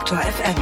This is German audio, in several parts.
Detektor FM.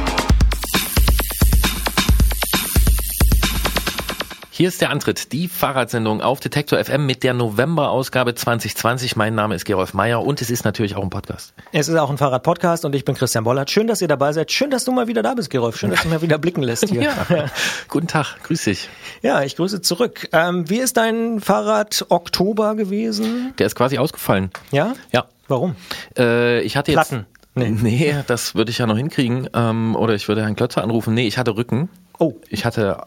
Hier ist der Antritt, die Fahrradsendung auf Detektor FM mit der November-Ausgabe 2020. Mein Name ist Gerolf Meyer und es ist natürlich auch ein Podcast. Es ist auch ein Fahrrad-Podcast und ich bin Christian Bollert. Schön, dass ihr dabei seid. Schön, dass du mal wieder da bist, Gerolf. Schön, dass du mal wieder blicken lässt hier. Ja. Guten Tag, grüß dich. Ja, ich grüße zurück. Ähm, wie ist dein Fahrrad Oktober gewesen? Der ist quasi ausgefallen. Ja? Ja. Warum? Äh, ich hatte jetzt. Platten. Nee. nee, das würde ich ja noch hinkriegen. Ähm, oder ich würde Herrn Klötzer anrufen. Nee, ich hatte Rücken. Oh. Ich hatte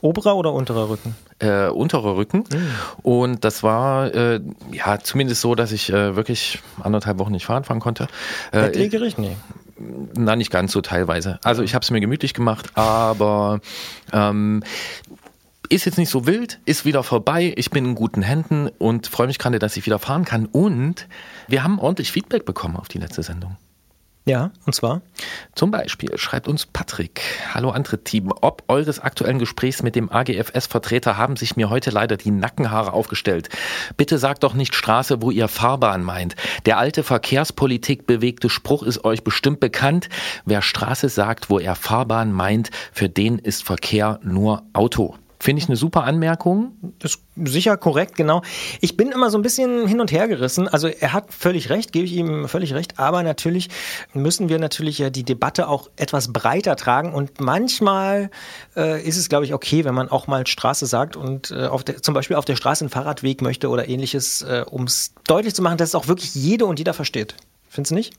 Oberer oder unterer Rücken? äh, unterer Rücken. Mhm. Und das war äh, ja zumindest so, dass ich äh, wirklich anderthalb Wochen nicht Fahrrad fahren konnte. Äh, Bettlägerig? Nee. na, nicht ganz so teilweise. Also ich habe es mir gemütlich gemacht, aber ähm, ist jetzt nicht so wild, ist wieder vorbei. Ich bin in guten Händen und freue mich gerade, dass ich wieder fahren kann. Und wir haben ordentlich Feedback bekommen auf die letzte Sendung. Ja, und zwar? Zum Beispiel schreibt uns Patrick, hallo Antritt-Team, ob eures aktuellen Gesprächs mit dem AGFS-Vertreter haben sich mir heute leider die Nackenhaare aufgestellt. Bitte sagt doch nicht Straße, wo ihr Fahrbahn meint. Der alte Verkehrspolitik bewegte Spruch ist euch bestimmt bekannt. Wer Straße sagt, wo er Fahrbahn meint, für den ist Verkehr nur Auto. Finde ich eine super Anmerkung. Ist sicher korrekt, genau. Ich bin immer so ein bisschen hin und her gerissen. Also er hat völlig recht, gebe ich ihm völlig recht. Aber natürlich müssen wir natürlich ja die Debatte auch etwas breiter tragen. Und manchmal äh, ist es, glaube ich, okay, wenn man auch mal Straße sagt und äh, auf der, zum Beispiel auf der Straße einen Fahrradweg möchte oder ähnliches, äh, um es deutlich zu machen, dass es auch wirklich jede und jeder versteht. Findest du nicht?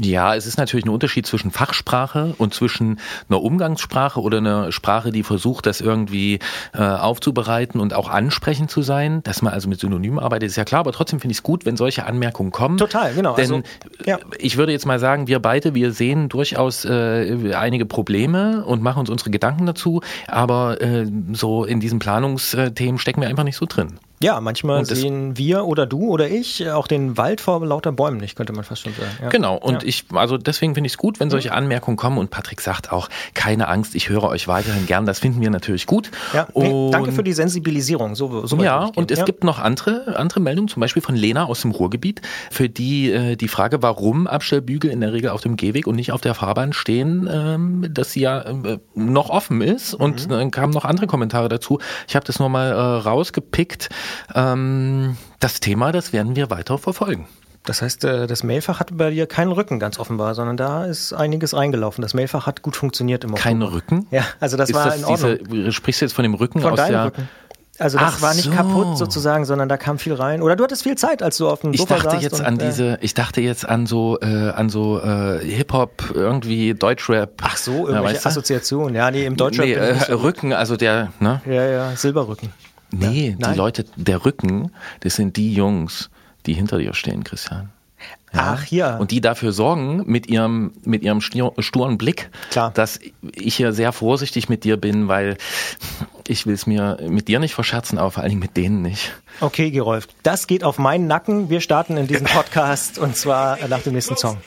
Ja, es ist natürlich ein Unterschied zwischen Fachsprache und zwischen einer Umgangssprache oder einer Sprache, die versucht, das irgendwie äh, aufzubereiten und auch ansprechend zu sein. Dass man also mit Synonymen arbeitet, ist ja klar, aber trotzdem finde ich es gut, wenn solche Anmerkungen kommen. Total, genau. Denn Also, ja. ich würde jetzt mal sagen, wir beide, wir sehen durchaus äh, einige Probleme und machen uns unsere Gedanken dazu, aber äh, so in diesen Planungsthemen stecken wir einfach nicht so drin. Ja, manchmal Und sehen wir oder du oder ich auch den Wald vor lauter Bäumen nicht, könnte man fast schon sagen. Ja. Genau, und Ja. ich, also deswegen finde ich es gut, wenn solche Anmerkungen kommen und Patrick sagt auch, keine Angst, ich höre euch weiterhin gern, das finden wir natürlich gut. Ja, nee, danke für die Sensibilisierung. So, so ja, und es ja. gibt noch andere, andere Meldungen, zum Beispiel von Lena aus dem Ruhrgebiet, für die äh, die Frage, warum Abstellbügel in der Regel auf dem Gehweg und nicht auf der Fahrbahn stehen, ähm, dass sie ja äh, noch offen ist. Und Mhm. dann kamen noch andere Kommentare dazu. Ich habe das nur mal äh, rausgepickt. Ähm, das Thema, das werden wir weiter verfolgen. Das heißt, äh, das Mailfach hat bei dir keinen Rücken ganz offenbar, sondern da ist einiges reingelaufen. Das Mailfach hat gut funktioniert im Kein. Rücken? Ja, also das ist war das in Ordnung. diese, sprichst du jetzt von dem Rücken Von aus deinem der Rücken. Also das Ach war nicht so. kaputt sozusagen, sondern da kam viel rein. Oder du hattest viel Zeit, als du auf dem Ich Sofa dachte jetzt und, an äh, diese, ich dachte jetzt an so, äh, an so äh, Hip-Hop, irgendwie Deutschrap. Ach so, Ja, irgendwelche weißt du? Assoziationen. Ja, nee, im Deutschrap nee, äh. Rücken, also der, ne? Ja, ja, Silberrücken. Nee, Nein. die Leute, der Rücken, das sind die Jungs, die hinter dir stehen, Christian. Ach, hier. Und die dafür sorgen, mit ihrem, mit ihrem sturen Blick, Klar. dass ich hier sehr vorsichtig mit dir bin, weil ich will es mir mit dir nicht verscherzen, aber vor allen Dingen mit denen nicht. Okay, Gerolf, das geht auf meinen Nacken. Wir starten in diesem Podcast und zwar nach dem nächsten Song.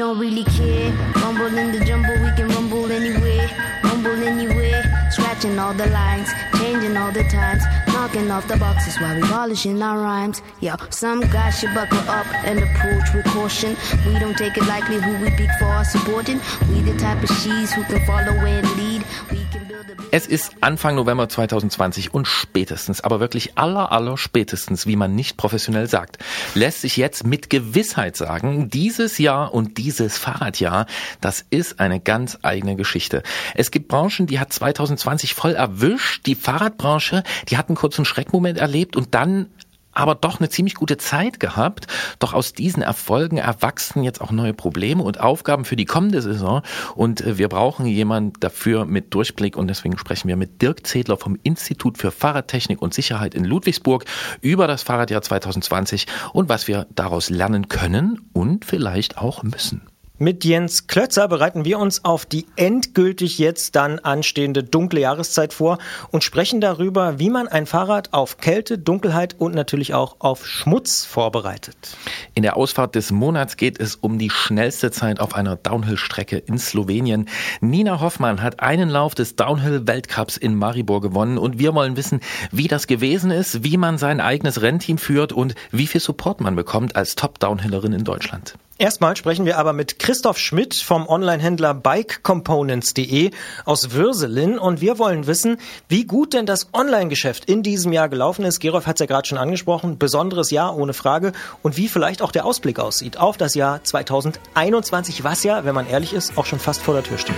Don't. Really care. Rumble in the jumble, we can rumble anywhere, rumble anywhere. Scratching all the lines, changing all the times, knocking off the boxes while we polishing our rhymes. Yo, some guys should buckle up and approach with caution. We don't take it lightly who we pick for our supporting. We the type of she's who can follow and lead. We can Es ist Anfang November 2020 und spätestens, aber wirklich aller, aller spätestens, wie man nicht professionell sagt, lässt sich jetzt mit Gewissheit sagen, dieses Jahr und dieses Fahrradjahr, das ist eine ganz eigene Geschichte. Es gibt Branchen, die hat 2020 voll erwischt. Die Fahrradbranche, die hat einen kurzen Schreckmoment erlebt und dann aber doch eine ziemlich gute Zeit gehabt. Doch aus diesen Erfolgen erwachsen jetzt auch neue Probleme und Aufgaben für die kommende Saison. Und äh, wir brauchen jemanden dafür mit Durchblick. Und deswegen sprechen wir mit Dirk Zedler vom Institut für Fahrradtechnik und Sicherheit in Ludwigsburg über das Fahrradjahr 2020 und was wir daraus lernen können und vielleicht auch müssen. Mit Jens Klötzer bereiten wir uns auf die endgültig jetzt dann anstehende dunkle Jahreszeit vor und sprechen darüber, wie man ein Fahrrad auf Kälte, Dunkelheit und natürlich auch auf Schmutz vorbereitet. In der Ausfahrt des Monats geht es um die schnellste Zeit auf einer Downhill-Strecke in Slowenien. Nina Hoffmann hat einen Lauf des Downhill-Weltcups in Maribor gewonnen und wir wollen wissen, wie das gewesen ist, wie man sein eigenes Rennteam führt und wie viel Support man bekommt als Top-Downhillerin in Deutschland. Erstmal sprechen wir aber mit Christoph Schmidt vom Onlinehändler bikecomponents.de aus Würselin und wir wollen wissen, wie gut denn das Online-Geschäft in diesem Jahr gelaufen ist. Gerolf hat es ja gerade schon angesprochen, besonderes Jahr ohne Frage und wie vielleicht auch der Ausblick aussieht auf das Jahr 2021, was ja, wenn man ehrlich ist, auch schon fast vor der Tür steht.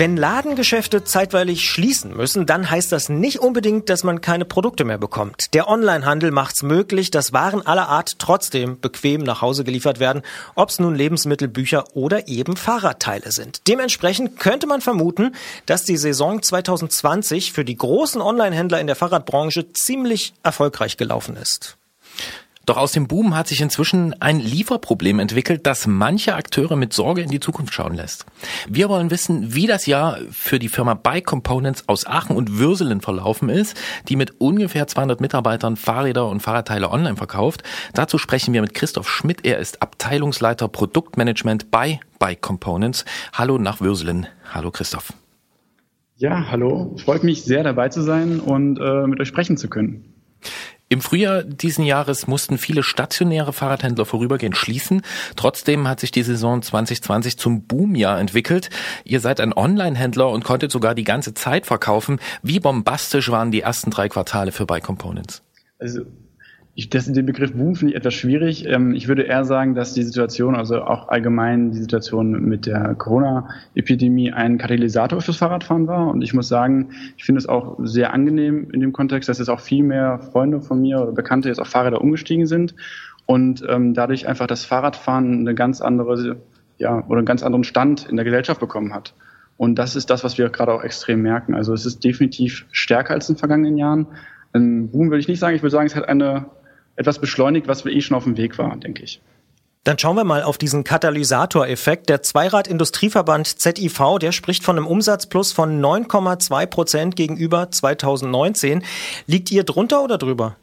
Wenn Ladengeschäfte zeitweilig schließen müssen, dann heißt das nicht unbedingt, dass man keine Produkte mehr bekommt. Der Onlinehandel macht es möglich, dass Waren aller Art trotzdem bequem nach Hause geliefert werden, ob es nun Lebensmittel, Bücher oder eben Fahrradteile sind. Dementsprechend könnte man vermuten, dass die Saison 2020 für die großen Onlinehändler in der Fahrradbranche ziemlich erfolgreich gelaufen ist. Doch aus dem Boom hat sich inzwischen ein Lieferproblem entwickelt, das manche Akteure mit Sorge in die Zukunft schauen lässt. Wir wollen wissen, wie das Jahr für die Firma Bike Components aus Aachen und Würselen verlaufen ist, die mit ungefähr 200 Mitarbeitern Fahrräder und Fahrradteile online verkauft. Dazu sprechen wir mit Christoph Schmidt. Er ist Abteilungsleiter Produktmanagement bei Bike Components. Hallo nach Würselen. Hallo Christoph. Ja, hallo. Freut mich sehr dabei zu sein und äh, mit euch sprechen zu können. Im Frühjahr diesen Jahres mussten viele stationäre Fahrradhändler vorübergehend schließen. Trotzdem hat sich die Saison 2020 zum Boomjahr entwickelt. Ihr seid ein Online-Händler und konntet sogar die ganze Zeit verkaufen. Wie bombastisch waren die ersten drei Quartale für Buy Components? Also ich, das, den Begriff Boom finde ich etwas schwierig. Ähm, ich würde eher sagen, dass die Situation, also auch allgemein die Situation mit der Corona-Epidemie ein Katalysator fürs Fahrradfahren war. Und ich muss sagen, ich finde es auch sehr angenehm in dem Kontext, dass jetzt auch viel mehr Freunde von mir oder Bekannte jetzt auf Fahrräder umgestiegen sind und ähm, dadurch einfach das Fahrradfahren eine ganz andere, ja, oder einen ganz anderen Stand in der Gesellschaft bekommen hat. Und das ist das, was wir gerade auch extrem merken. Also es ist definitiv stärker als in den vergangenen Jahren. Ein Boom würde ich nicht sagen. Ich würde sagen, es hat eine etwas beschleunigt, was eh schon auf dem Weg war, denke ich. Dann schauen wir mal auf diesen Katalysatoreffekt. Der Zweirad-Industrieverband ZIV, der spricht von einem Umsatzplus von 9,2 Prozent gegenüber 2019. Liegt ihr drunter oder drüber?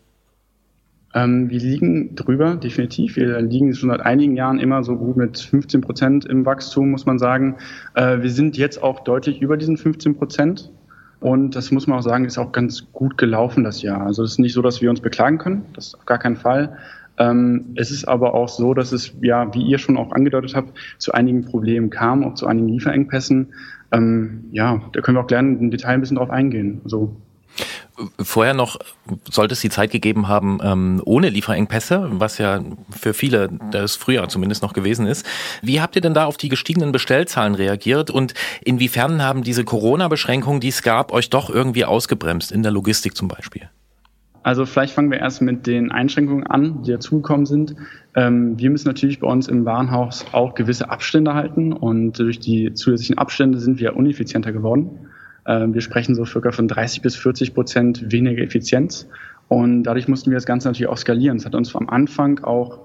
Ähm, wir liegen drüber, definitiv. Wir liegen schon seit einigen Jahren immer so gut mit 15 Prozent im Wachstum, muss man sagen. Äh, wir sind jetzt auch deutlich über diesen 15 Prozent. Und das muss man auch sagen, ist auch ganz gut gelaufen das Jahr. Also es ist nicht so, dass wir uns beklagen können, das ist auf gar keinen Fall. Ähm, es ist aber auch so, dass es, ja, wie ihr schon auch angedeutet habt, zu einigen Problemen kam, auch zu einigen Lieferengpässen. Ähm, ja, da können wir auch gerne im Detail ein bisschen drauf eingehen. Also Vorher noch sollte es die Zeit gegeben haben, ähm, ohne Lieferengpässe, was ja für viele das Frühjahr zumindest noch gewesen ist. Wie habt ihr denn da auf die gestiegenen Bestellzahlen reagiert und inwiefern haben diese Corona-Beschränkungen, die es gab, euch doch irgendwie ausgebremst, in der Logistik zum Beispiel? Also vielleicht fangen wir erst mit den Einschränkungen an, die dazugekommen sind. Ähm, wir müssen natürlich bei uns im Warenhaus auch gewisse Abstände halten und durch die zusätzlichen Abstände sind wir uneffizienter geworden. Ähm, wir sprechen so circa von 30 bis 40 Prozent weniger Effizienz. Und dadurch mussten wir das Ganze natürlich auch skalieren. Das hat uns am Anfang auch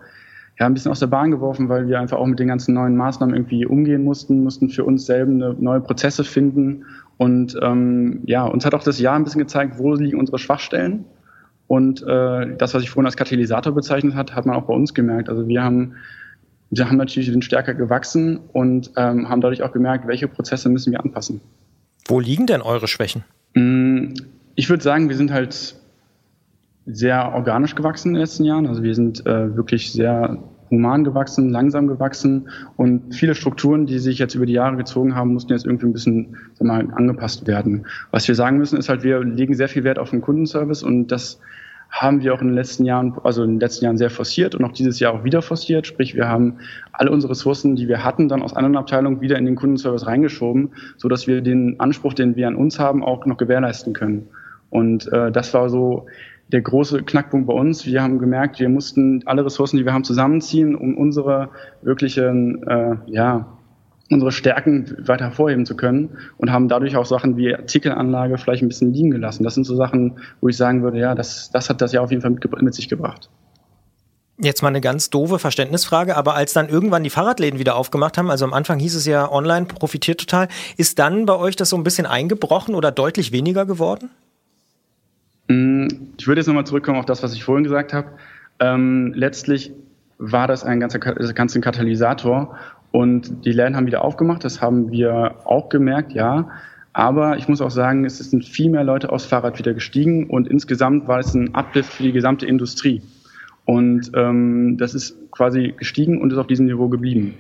ja, ein bisschen aus der Bahn geworfen, weil wir einfach auch mit den ganzen neuen Maßnahmen irgendwie umgehen mussten, mussten für uns selber neue Prozesse finden. Und ähm, ja, uns hat auch das Jahr ein bisschen gezeigt, wo liegen unsere Schwachstellen. Und äh, das, was ich vorhin als Katalysator bezeichnet hat, hat man auch bei uns gemerkt. Also wir haben, wir haben natürlich sind stärker gewachsen und ähm, haben dadurch auch gemerkt, welche Prozesse müssen wir anpassen. Wo liegen denn eure Schwächen? Mm, ich würde sagen, wir sind halt sehr organisch gewachsen in den letzten Jahren. Also wir sind äh, wirklich sehr human gewachsen, langsam gewachsen und viele Strukturen, die sich jetzt über die Jahre gezogen haben, mussten jetzt irgendwie ein bisschen sag mal, angepasst werden. Was wir sagen müssen, ist halt, wir legen sehr viel Wert auf den Kundenservice und das haben wir auch in den letzten Jahren, also in den letzten Jahren sehr forciert und auch dieses Jahr auch wieder forciert. Sprich, wir haben alle unsere Ressourcen, die wir hatten, dann aus anderen Abteilungen wieder in den Kundenservice reingeschoben, so dass wir den Anspruch, den wir an uns haben, auch noch gewährleisten können. Und äh, das war so der große Knackpunkt bei uns. Wir haben gemerkt, wir mussten alle Ressourcen, die wir haben, zusammenziehen, um unsere wirklichen, äh, ja, unsere Stärken weiter hervorheben zu können und haben dadurch auch Sachen wie Artikelanlage vielleicht ein bisschen liegen gelassen. Das sind so Sachen, wo ich sagen würde, ja, das, das hat das ja auf jeden Fall mit, mit sich gebracht. Jetzt mal eine ganz doofe Verständnisfrage, aber als dann irgendwann die Fahrradläden wieder aufgemacht haben, also am Anfang hieß es ja online profitiert total, ist dann bei euch das so ein bisschen eingebrochen oder deutlich weniger geworden? Mm, ich würde jetzt nochmal zurückkommen auf das, was ich vorhin gesagt habe. Ähm, letztlich war das ein ganzer, ganzer Katalysator und die Läden haben wieder aufgemacht, das haben wir auch gemerkt, ja. Aber ich muss auch sagen, es sind viel mehr Leute aufs Fahrrad wieder gestiegen und insgesamt war es ein Uplift für die gesamte Industrie. Und ähm, das ist quasi gestiegen und ist auf diesem Niveau geblieben.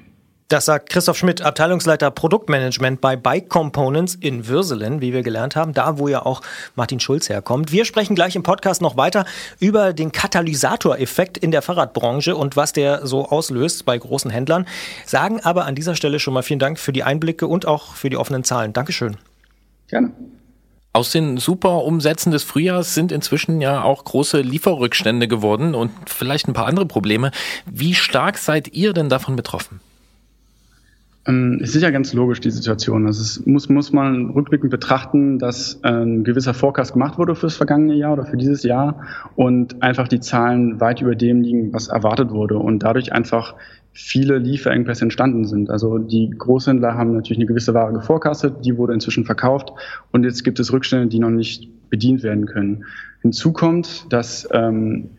Das sagt Christoph Schmidt, Abteilungsleiter Produktmanagement bei Bike Components in Würselen, wie wir gelernt haben, da wo ja auch Martin Schulz herkommt. Wir sprechen gleich im Podcast noch weiter über den Katalysatoreffekt in der Fahrradbranche und was der so auslöst bei großen Händlern. Sagen aber an dieser Stelle schon mal vielen Dank für die Einblicke und auch für die offenen Zahlen. Dankeschön. Gerne. Aus den super Umsätzen des Frühjahrs sind inzwischen ja auch große Lieferrückstände geworden und vielleicht ein paar andere Probleme. Wie stark seid ihr denn davon betroffen? Ähm, es ist ja ganz logisch, die Situation. Also es muss, muss man rückblickend betrachten, dass ein gewisser Forecast gemacht wurde fürs vergangene Jahr oder für dieses Jahr und einfach die Zahlen weit über dem liegen, was erwartet wurde und dadurch einfach viele Lieferengpässe entstanden sind. Also die Großhändler haben natürlich eine gewisse Ware geforecastet, die wurde inzwischen verkauft und jetzt gibt es Rückstände, die noch nicht bedient werden können. Hinzu kommt, dass ähm,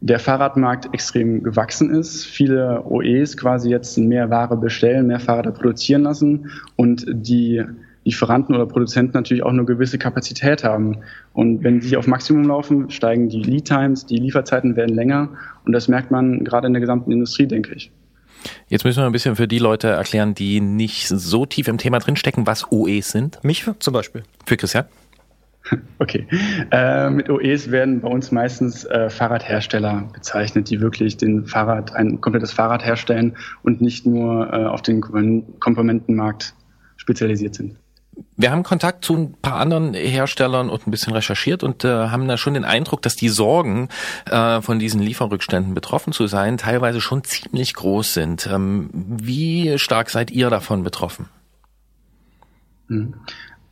der Fahrradmarkt extrem gewachsen ist. Viele OEs quasi jetzt mehr Ware bestellen, mehr Fahrräder produzieren lassen und die Lieferanten oder Produzenten natürlich auch eine gewisse Kapazität haben. Und wenn die auf Maximum laufen, steigen die Lead Times, die Lieferzeiten werden länger und das merkt man gerade in der gesamten Industrie, denke ich. Jetzt müssen wir ein bisschen für die Leute erklären, die nicht so tief im Thema drinstecken, was OEs sind. Mich zum Beispiel. Für Christian? Okay. Äh, mit OEs werden bei uns meistens äh, Fahrradhersteller bezeichnet, die wirklich den Fahrrad, ein komplettes Fahrrad herstellen und nicht nur äh, auf den Komponentenmarkt spezialisiert sind. Wir haben Kontakt zu ein paar anderen Herstellern und ein bisschen recherchiert und äh, haben da schon den Eindruck, dass die Sorgen, äh, von diesen Lieferrückständen betroffen zu sein, teilweise schon ziemlich groß sind. Ähm, wie stark seid ihr davon betroffen? Hm.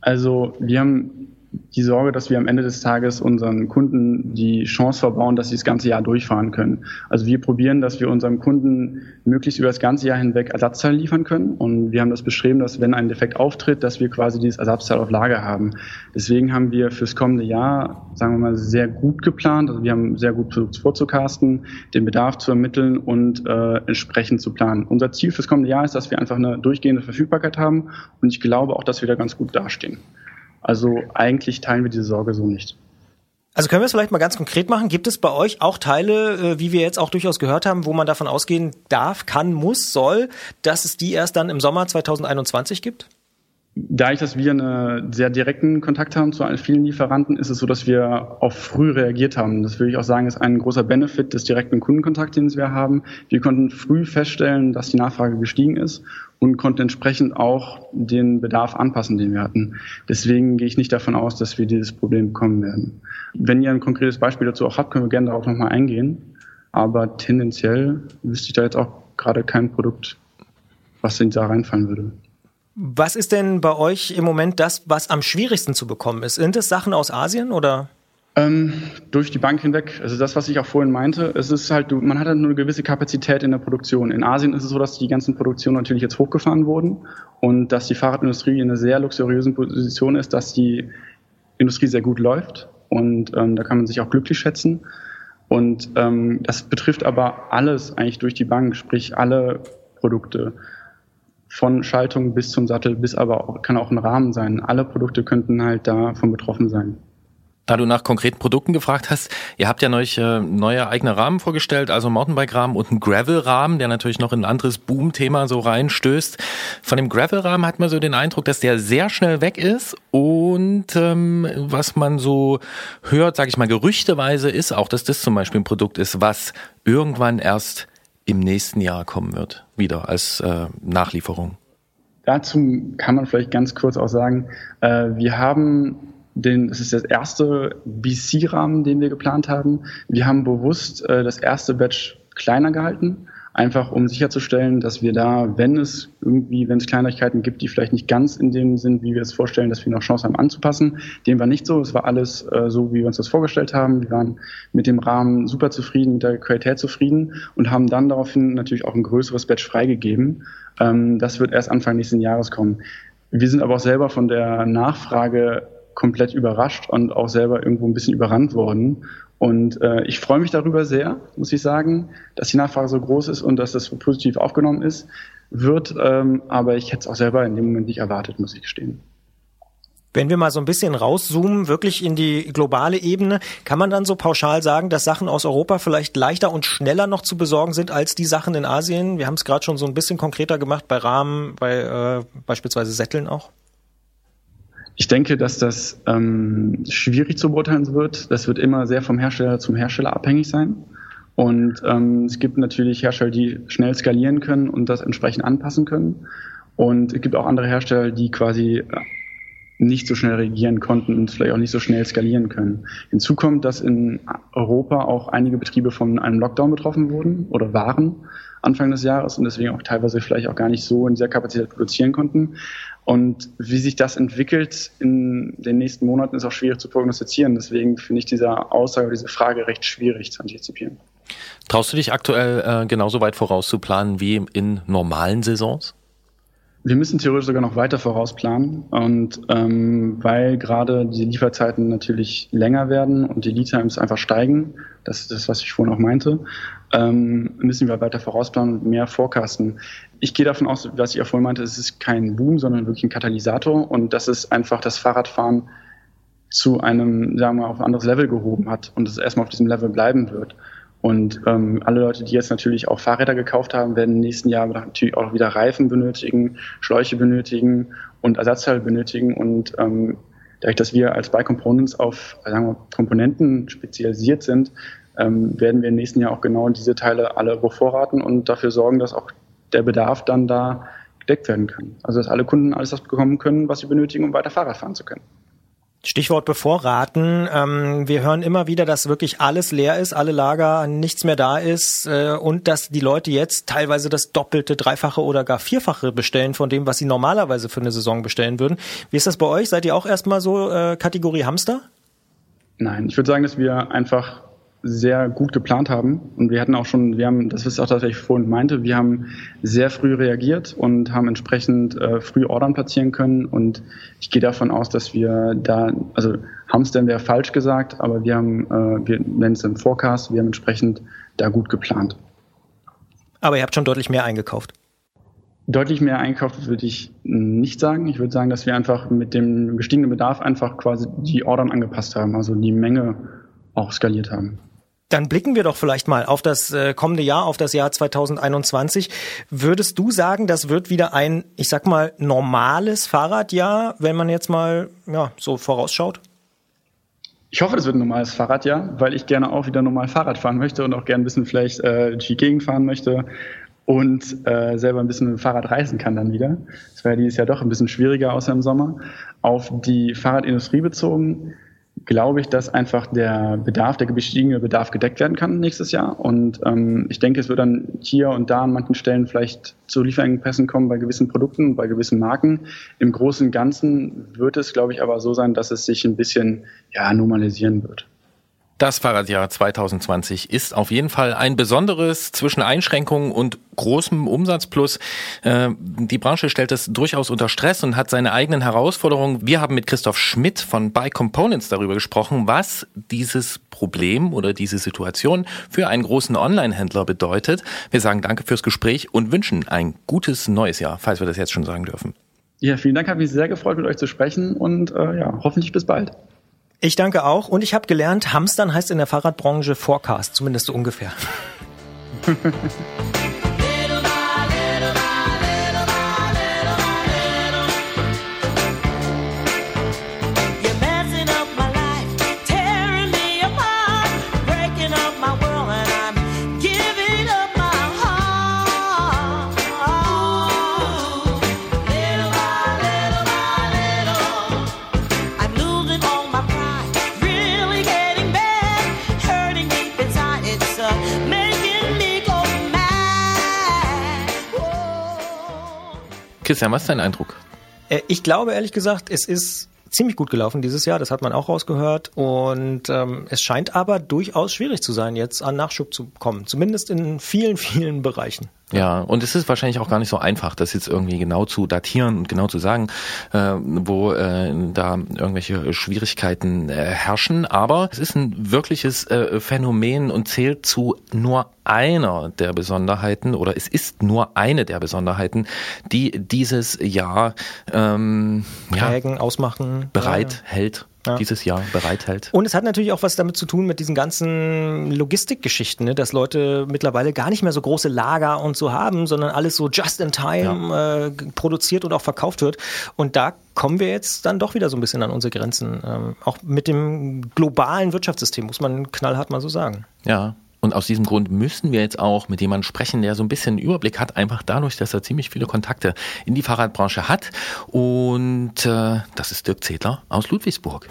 Also wir haben die Sorge, dass wir am Ende des Tages unseren Kunden die Chance verbauen, dass sie das ganze Jahr durchfahren können. Also wir probieren, dass wir unserem Kunden möglichst über das ganze Jahr hinweg Ersatzteile liefern können. Und wir haben das beschrieben, dass wenn ein Defekt auftritt, dass wir quasi dieses Ersatzteil auf Lager haben. Deswegen haben wir fürs kommende Jahr, sagen wir mal, sehr gut geplant. Also wir haben sehr gut versucht vorzucasten, den Bedarf zu ermitteln und äh, entsprechend zu planen. Unser Ziel fürs kommende Jahr ist, dass wir einfach eine durchgehende Verfügbarkeit haben. Und ich glaube auch, dass wir da ganz gut dastehen. Also eigentlich teilen wir diese Sorge so nicht. Also können wir es vielleicht mal ganz konkret machen? Gibt es bei euch auch Teile, äh, wie wir jetzt auch durchaus gehört haben, wo man davon ausgehen darf, kann, muss, soll, dass es die erst dann im Sommer 2021 gibt? Dadurch, dass wir einen sehr direkten Kontakt haben zu vielen Lieferanten, ist es so, dass wir auch früh reagiert haben. Das würde ich auch sagen, ist ein großer Benefit des direkten Kundenkontakts, den wir haben. Wir konnten früh feststellen, dass die Nachfrage gestiegen ist und konnten entsprechend auch den Bedarf anpassen, den wir hatten. Deswegen gehe ich nicht davon aus, dass wir dieses Problem bekommen werden. Wenn ihr ein konkretes Beispiel dazu auch habt, können wir gerne darauf nochmal eingehen. Aber tendenziell wüsste ich da jetzt auch gerade kein Produkt, was in da reinfallen würde. Was ist denn bei euch im Moment das, was am schwierigsten zu bekommen ist? Sind es Sachen aus Asien oder? Ähm, durch die Bank hinweg. Also das, was ich auch vorhin meinte, es ist halt, man hat halt nur eine gewisse Kapazität in der Produktion. In Asien ist es so, dass die ganzen Produktionen natürlich jetzt hochgefahren wurden und dass die Fahrradindustrie in einer sehr luxuriösen Position ist, dass die Industrie sehr gut läuft und ähm, da kann man sich auch glücklich schätzen. Und ähm, das betrifft aber alles eigentlich durch die Bank, sprich alle Produkte. Von Schaltung bis zum Sattel, bis aber auch, kann auch ein Rahmen sein. Alle Produkte könnten halt davon betroffen sein. Da du nach konkreten Produkten gefragt hast, ihr habt ja neulich äh, neue eigene Rahmen vorgestellt, also Mountainbike-Rahmen und einen Gravel-Rahmen, der natürlich noch in ein anderes Boom-Thema so reinstößt. Von dem Gravel-Rahmen hat man so den Eindruck, dass der sehr schnell weg ist und ähm, was man so hört, sage ich mal, gerüchteweise ist auch, dass das zum Beispiel ein Produkt ist, was irgendwann erst im nächsten Jahr kommen wird, wieder als äh, Nachlieferung. Dazu kann man vielleicht ganz kurz auch sagen, äh, wir haben den, das ist der erste BC-Rahmen, den wir geplant haben. Wir haben bewusst äh, das erste Batch kleiner gehalten, einfach um sicherzustellen, dass wir da, wenn es irgendwie, wenn es Kleinigkeiten gibt, die vielleicht nicht ganz in dem sind, wie wir es vorstellen, dass wir noch Chance haben anzupassen. Dem war nicht so. Es war alles äh, so, wie wir uns das vorgestellt haben. Wir waren mit dem Rahmen super zufrieden, mit der Qualität zufrieden und haben dann daraufhin natürlich auch ein größeres Batch freigegeben. Ähm, das wird erst Anfang nächsten Jahres kommen. Wir sind aber auch selber von der Nachfrage komplett überrascht und auch selber irgendwo ein bisschen überrannt worden. Und äh, ich freue mich darüber sehr, muss ich sagen, dass die Nachfrage so groß ist und dass das so positiv aufgenommen ist, wird. Ähm, aber ich hätte es auch selber in dem Moment nicht erwartet, muss ich gestehen. Wenn wir mal so ein bisschen rauszoomen, wirklich in die globale Ebene, kann man dann so pauschal sagen, dass Sachen aus Europa vielleicht leichter und schneller noch zu besorgen sind als die Sachen in Asien? Wir haben es gerade schon so ein bisschen konkreter gemacht bei Rahmen, bei äh, beispielsweise Sätteln auch. Ich denke, dass das ähm, schwierig zu beurteilen wird. Das wird immer sehr vom Hersteller zum Hersteller abhängig sein. Und ähm, es gibt natürlich Hersteller, die schnell skalieren können und das entsprechend anpassen können. Und es gibt auch andere Hersteller, die quasi äh, nicht so schnell reagieren konnten und vielleicht auch nicht so schnell skalieren können. Hinzu kommt, dass in Europa auch einige Betriebe von einem Lockdown betroffen wurden oder waren Anfang des Jahres und deswegen auch teilweise vielleicht auch gar nicht so in dieser Kapazität produzieren konnten. Und wie sich das entwickelt in den nächsten Monaten, ist auch schwierig zu prognostizieren. Deswegen finde ich diese Aussage, diese Frage recht schwierig zu antizipieren. Traust du dich aktuell äh, genauso weit vorauszuplanen wie in normalen Saisons? Wir müssen theoretisch sogar noch weiter vorausplanen und ähm, weil gerade die Lieferzeiten natürlich länger werden und die Lead Times einfach steigen, das ist das, was ich vorhin auch meinte, ähm, müssen wir weiter vorausplanen und mehr forecasten. Ich gehe davon aus, was ich auch vorhin meinte, es ist kein Boom, sondern wirklich ein Katalysator und dass es einfach das Fahrradfahren zu einem, sagen wir mal, auf ein anderes Level gehoben hat und es erstmal auf diesem Level bleiben wird. Und ähm, alle Leute, die jetzt natürlich auch Fahrräder gekauft haben, werden im nächsten Jahr natürlich auch wieder Reifen benötigen, Schläuche benötigen und Ersatzteile benötigen. Und ähm, dadurch, dass wir als Bike Components auf sagen wir, Komponenten spezialisiert sind, ähm, werden wir im nächsten Jahr auch genau diese Teile alle bevorraten und dafür sorgen, dass auch der Bedarf dann da gedeckt werden kann. Also dass alle Kunden alles das bekommen können, was sie benötigen, um weiter Fahrrad fahren zu können. Stichwort bevorraten. Ähm, wir hören immer wieder, dass wirklich alles leer ist, alle Lager, nichts mehr da ist äh, und dass die Leute jetzt teilweise das Doppelte, Dreifache oder gar Vierfache bestellen von dem, was sie normalerweise für eine Saison bestellen würden. Wie ist das bei euch? Seid ihr auch erstmal so äh, Kategorie Hamster? Nein, ich würde sagen, dass wir einfach sehr gut geplant haben. Und wir hatten auch schon, wir haben, das ist auch das, was ich vorhin meinte, wir haben sehr früh reagiert und haben entsprechend äh, früh Ordern platzieren können. Und ich gehe davon aus, dass wir da, also Hamstern wäre falsch gesagt, aber wir haben, äh, wir nennen es einen Forecast, wir haben entsprechend da gut geplant. Aber ihr habt schon deutlich mehr eingekauft. Deutlich mehr einkauft würde ich nicht sagen. Ich würde sagen, dass wir einfach mit dem gestiegenen Bedarf einfach quasi die Ordern angepasst haben, also die Menge auch skaliert haben. Dann blicken wir doch vielleicht mal auf das äh, kommende Jahr, auf das Jahr 2021. Würdest du sagen, das wird wieder ein, ich sag mal, normales Fahrradjahr, wenn man jetzt mal ja, so vorausschaut? Ich hoffe, das wird ein normales Fahrradjahr, weil ich gerne auch wieder normal Fahrrad fahren möchte und auch gerne ein bisschen vielleicht äh, die Gegend fahren möchte und äh, selber ein bisschen mit dem Fahrrad reisen kann dann wieder. Das wäre dieses Jahr doch ein bisschen schwieriger außer im Sommer. Auf die Fahrradindustrie bezogen glaube ich, dass einfach der Bedarf, der gestiegene Bedarf gedeckt werden kann nächstes Jahr. Und ähm, ich denke, es wird dann hier und da an manchen Stellen vielleicht zu Lieferengpässen kommen bei gewissen Produkten, bei gewissen Marken. Im Großen und Ganzen wird es, glaube ich, aber so sein, dass es sich ein bisschen ja, normalisieren wird. Das Fahrradjahr 2020 ist auf jeden Fall ein besonderes zwischen Einschränkungen und großem Umsatzplus. Äh, die Branche stellt es durchaus unter Stress und hat seine eigenen Herausforderungen. Wir haben mit Christoph Schmidt von Buy Components darüber gesprochen, was dieses Problem oder diese Situation für einen großen Online-Händler bedeutet. Wir sagen danke fürs Gespräch und wünschen ein gutes neues Jahr, falls wir das jetzt schon sagen dürfen. Ja, vielen Dank, hat mich sehr gefreut, mit euch zu sprechen und äh, ja, hoffentlich bis bald. Ich danke auch und ich habe gelernt, Hamstern heißt in der Fahrradbranche Forecast, zumindest so ungefähr. Christian, was ist dein Eindruck? Äh, Ich glaube ehrlich gesagt, es ist ziemlich gut gelaufen dieses Jahr, das hat man auch rausgehört. Und ähm, es scheint aber durchaus schwierig zu sein, jetzt an Nachschub zu kommen. Zumindest in vielen, vielen Bereichen. Ja, und es ist wahrscheinlich auch gar nicht so einfach, das jetzt irgendwie genau zu datieren und genau zu sagen, äh, wo äh, da irgendwelche Schwierigkeiten äh, herrschen. Aber es ist ein wirkliches äh, Phänomen und zählt zu nur einer der Besonderheiten oder es ist nur eine der Besonderheiten, die dieses Jahr ähm, ja, Prägen, ausmachen. bereit hält. Ja. Dieses Jahr bereithält. Und es hat natürlich auch was damit zu tun mit diesen ganzen Logistikgeschichten, ne? dass Leute mittlerweile gar nicht mehr so große Lager und so haben, sondern alles so just in time äh, produziert und auch verkauft wird. Und da kommen wir jetzt dann doch wieder so ein bisschen an unsere Grenzen. Ähm, auch mit dem globalen Wirtschaftssystem, muss man knallhart mal so sagen. Ja. Und aus diesem Grund müssen wir jetzt auch mit jemandem sprechen, der so ein bisschen Überblick hat, einfach dadurch, dass er ziemlich viele Kontakte in die Fahrradbranche hat. Und äh, das ist Dirk Zedler aus Ludwigsburg.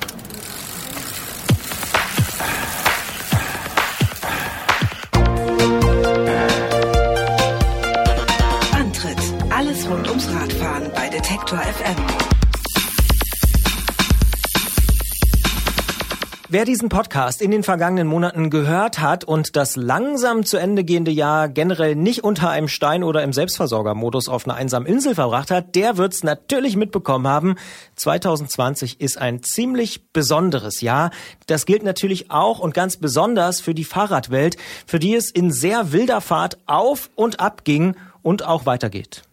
Antritt. Alles rund ums Radfahren bei Detektor FM. Wer diesen Podcast in den vergangenen Monaten gehört hat und das langsam zu Ende gehende Jahr generell nicht unter einem Stein oder im Selbstversorgermodus auf einer einsamen Insel verbracht hat, der wird's natürlich mitbekommen haben. 2020 ist ein ziemlich besonderes Jahr. Das gilt natürlich auch und ganz besonders für die Fahrradwelt, für die es in sehr wilder Fahrt auf und ab ging und auch weitergeht.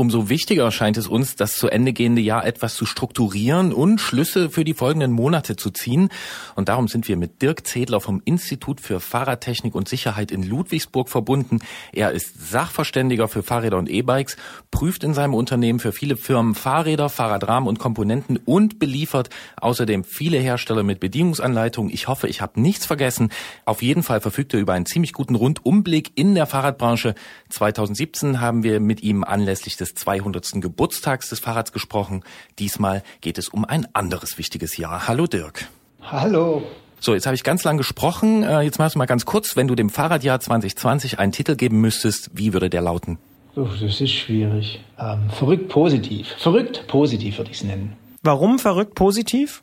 Umso wichtiger scheint es uns, das zu Ende gehende Jahr etwas zu strukturieren und Schlüsse für die folgenden Monate zu ziehen. Und darum sind wir mit Dirk Zedler vom Institut für Fahrradtechnik und Sicherheit in Ludwigsburg verbunden. Er ist Sachverständiger für Fahrräder und E-Bikes, prüft in seinem Unternehmen für viele Firmen Fahrräder, Fahrradrahmen und Komponenten und beliefert außerdem viele Hersteller mit Bedienungsanleitungen. Ich hoffe, ich habe nichts vergessen. Auf jeden Fall verfügt er über einen ziemlich guten Rundumblick in der Fahrradbranche. 2017 haben wir mit ihm anlässlich des 200. Geburtstags des Fahrrads gesprochen. Diesmal geht es um ein anderes wichtiges Jahr. Hallo Dirk. Hallo. So, jetzt habe ich ganz lang gesprochen. Äh, Jetzt machst du mal ganz kurz, wenn du dem Fahrradjahr 2020 einen Titel geben müsstest, wie würde der lauten? Oh, das ist schwierig. Ähm, verrückt positiv. Verrückt positiv würde ich es nennen. Warum verrückt positiv?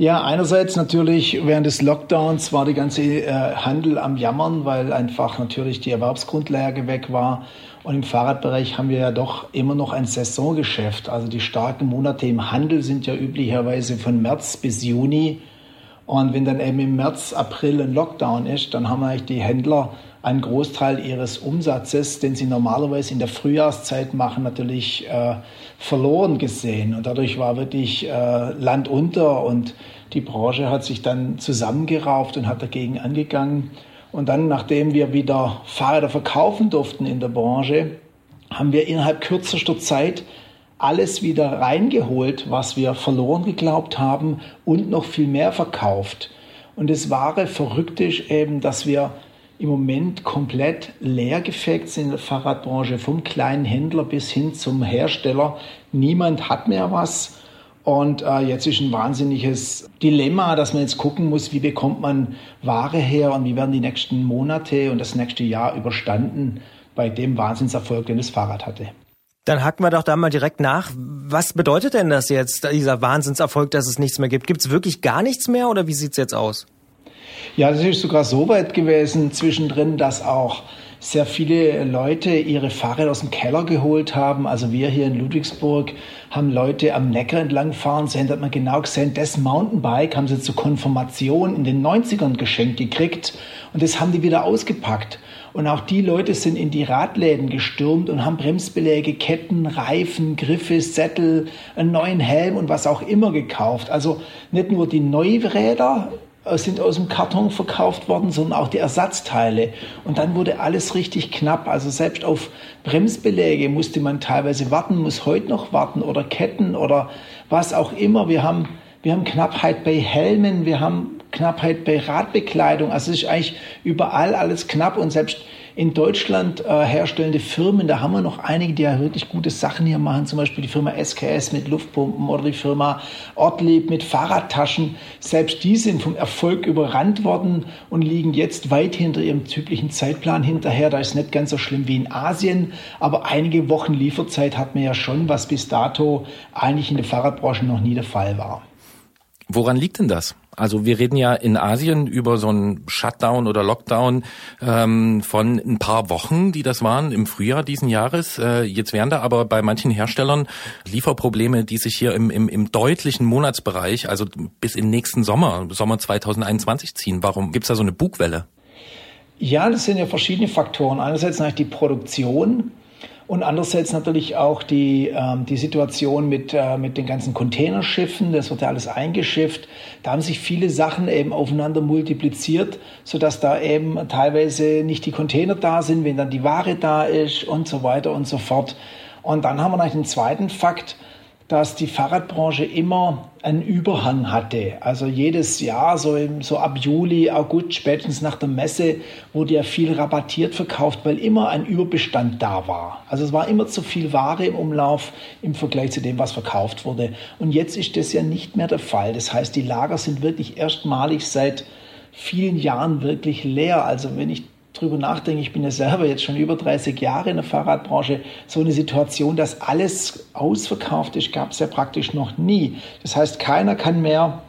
Ja, einerseits natürlich während des Lockdowns war die ganze äh, Handel am Jammern, weil einfach natürlich die Erwerbsgrundlage weg war. Und im Fahrradbereich haben wir ja doch immer noch ein Saisongeschäft. Also die starken Monate im Handel sind ja üblicherweise von März bis Juni. Und wenn dann eben im März, April ein Lockdown ist, dann haben eigentlich die Händler einen Großteil ihres Umsatzes, den sie normalerweise in der Frühjahrszeit machen, natürlich äh, verloren gesehen. Und dadurch war wirklich äh, Land unter und die Branche hat sich dann zusammengerauft und hat dagegen angegangen. Und dann, nachdem wir wieder Fahrräder verkaufen durften in der Branche, haben wir innerhalb kürzester Zeit alles wieder reingeholt, was wir verloren geglaubt haben und noch viel mehr verkauft. Und das wahre Verrückte ist eben, dass wir im Moment komplett leergefegt sind in der Fahrradbranche, vom kleinen Händler bis hin zum Hersteller. Niemand hat mehr was. Und äh, jetzt ist ein wahnsinniges Dilemma, dass man jetzt gucken muss, wie bekommt man Ware her und wie werden die nächsten Monate und das nächste Jahr überstanden bei dem Wahnsinnserfolg, den das Fahrrad hatte. Dann hacken wir doch da mal direkt nach. Was bedeutet denn das jetzt, dieser Wahnsinnserfolg, dass es nichts mehr gibt? Gibt es wirklich gar nichts mehr oder wie sieht's jetzt aus? Ja, das ist sogar so weit gewesen zwischendrin, dass auch sehr viele Leute ihre Fahrräder aus dem Keller geholt haben. Also wir hier in Ludwigsburg haben Leute am Neckar entlang fahren sehen, da hat man genau gesehen, das Mountainbike haben sie zur Konfirmation in den 90ern geschenkt gekriegt und das haben die wieder ausgepackt. Und auch die Leute sind in die Radläden gestürmt und haben Bremsbeläge, Ketten, Reifen, Griffe, Sättel, einen neuen Helm und was auch immer gekauft. Also nicht nur die Neuräder sind aus dem Karton verkauft worden, sondern auch die Ersatzteile. Und dann wurde alles richtig knapp. Also selbst auf Bremsbeläge musste man teilweise warten, muss heute noch warten oder Ketten oder was auch immer. Wir haben, wir haben Knappheit bei Helmen, wir haben Knappheit bei Radbekleidung. Also es ist eigentlich überall alles knapp und selbst in Deutschland äh, herstellende Firmen, da haben wir noch einige, die ja wirklich gute Sachen hier machen, zum Beispiel die Firma SKS mit Luftpumpen oder die Firma Ortlieb mit Fahrradtaschen. Selbst die sind vom Erfolg überrannt worden und liegen jetzt weit hinter ihrem typischen Zeitplan hinterher. Da ist nicht ganz so schlimm wie in Asien, aber einige Wochen Lieferzeit hat man ja schon, was bis dato eigentlich in der Fahrradbranche noch nie der Fall war. Woran liegt denn das? Also wir reden ja in Asien über so einen Shutdown oder Lockdown ähm, von ein paar Wochen, die das waren im Frühjahr diesen Jahres. Äh, jetzt wären da aber bei manchen Herstellern Lieferprobleme, die sich hier im, im, im deutlichen Monatsbereich, also bis in nächsten Sommer, Sommer 2021 ziehen. Warum gibt's da so eine Bugwelle? Ja, das sind ja verschiedene Faktoren. Einerseits natürlich die Produktion, und andererseits natürlich auch die, ähm, die Situation mit, äh, mit den ganzen Containerschiffen. Das wird ja alles eingeschifft. Da haben sich viele Sachen eben aufeinander multipliziert, sodass da eben teilweise nicht die Container da sind, wenn dann die Ware da ist und so weiter und so fort. Und dann haben wir noch den zweiten Fakt, dass die Fahrradbranche immer einen Überhang hatte. Also jedes Jahr, so, im, so ab Juli, August, spätestens nach der Messe, wurde ja viel rabattiert verkauft, weil immer ein Überbestand da war. Also es war immer zu viel Ware im Umlauf im Vergleich zu dem, was verkauft wurde. Und jetzt ist das ja nicht mehr der Fall. Das heißt, die Lager sind wirklich erstmalig seit vielen Jahren wirklich leer. Also wenn ich drüber nachdenke, ich bin ja selber jetzt schon über 30 Jahre in der Fahrradbranche, so eine Situation, dass alles ausverkauft ist, gab es ja praktisch noch nie. Das heißt, keiner kann mehr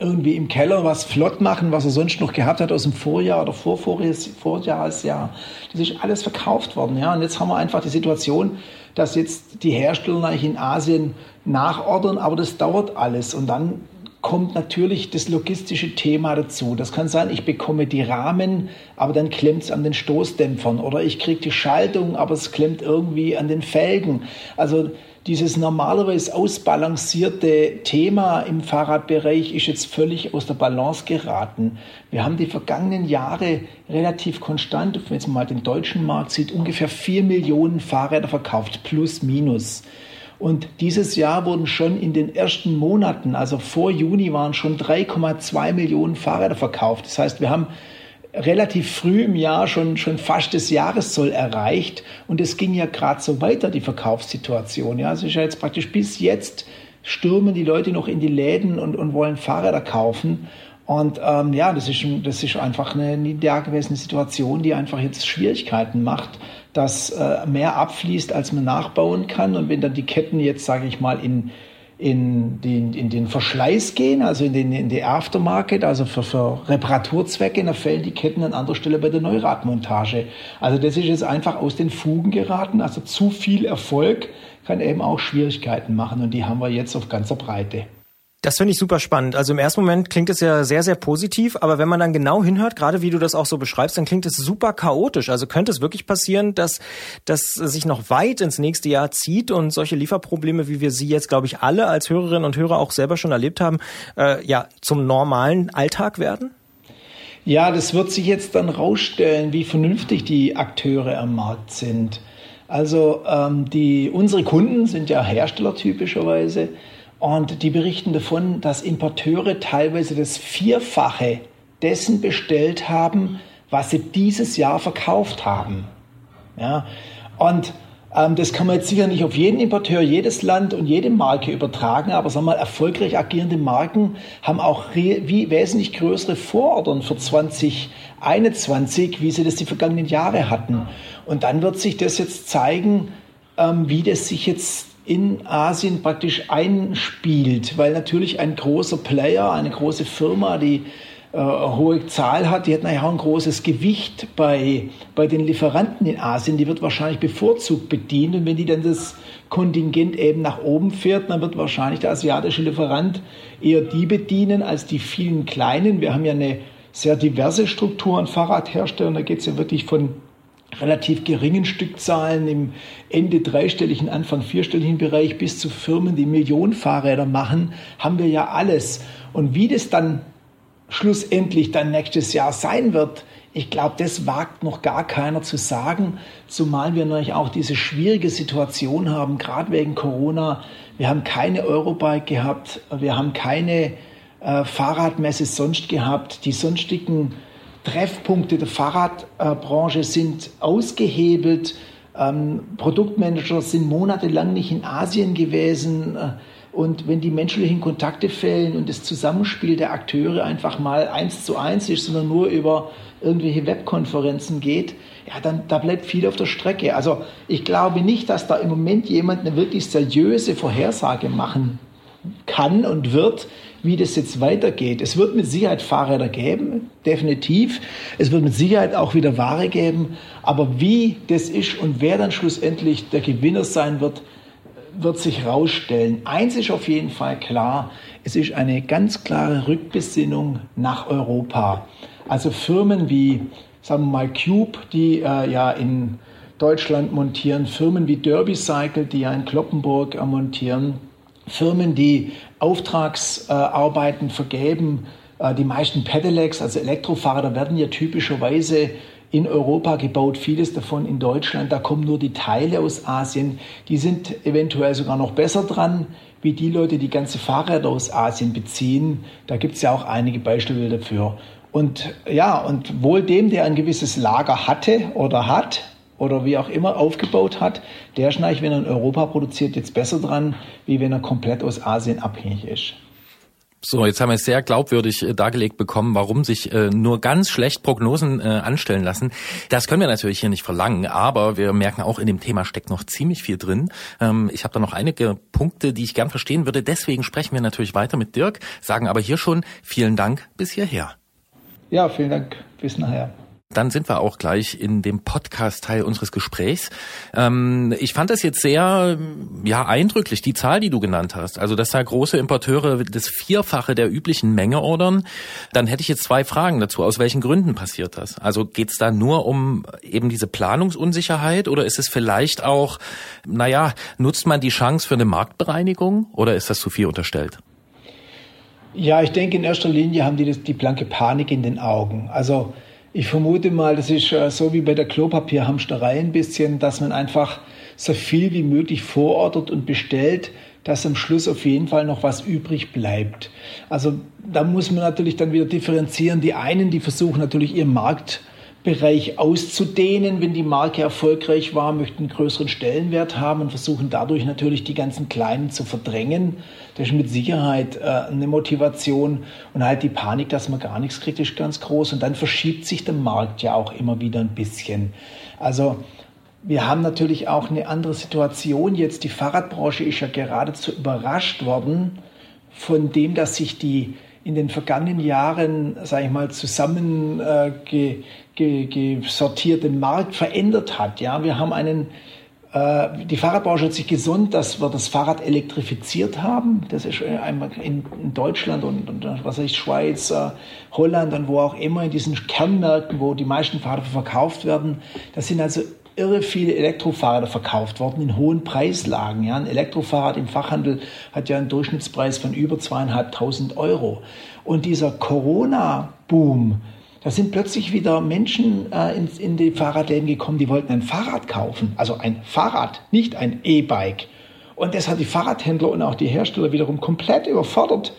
irgendwie im Keller was flott machen, was er sonst noch gehabt hat aus dem Vorjahr oder Vorjahresjahr. Das ist alles verkauft worden. Ja. Und jetzt haben wir einfach die Situation, dass jetzt die Hersteller in Asien nachordern, aber das dauert alles. Und dann kommt natürlich das logistische Thema dazu. Das kann sein, ich bekomme die Rahmen, aber dann klemmt es an den Stoßdämpfern oder ich kriege die Schaltung, aber es klemmt irgendwie an den Felgen. Also dieses normalerweise ausbalancierte Thema im Fahrradbereich ist jetzt völlig aus der Balance geraten. Wir haben die vergangenen Jahre relativ konstant, wenn man mal den deutschen Markt sieht, ungefähr vier Millionen Fahrräder verkauft, plus minus. Und dieses Jahr wurden schon in den ersten Monaten, also vor Juni, waren schon 3,2 Millionen Fahrräder verkauft. Das heißt, wir haben relativ früh im Jahr schon, schon fast das Jahreszoll erreicht. Und es ging ja gerade so weiter, die Verkaufssituation. Ja, es ist ja jetzt praktisch bis jetzt stürmen die Leute noch in die Läden und, und wollen Fahrräder kaufen. Und ähm, ja, das ist, das ist einfach eine nie dagewesene Situation, die einfach jetzt Schwierigkeiten macht dass äh, mehr abfließt, als man nachbauen kann. Und wenn dann die Ketten jetzt, sage ich mal, in, in, den, in den Verschleiß gehen, also in, den, in die Aftermarket, also für, für Reparaturzwecke, dann fällen die Ketten an anderer Stelle bei der Neuradmontage. Also das ist jetzt einfach aus den Fugen geraten. Also zu viel Erfolg kann eben auch Schwierigkeiten machen und die haben wir jetzt auf ganzer Breite. Das finde ich super spannend. Also im ersten Moment klingt es ja sehr, sehr positiv, aber wenn man dann genau hinhört, gerade wie du das auch so beschreibst, dann klingt es super chaotisch. Also könnte es wirklich passieren, dass das sich noch weit ins nächste Jahr zieht und solche Lieferprobleme, wie wir sie jetzt, glaube ich, alle als Hörerinnen und Hörer auch selber schon erlebt haben, äh, ja, zum normalen Alltag werden? Ja, das wird sich jetzt dann rausstellen, wie vernünftig die Akteure am Markt sind. Also ähm, die, unsere Kunden sind ja Hersteller typischerweise. Und die berichten davon, dass Importeure teilweise das Vierfache dessen bestellt haben, was sie dieses Jahr verkauft haben. Ja, und ähm, das kann man jetzt sicher nicht auf jeden Importeur, jedes Land und jede Marke übertragen, aber sagen wir mal, erfolgreich agierende Marken haben auch wie wesentlich größere Vorordern für 2021, wie sie das die vergangenen Jahre hatten. Und dann wird sich das jetzt zeigen, ähm, wie das sich jetzt in Asien praktisch einspielt, weil natürlich ein großer Player, eine große Firma, die äh, hohe Zahl hat, die hat nachher auch ein großes Gewicht bei, bei den Lieferanten in Asien, die wird wahrscheinlich bevorzugt bedient. Und wenn die dann das Kontingent eben nach oben fährt, dann wird wahrscheinlich der asiatische Lieferant eher die bedienen als die vielen kleinen. Wir haben ja eine sehr diverse Struktur an Fahrradherstellern, da geht es ja wirklich von relativ geringen Stückzahlen im Ende dreistelligen, Anfang vierstelligen Bereich bis zu Firmen, die Millionen Fahrräder machen, haben wir ja alles. Und wie das dann schlussendlich dann nächstes Jahr sein wird, ich glaube, das wagt noch gar keiner zu sagen, zumal wir natürlich auch diese schwierige Situation haben, gerade wegen Corona. Wir haben keine Eurobike gehabt, wir haben keine äh, Fahrradmesse sonst gehabt. Die sonstigen Treffpunkte der Fahrradbranche sind ausgehebelt. Ähm, Produktmanager sind monatelang nicht in Asien gewesen. Äh, und wenn die menschlichen Kontakte fehlen und das Zusammenspiel der Akteure einfach mal eins zu eins ist, sondern nur über irgendwelche Webkonferenzen geht, ja, dann da bleibt viel auf der Strecke. Also ich glaube nicht, dass da im Moment jemand eine wirklich seriöse Vorhersage machen kann und wird, wie das jetzt weitergeht. Es wird mit Sicherheit Fahrräder geben, definitiv. Es wird mit Sicherheit auch wieder Ware geben. Aber wie das ist und wer dann schlussendlich der Gewinner sein wird, wird sich herausstellen. Eins ist auf jeden Fall klar, es ist eine ganz klare Rückbesinnung nach Europa. Also Firmen wie, sagen wir mal, Cube, die äh, ja in Deutschland montieren, Firmen wie Derby Cycle, die ja in Kloppenburg äh, montieren, Firmen, die Auftragsarbeiten vergeben, äh, die meisten Pedelecs, also Elektrofahrräder, werden ja typischerweise in Europa gebaut, vieles davon in Deutschland. Da kommen nur die Teile aus Asien. Die sind eventuell sogar noch besser dran, wie die Leute, die ganze Fahrräder aus Asien beziehen. Da gibt es ja auch einige Beispiele dafür. Und ja, und wohl dem, der ein gewisses Lager hatte oder hat, oder wie auch immer aufgebaut hat, der ist wenn er in Europa produziert, jetzt besser dran, wie wenn er komplett aus Asien abhängig ist. So, jetzt haben wir es sehr glaubwürdig äh, dargelegt bekommen, warum sich äh, nur ganz schlecht Prognosen äh, anstellen lassen. Das können wir natürlich hier nicht verlangen, aber wir merken auch, in dem Thema steckt noch ziemlich viel drin. Ähm, ich habe da noch einige Punkte, die ich gern verstehen würde. Deswegen sprechen wir natürlich weiter mit Dirk, sagen aber hier schon vielen Dank bis hierher. Ja, vielen Dank. Bis nachher. Dann sind wir auch gleich in dem Podcast-Teil unseres Gesprächs. Ähm, ich fand das jetzt sehr ja, eindrücklich, die Zahl, die du genannt hast. Also, dass da große Importeure das Vierfache der üblichen Menge ordern. Dann hätte ich jetzt zwei Fragen dazu. Aus welchen Gründen passiert das? Also geht es da nur um eben diese Planungsunsicherheit oder ist es vielleicht auch, naja, nutzt man die Chance für eine Marktbereinigung oder ist das zu viel unterstellt? Ja, ich denke, in erster Linie haben die das, die blanke Panik in den Augen. Also, ich vermute mal, das ist äh, so wie bei der Klopapierhamsterei ein bisschen, dass man einfach so viel wie möglich vorordert und bestellt, dass am Schluss auf jeden Fall noch was übrig bleibt. Also da muss man natürlich dann wieder differenzieren. Die einen, die versuchen natürlich ihren Markt Bereich auszudehnen, wenn die Marke erfolgreich war, möchten einen größeren Stellenwert haben und versuchen dadurch natürlich die ganzen Kleinen zu verdrängen. Das ist mit Sicherheit äh, eine Motivation und halt die Panik, dass man gar nichts kriegt, ist ganz groß und dann verschiebt sich der Markt ja auch immer wieder ein bisschen. Also wir haben natürlich auch eine andere Situation jetzt. Die Fahrradbranche ist ja geradezu überrascht worden von dem, dass sich die in den vergangenen Jahren, sage ich mal, zusammen äh, ge, Markt verändert hat. Ja, wir haben einen die Fahrradbranche hat sich gesund, dass wir das Fahrrad elektrifiziert haben. Das ist einmal in, Deutschland und, und, was weiß ich, Schweiz, äh, Holland und wo auch immer in diesen Kernmärkten, wo die meisten Fahrräder verkauft werden. Das sind also irre viele Elektrofahrräder verkauft worden in hohen Preislagen. Ja, ein Elektrofahrrad im Fachhandel hat ja einen Durchschnittspreis von über zweieinhalbtausend Euro. Und dieser Corona-Boom, da sind plötzlich wieder Menschen äh, in, in die Fahrradläden gekommen, die wollten ein Fahrrad kaufen. Also ein Fahrrad, nicht ein E-Bike. Und das hat die Fahrradhändler und auch die Hersteller wiederum komplett überfordert,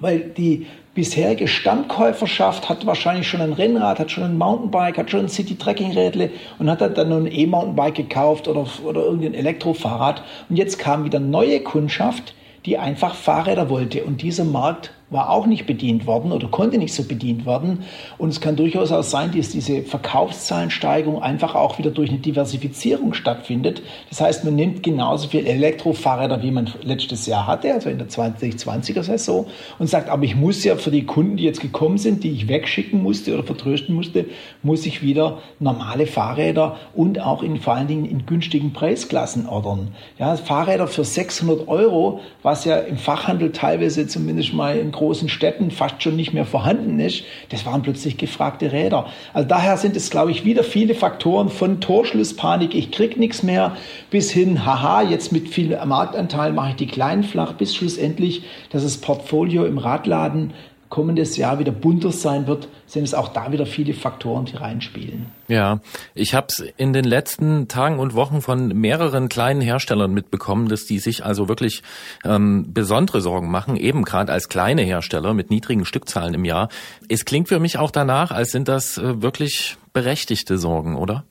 weil die bisherige Stammkäuferschaft hat wahrscheinlich schon ein Rennrad, hat schon ein Mountainbike, hat schon ein City-Trekking-Rädle und hat dann nur ein E-Mountainbike gekauft oder, oder irgendein Elektrofahrrad. Und jetzt kam wieder neue Kundschaft, die einfach Fahrräder wollte. Und dieser Markt war auch nicht bedient worden oder konnte nicht so bedient werden. Und es kann durchaus auch sein, dass diese Verkaufszahlensteigerung einfach auch wieder durch eine Diversifizierung stattfindet. Das heißt, man nimmt genauso viel Elektrofahrräder, wie man letztes Jahr hatte, also in der 2020er Saison, und sagt, aber ich muss ja für die Kunden, die jetzt gekommen sind, die ich wegschicken musste oder vertrösten musste, muss ich wieder normale Fahrräder und auch in vor allen Dingen in günstigen Preisklassen ordern. Ja, Fahrräder für 600 Euro, was ja im Fachhandel teilweise zumindest mal in großen Städten fast schon nicht mehr vorhanden ist, das waren plötzlich gefragte Räder. Also daher sind es, glaube ich, wieder viele Faktoren von Torschlusspanik, ich krieg nichts mehr, bis hin, haha, jetzt mit viel Marktanteil mache ich die kleinen flach, bis schlussendlich, dass das Portfolio im Radladen kommendes Jahr wieder bunter sein wird, sind es auch da wieder viele Faktoren, die reinspielen. Ja, ich habe es in den letzten Tagen und Wochen von mehreren kleinen Herstellern mitbekommen, dass die sich also wirklich ähm, besondere Sorgen machen, eben gerade als kleine Hersteller mit niedrigen Stückzahlen im Jahr. Es klingt für mich auch danach, als sind das äh, wirklich berechtigte Sorgen, oder?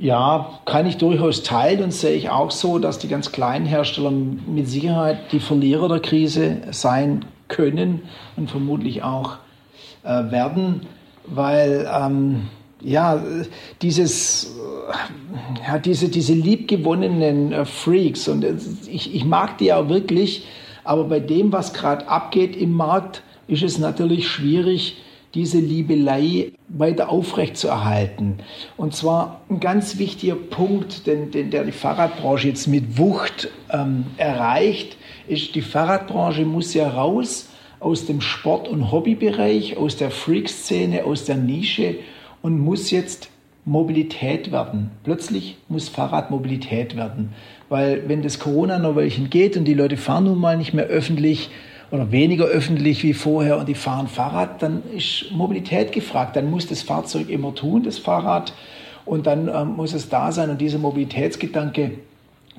Ja, kann ich durchaus teilen und sehe ich auch so, dass die ganz kleinen Hersteller mit Sicherheit die Verlierer der Krise sein können und vermutlich auch äh, werden, weil ähm, ja dieses äh, ja, diese diese liebgewonnenen äh, Freaks und ich, ich mag die ja wirklich, aber bei dem was gerade abgeht im Markt ist es natürlich schwierig diese Liebelei weiter aufrechtzuerhalten. Und zwar ein ganz wichtiger Punkt, den, den der die Fahrradbranche jetzt mit Wucht ähm, erreicht, ist, die Fahrradbranche muss ja raus aus dem Sport- und Hobbybereich, aus der Freak-Szene, aus der Nische und muss jetzt Mobilität werden. Plötzlich muss Fahrrad Mobilität werden. Weil wenn das Corona noch welchen geht und die Leute fahren nun mal nicht mehr öffentlich, oder weniger öffentlich wie vorher und die fahren Fahrrad, dann ist Mobilität gefragt. Dann muss das Fahrzeug immer tun, das Fahrrad, und dann ähm, muss es da sein. Und dieser Mobilitätsgedanke,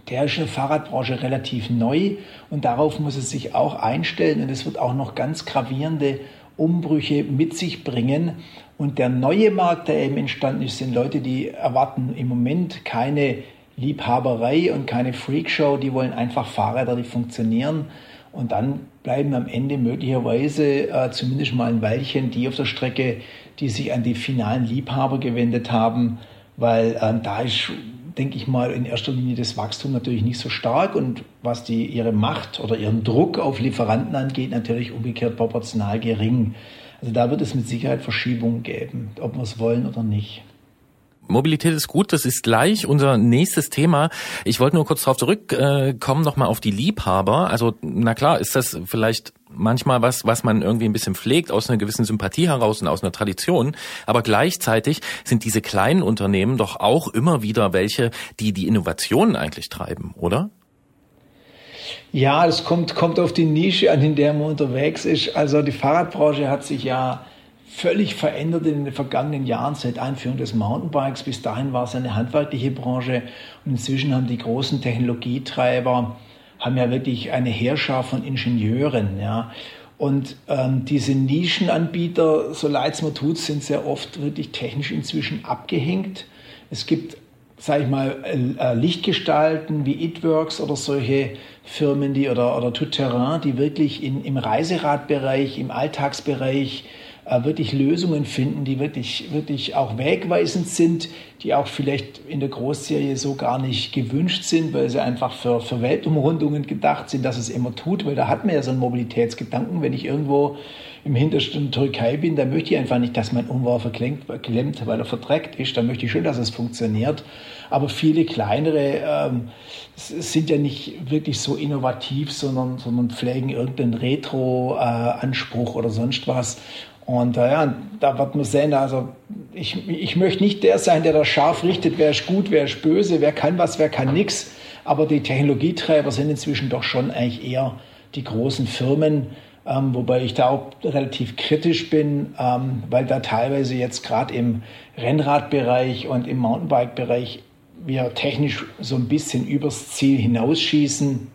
der Fahrradbranche relativ neu und darauf muss es sich auch einstellen. Und es wird auch noch ganz gravierende Umbrüche mit sich bringen. Und der neue Markt, der eben entstanden ist, sind Leute, die erwarten im Moment keine Liebhaberei und keine Freakshow, die wollen einfach Fahrräder, die funktionieren. Und dann bleiben am Ende möglicherweise äh, zumindest mal ein Weilchen die auf der Strecke, die sich an die finalen Liebhaber gewendet haben, weil ähm, da ist, denke ich mal, in erster Linie das Wachstum natürlich nicht so stark und was die, ihre Macht oder ihren Druck auf Lieferanten angeht, natürlich umgekehrt proportional gering. Also da wird es mit Sicherheit Verschiebungen geben, ob wir es wollen oder nicht. Mobilität ist gut, das ist gleich unser nächstes Thema. Ich wollte nur kurz darauf zurückkommen, nochmal auf die Liebhaber. Also, na klar, ist das vielleicht manchmal was, was man irgendwie ein bisschen pflegt, aus einer gewissen Sympathie heraus und aus einer Tradition. Aber gleichzeitig sind diese kleinen Unternehmen doch auch immer wieder welche, die die Innovationen eigentlich treiben, oder? Ja, es kommt, kommt auf die Nische an, in der man unterwegs ist. Also die Fahrradbranche hat sich ja völlig verändert in den vergangenen Jahren seit Einführung des Mountainbikes. Bis dahin war es eine handwerkliche Branche und inzwischen haben die großen Technologietreiber haben ja wirklich eine Heerschar von Ingenieuren, ja. Und ähm, diese Nischenanbieter, so leid es mir tut, sind sehr oft wirklich technisch inzwischen abgehängt. Es gibt, sage ich mal, äh, Lichtgestalten wie Itworks oder solche Firmen, die oder, oder Tout Terrain, die wirklich in, im Reiseradbereich, im Alltagsbereich äh, wirklich Lösungen finden, die wirklich, wirklich auch wegweisend sind, die auch vielleicht in der Großserie so gar nicht gewünscht sind, weil sie einfach für, für Weltumrundungen gedacht sind, dass es immer tut, weil da hat man ja so einen Mobilitätsgedanken, wenn ich irgendwo im hintersten Türkei bin, dann möchte ich einfach nicht, dass mein Umwerfer klemmt, weil er verdreckt ist. Dann möchte ich schon, dass es funktioniert. Aber viele kleinere ähm, sind ja nicht wirklich so innovativ, sondern, sondern pflegen irgendeinen Retro-Anspruch äh, oder sonst was. Und äh, ja, da wird man sehen, also ich, ich möchte nicht der sein, der das scharf richtet, wer ist gut, wer ist böse, wer kann was, wer kann nichts. Aber die Technologietreiber sind inzwischen doch schon eigentlich eher die großen Firmen, ähm, wobei ich da auch relativ kritisch bin, ähm, weil da teilweise jetzt gerade im Rennradbereich und im Mountainbike-Bereich wir technisch so ein bisschen übers Ziel hinausschießen.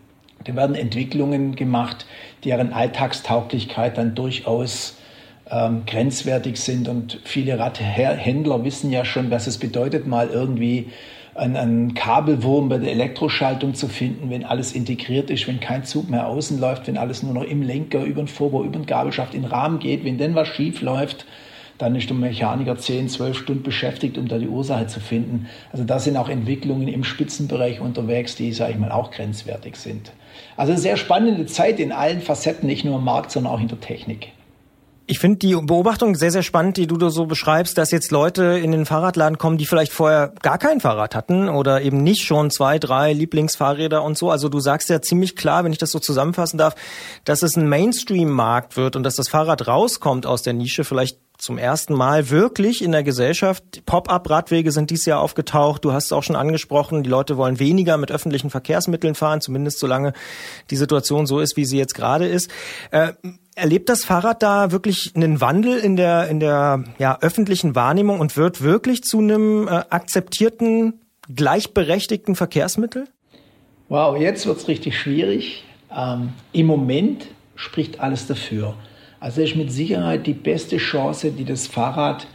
Da werden Entwicklungen gemacht, deren Alltagstauglichkeit dann durchaus ähm, grenzwertig sind. Und viele Radhändler wissen ja schon, was es bedeutet, mal irgendwie einen, Kabelwurm bei der Elektroschaltung zu finden, wenn alles integriert ist, wenn kein Zug mehr außen läuft, wenn alles nur noch im Lenker, über den Vorbau, über den Gabelschaft in den Rahmen geht. Wenn denn was schief läuft, dann ist der Mechaniker 10, 12 Stunden beschäftigt, um da die Ursache zu finden. Also da sind auch Entwicklungen im Spitzenbereich unterwegs, die, sage ich mal, auch grenzwertig sind. Also sehr spannende Zeit in allen Facetten, nicht nur im Markt, sondern auch in der Technik. Ich finde die Beobachtung sehr, sehr spannend, die du da so beschreibst, dass jetzt Leute in den Fahrradladen kommen, die vielleicht vorher gar kein Fahrrad hatten oder eben nicht schon zwei, drei Lieblingsfahrräder und so. Also du sagst ja ziemlich klar, wenn ich das so zusammenfassen darf, dass es ein Mainstream-Markt wird und dass das Fahrrad rauskommt aus der Nische, vielleicht zum ersten Mal wirklich in der Gesellschaft. Pop-up-Radwege sind dieses Jahr aufgetaucht. Du hast es auch schon angesprochen. Die Leute wollen weniger mit öffentlichen Verkehrsmitteln fahren, zumindest solange die Situation so ist, wie sie jetzt gerade ist. Äh, Erlebt das Fahrrad da wirklich einen Wandel in der, in der ja, öffentlichen Wahrnehmung und wird wirklich zu einem äh, akzeptierten, gleichberechtigten Verkehrsmittel? Wow, jetzt wird's richtig schwierig. Ähm, Im Moment spricht alles dafür. Also ist mit Sicherheit die beste Chance, die das Fahrrad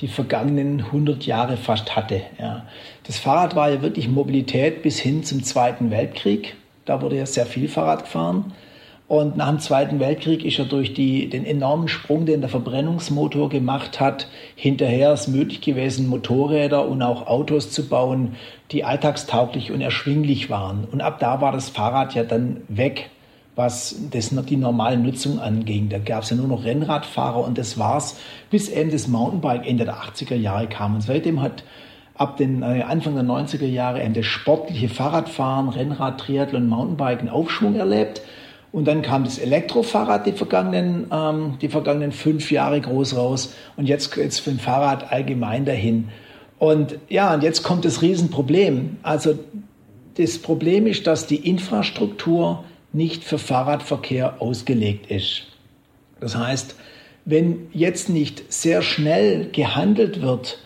die vergangenen 100 Jahre fast hatte. Ja. Das Fahrrad war ja wirklich Mobilität bis hin zum Zweiten Weltkrieg. Da wurde ja sehr viel Fahrrad gefahren. Und nach dem Zweiten Weltkrieg ist er durch die, den enormen Sprung, den der Verbrennungsmotor gemacht hat, hinterher es möglich gewesen, Motorräder und auch Autos zu bauen, die alltagstauglich und erschwinglich waren. Und ab da war das Fahrrad ja dann weg, was das, die normale Nutzung anging. Da gab es ja nur noch Rennradfahrer und das war's, bis eben das Mountainbike Ende der 80er Jahre kam. Und seitdem hat ab den äh, Anfang der 90er Jahre eben das sportliche Fahrradfahren, Rennrad, Triathlon, Mountainbike einen Aufschwung erlebt. Und dann kam das Elektrofahrrad die vergangenen, ähm, die vergangenen fünf Jahre groß raus und jetzt jetzt für ein Fahrrad allgemein dahin. Und ja, und jetzt kommt das Riesenproblem. Also das Problem ist, dass die Infrastruktur nicht für Fahrradverkehr ausgelegt ist. Das heißt, wenn jetzt nicht sehr schnell gehandelt wird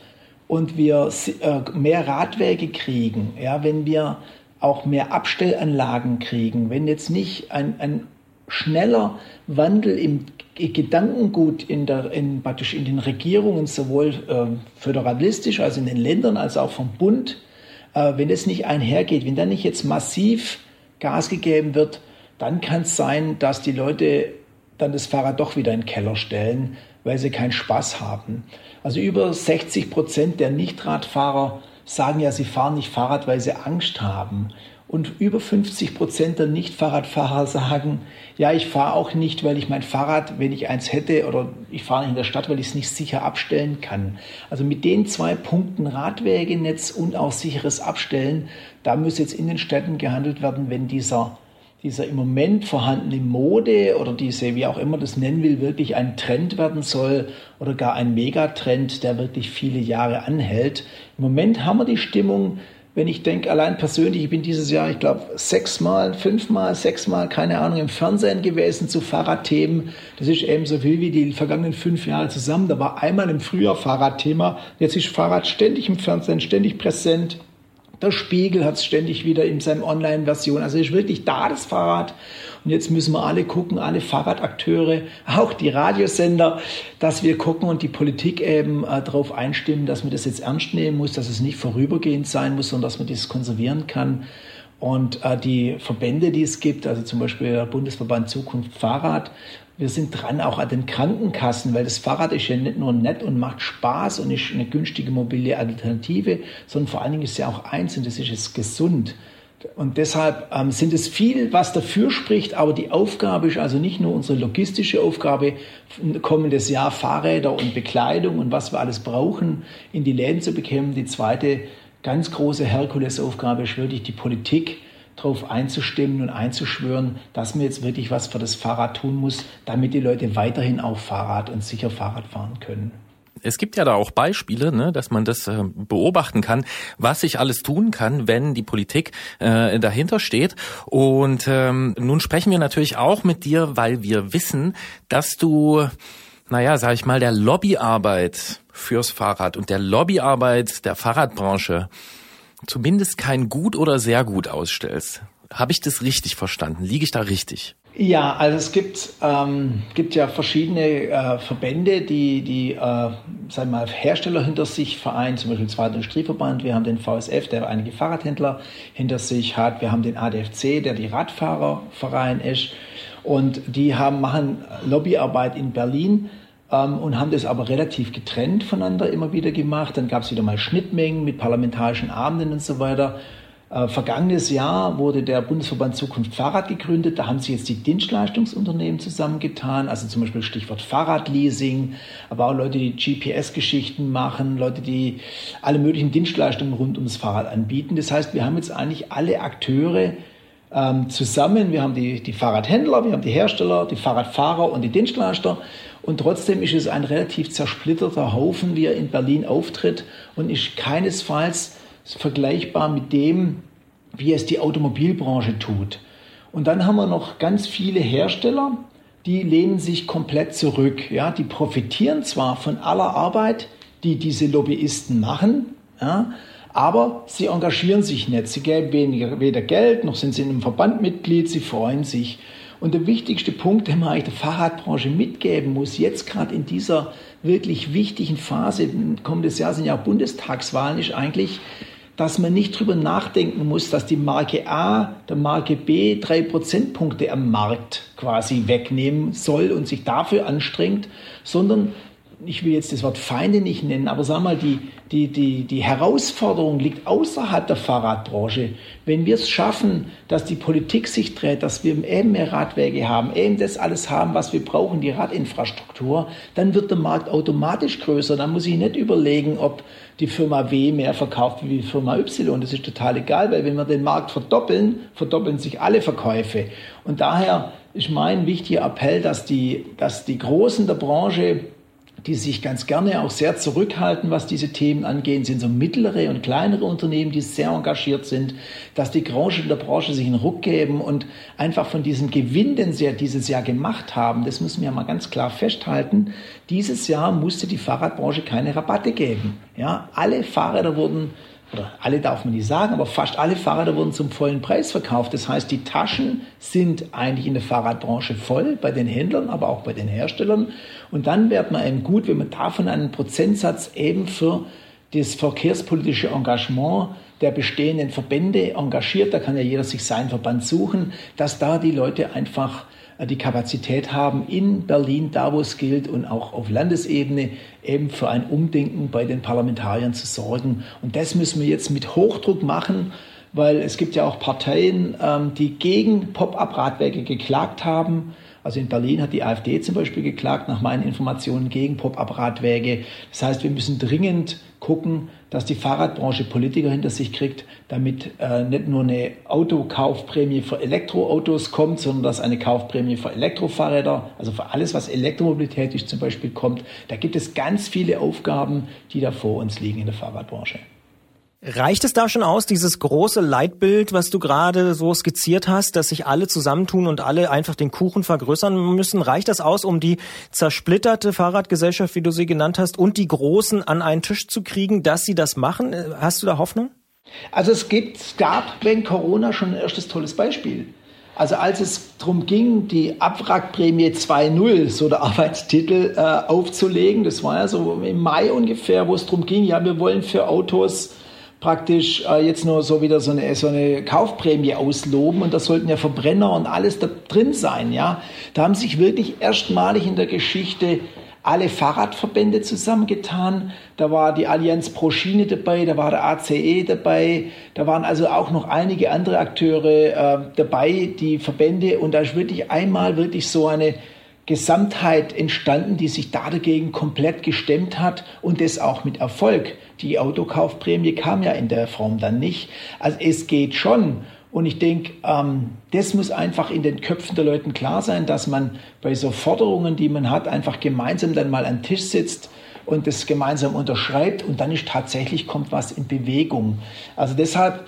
und wir äh, mehr Radwege kriegen, ja, wenn wir auch mehr Abstellanlagen kriegen, wenn jetzt nicht ein, ein schneller Wandel im Gedankengut in, der, in, praktisch in den Regierungen, sowohl äh, föderalistisch, also in den Ländern, als auch vom Bund, äh, wenn es nicht einhergeht, wenn da nicht jetzt massiv Gas gegeben wird, dann kann es sein, dass die Leute dann das Fahrrad doch wieder in den Keller stellen, weil sie keinen Spaß haben. Also über 60 Prozent der Nichtradfahrer sagen ja, sie fahren nicht Fahrrad, weil sie Angst haben. Und über 50 Prozent der Nicht-Fahrradfahrer sagen, ja, ich fahre auch nicht, weil ich mein Fahrrad, wenn ich eins hätte, oder ich fahre nicht in der Stadt, weil ich es nicht sicher abstellen kann. Also mit den zwei Punkten Radwegenetz und auch sicheres Abstellen, da muss jetzt in den Städten gehandelt werden, wenn dieser dieser im Moment vorhandene Mode oder diese, wie auch immer das nennen will, wirklich ein Trend werden soll oder gar ein Megatrend, der wirklich viele Jahre anhält. Im Moment haben wir die Stimmung, wenn ich denke, allein persönlich, ich bin dieses Jahr, ich glaube, sechsmal, fünfmal, sechsmal, keine Ahnung, im Fernsehen gewesen zu Fahrradthemen. Das ist eben so viel wie die vergangenen fünf Jahre zusammen. Da war einmal im Frühjahr Fahrradthema. Jetzt ist Fahrrad ständig im Fernsehen, ständig präsent. Der Spiegel hat es ständig wieder in seiner Online-Version. Also ist wirklich da das Fahrrad. Und jetzt müssen wir alle gucken, alle Fahrradakteure, auch die Radiosender, dass wir gucken und die Politik eben äh, darauf einstimmen, dass man das jetzt ernst nehmen muss, dass es nicht vorübergehend sein muss, sondern dass man das konservieren kann. Und äh, die Verbände, die es gibt, also zum Beispiel der Bundesverband Zukunft Fahrrad, wir sind dran auch an den Krankenkassen, weil das Fahrrad ist ja nicht nur nett und macht Spaß und ist eine günstige mobile Alternative, sondern vor allen Dingen ist ja auch eins und das ist es gesund. Und deshalb ähm, sind es viel, was dafür spricht, aber die Aufgabe ist also nicht nur unsere logistische Aufgabe, kommendes Jahr Fahrräder und Bekleidung und was wir alles brauchen, in die Läden zu bekämen. Die zweite ganz große Herkulesaufgabe ist wirklich die Politik, darauf einzustimmen und einzuschwören, dass man jetzt wirklich was für das Fahrrad tun muss, damit die Leute weiterhin auch Fahrrad und sicher Fahrrad fahren können. Es gibt ja da auch Beispiele, ne, dass man das äh, beobachten kann, was sich alles tun kann, wenn die Politik äh, dahinter steht. Und ähm, nun sprechen wir natürlich auch mit dir, weil wir wissen, dass du, naja, sag ich mal, der Lobbyarbeit fürs Fahrrad und der Lobbyarbeit der Fahrradbranche zumindest kein gut oder sehr gut ausstellst. Habe ich das richtig verstanden? Liege ich da richtig? Ja, also es gibt, ähm, gibt ja verschiedene äh, Verbände, die, die äh, sagen wir mal, Hersteller hinter sich vereinen, zum Beispiel den Zweiten Industrieverband, wir haben den VSF, der einige Fahrradhändler hinter sich hat, wir haben den ADFC, der die Radfahrerverein ist und die haben, machen Lobbyarbeit in Berlin ähm, und haben das aber relativ getrennt voneinander immer wieder gemacht. Dann gab es wieder mal Schnittmengen mit parlamentarischen Abenden und so weiter. Äh, vergangenes Jahr wurde der Bundesverband Zukunft Fahrrad gegründet. Da haben sich jetzt die Dienstleistungsunternehmen zusammengetan, also zum Beispiel Stichwort Fahrradleasing, aber auch Leute, die GPS-Geschichten machen, Leute, die alle möglichen Dienstleistungen rund ums Fahrrad anbieten. Das heißt, wir haben jetzt eigentlich alle Akteure ähm, zusammen. Wir haben die, die Fahrradhändler, wir haben die Hersteller, die Fahrradfahrer und die Dienstleister. Und trotzdem ist es ein relativ zersplitterter Haufen, wie er in Berlin auftritt und ist keinesfalls vergleichbar mit dem, wie es die Automobilbranche tut. Und dann haben wir noch ganz viele Hersteller, die lehnen sich komplett zurück. Ja, die profitieren zwar von aller Arbeit, die diese Lobbyisten machen, ja, aber sie engagieren sich nicht. Sie geben weder Geld, noch sind sie in einem Verband Mitglied, sie freuen sich. Und der wichtigste Punkt, den man eigentlich der Fahrradbranche mitgeben muss, jetzt gerade in dieser wirklich wichtigen Phase, kommendes Jahr sind ja auch Bundestagswahlen, ist eigentlich, dass man nicht drüber nachdenken muss, dass die Marke A der Marke B drei Prozentpunkte am Markt quasi wegnehmen soll und sich dafür anstrengt, sondern ich will jetzt das Wort Feinde nicht nennen, aber sag mal, die, die, die, die Herausforderung liegt außerhalb der Fahrradbranche. Wenn wir es schaffen, dass die Politik sich dreht, dass wir eben mehr Radwege haben, eben das alles haben, was wir brauchen, die Radinfrastruktur, dann wird der Markt automatisch größer. Dann muss ich nicht überlegen, ob die Firma W mehr verkauft wie die Firma Y. Das ist total egal, weil wenn wir den Markt verdoppeln, verdoppeln sich alle Verkäufe. Und daher ist mein wichtiger Appell, dass die, dass die Großen der Branche die sich ganz gerne auch sehr zurückhalten, was diese Themen angehen, sind so mittlere und kleinere Unternehmen, die sehr engagiert sind, dass die Branche der Branche sich einen Ruck geben und einfach von diesem Gewinn, den sie dieses Jahr gemacht haben, das müssen wir mal ganz klar festhalten, dieses Jahr musste die Fahrradbranche keine Rabatte geben. Ja, alle Fahrräder wurden oder alle darf man nicht sagen, aber fast alle Fahrräder wurden zum vollen Preis verkauft. Das heißt, die Taschen sind eigentlich in der Fahrradbranche voll, bei den Händlern, aber auch bei den Herstellern. Und dann wird man eben gut, wenn man davon einen Prozentsatz eben für das verkehrspolitische Engagement der bestehenden Verbände engagiert, da kann ja jeder sich seinen Verband suchen, dass da die Leute einfach die Kapazität haben, in Berlin, da wo es gilt und auch auf Landesebene eben für ein Umdenken bei den Parlamentariern zu sorgen. Und das müssen wir jetzt mit Hochdruck machen, weil es gibt ja auch Parteien, ähm, die gegen Pop-up-Radwege geklagt haben. Also in Berlin hat die AfD zum Beispiel geklagt, nach meinen Informationen, gegen Pop-up-Radwege. Das heißt, wir müssen dringend gucken, dass die Fahrradbranche Politiker hinter sich kriegt, damit äh, nicht nur eine Autokaufprämie für Elektroautos kommt, sondern dass eine Kaufprämie für Elektrofahrräder, also für alles, was Elektromobilität ist zum Beispiel, kommt. Da gibt es ganz viele Aufgaben, die da vor uns liegen in der Fahrradbranche. Reicht es da schon aus, dieses große Leitbild, was du gerade so skizziert hast, dass sich alle zusammentun und alle einfach den Kuchen vergrößern müssen? Reicht das aus, um die zersplitterte Fahrradgesellschaft, wie du sie genannt hast, und die Großen an einen Tisch zu kriegen, dass sie das machen? Hast du da Hoffnung? Also es, gibt, gab wegen Corona schon ein erstes tolles Beispiel. Also als es darum ging, die Abwrackprämie 2.0, so der Arbeitstitel, äh, aufzulegen, das war ja so im Mai ungefähr, wo es darum ging, ja, wir wollen für Autos praktisch äh, jetzt nur so wieder so eine, so eine Kaufprämie ausloben und da sollten ja Verbrenner und alles da drin sein, ja. Da haben sich wirklich erstmalig in der Geschichte alle Fahrradverbände zusammengetan. Da war die Allianz Pro Schiene dabei, da war der ACE dabei, da waren also auch noch einige andere Akteure äh, dabei, die Verbände und da ist wirklich einmal wirklich so eine Gesamtheit entstanden, die sich da dagegen komplett gestemmt hat und das auch mit Erfolg. Die Autokaufprämie kam ja in der Form dann nicht. Also es geht schon. Und ich denke, ähm, das muss einfach in den Köpfen der Leuten klar sein, dass man bei so Forderungen, die man hat, einfach gemeinsam dann mal am Tisch sitzt und das gemeinsam unterschreibt und dann ist tatsächlich kommt was in Bewegung. Also deshalb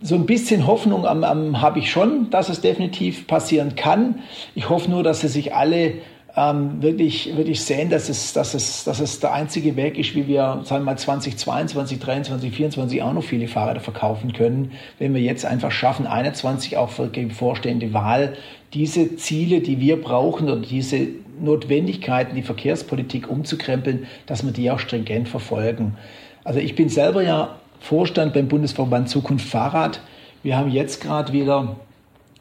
so ein bisschen Hoffnung am, am habe ich schon, dass es definitiv passieren kann. Ich hoffe nur, dass sie sich alle ähm, wirklich, wirklich sehen, dass es, dass, es, dass es der einzige Weg ist, wie wir sagen wir mal 2022, 2023, 2024 auch noch viele Fahrräder verkaufen können, wenn wir jetzt einfach schaffen, 21 auch für die bevorstehende Wahl diese Ziele, die wir brauchen oder diese Notwendigkeiten, die Verkehrspolitik umzukrempeln, dass wir die auch stringent verfolgen. Also ich bin selber ja Vorstand beim Bundesverband Zukunft Fahrrad. Wir haben jetzt gerade wieder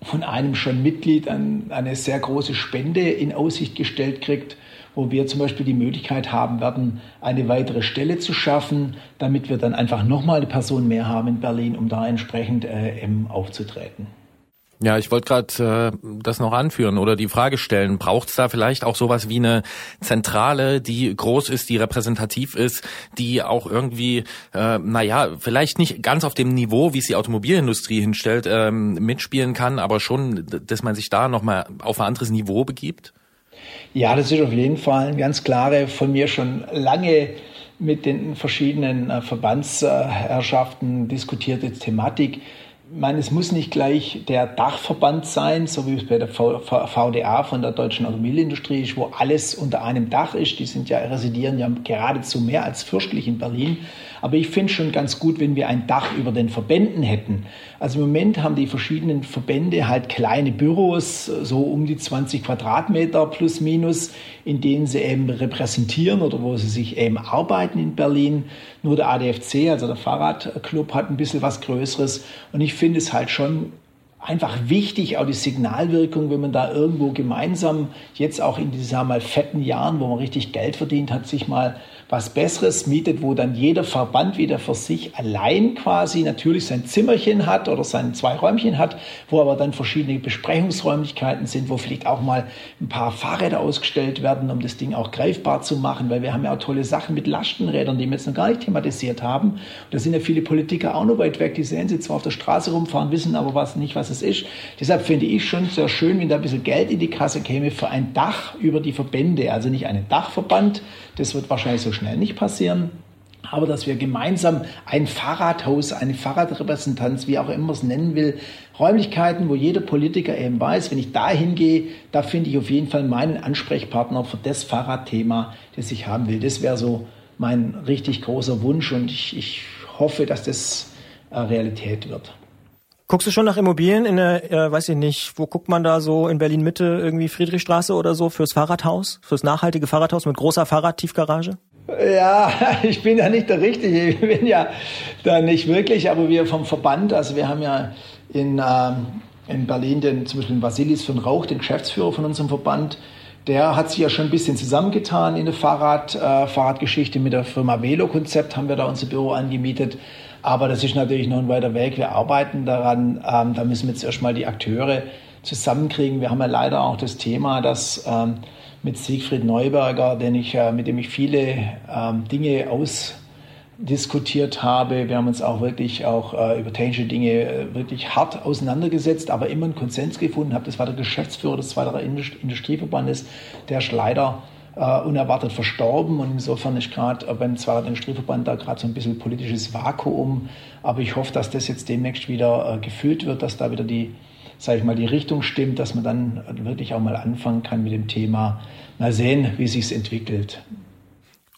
von einem schon Mitglied eine sehr große Spende in Aussicht gestellt kriegt, wo wir zum Beispiel die Möglichkeit haben werden, eine weitere Stelle zu schaffen, damit wir dann einfach nochmal eine Person mehr haben in Berlin, um da entsprechend äh, aufzutreten. Ja, ich wollte gerade äh, das noch anführen oder die Frage stellen, braucht es da vielleicht auch sowas wie eine Zentrale, die groß ist, die repräsentativ ist, die auch irgendwie, äh, naja, vielleicht nicht ganz auf dem Niveau, wie es die Automobilindustrie hinstellt, ähm, mitspielen kann, aber schon, dass man sich da nochmal auf ein anderes Niveau begibt? Ja, das ist auf jeden Fall eine ganz klare, von mir schon lange mit den verschiedenen äh, Verbandsherrschaften diskutierte Thematik meine, es muss nicht gleich der Dachverband sein, so wie es bei der VDA von der deutschen Automobilindustrie ist, wo alles unter einem Dach ist. Die sind ja, residieren ja geradezu mehr als fürstlich in Berlin. Aber ich finde schon ganz gut, wenn wir ein Dach über den Verbänden hätten. Also im Moment haben die verschiedenen Verbände halt kleine Büros, so um die 20 Quadratmeter plus minus, in denen sie eben repräsentieren oder wo sie sich eben arbeiten in Berlin. Nur der ADFC, also der Fahrradclub, hat ein bisschen was Größeres. Und ich finde es halt schon einfach wichtig, auch die Signalwirkung, wenn man da irgendwo gemeinsam jetzt auch in diesen mal fetten Jahren, wo man richtig Geld verdient hat, sich mal was Besseres mietet, wo dann jeder Verband wieder für sich allein quasi natürlich sein Zimmerchen hat oder sein zwei Räumchen hat, wo aber dann verschiedene Besprechungsräumlichkeiten sind, wo vielleicht auch mal ein paar Fahrräder ausgestellt werden, um das Ding auch greifbar zu machen, weil wir haben ja auch tolle Sachen mit Lastenrädern, die wir jetzt noch gar nicht thematisiert haben. Und da sind ja viele Politiker auch noch weit weg, die sehen sie zwar auf der Straße rumfahren, wissen aber was, nicht, was es ist. Deshalb finde ich schon sehr schön, wenn da ein bisschen Geld in die Kasse käme für ein Dach über die Verbände, also nicht einen Dachverband, das wird wahrscheinlich so schnell nicht passieren. Aber dass wir gemeinsam ein Fahrradhaus, eine Fahrradrepräsentanz, wie auch immer es nennen will, Räumlichkeiten, wo jeder Politiker eben weiß, wenn ich da hingehe, da finde ich auf jeden Fall meinen Ansprechpartner für das Fahrradthema, das ich haben will. Das wäre so mein richtig großer Wunsch und ich, ich hoffe, dass das äh, Realität wird. Guckst du schon nach Immobilien in der, äh, weiß ich nicht, wo guckt man da so in Berlin Mitte, irgendwie Friedrichstraße oder so fürs Fahrradhaus, fürs nachhaltige Fahrradhaus mit großer Fahrradtiefgarage? Ja, ich bin ja nicht der Richtige, ich bin ja da nicht wirklich, aber wir vom Verband, also wir haben ja in, ähm, in Berlin den, zum Beispiel den Vasilis von Rauch, den Geschäftsführer von unserem Verband, der hat sich ja schon ein bisschen zusammengetan in der Fahrrad, äh, Fahrradgeschichte mit der Firma Velo Konzept, haben wir da unser Büro angemietet. Aber das ist natürlich noch ein weiter Weg. Wir arbeiten daran. Ähm, da müssen wir jetzt erstmal die Akteure zusammenkriegen. Wir haben ja leider auch das Thema, dass ähm, mit Siegfried Neuberger, den ich, äh, mit dem ich viele ähm, Dinge ausdiskutiert habe. Wir haben uns auch wirklich auch äh, über technische Dinge äh, wirklich hart auseinandergesetzt, aber immer einen Konsens gefunden habe. Das war der Geschäftsführer des Zweiten Industrieverbandes, der ist leider unerwartet verstorben und insofern ist gerade beim Zweiten Industrieverband da gerade so ein bisschen politisches Vakuum. Aber ich hoffe, dass das jetzt demnächst wieder gefüllt wird, dass da wieder die, sage ich mal, die Richtung stimmt, dass man dann wirklich auch mal anfangen kann mit dem Thema. Mal sehen, wie sich's entwickelt.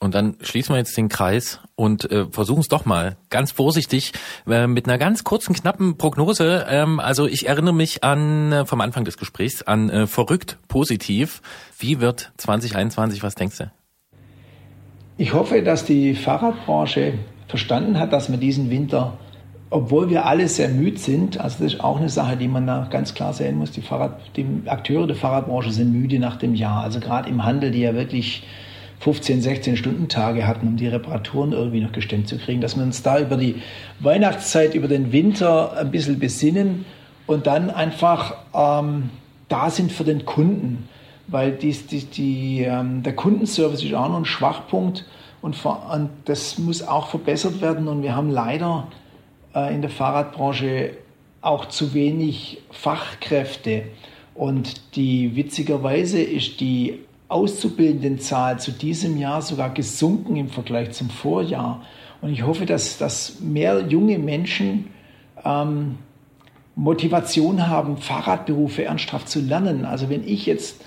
Und dann schließen wir jetzt den Kreis und äh, versuchen es doch mal ganz vorsichtig äh, mit einer ganz kurzen, knappen Prognose. Ähm, also ich erinnere mich an äh, vom Anfang des Gesprächs an äh, verrückt positiv. Wie wird 2021? Was denkst du? Ich hoffe, dass die Fahrradbranche verstanden hat, dass man diesen Winter, obwohl wir alle sehr müde sind, also das ist auch eine Sache, die man da ganz klar sehen muss. Die, Fahrrad, die Akteure der Fahrradbranche sind müde nach dem Jahr. Also gerade im Handel, die ja wirklich 15, 16 Stunden Tage hatten, um die Reparaturen irgendwie noch gestemmt zu kriegen, dass wir uns da über die Weihnachtszeit, über den Winter ein bisschen besinnen und dann einfach ähm, da sind für den Kunden, weil dies, die, die, ähm, der Kundenservice ist auch noch ein Schwachpunkt und, und das muss auch verbessert werden und wir haben leider in der Fahrradbranche auch zu wenig Fachkräfte. Und die witzigerweise ist die Auszubildendenzahl zu diesem Jahr sogar gesunken im Vergleich zum Vorjahr. Und ich hoffe, dass, dass mehr junge Menschen ähm, Motivation haben, Fahrradberufe ernsthaft zu lernen. Also wenn ich jetzt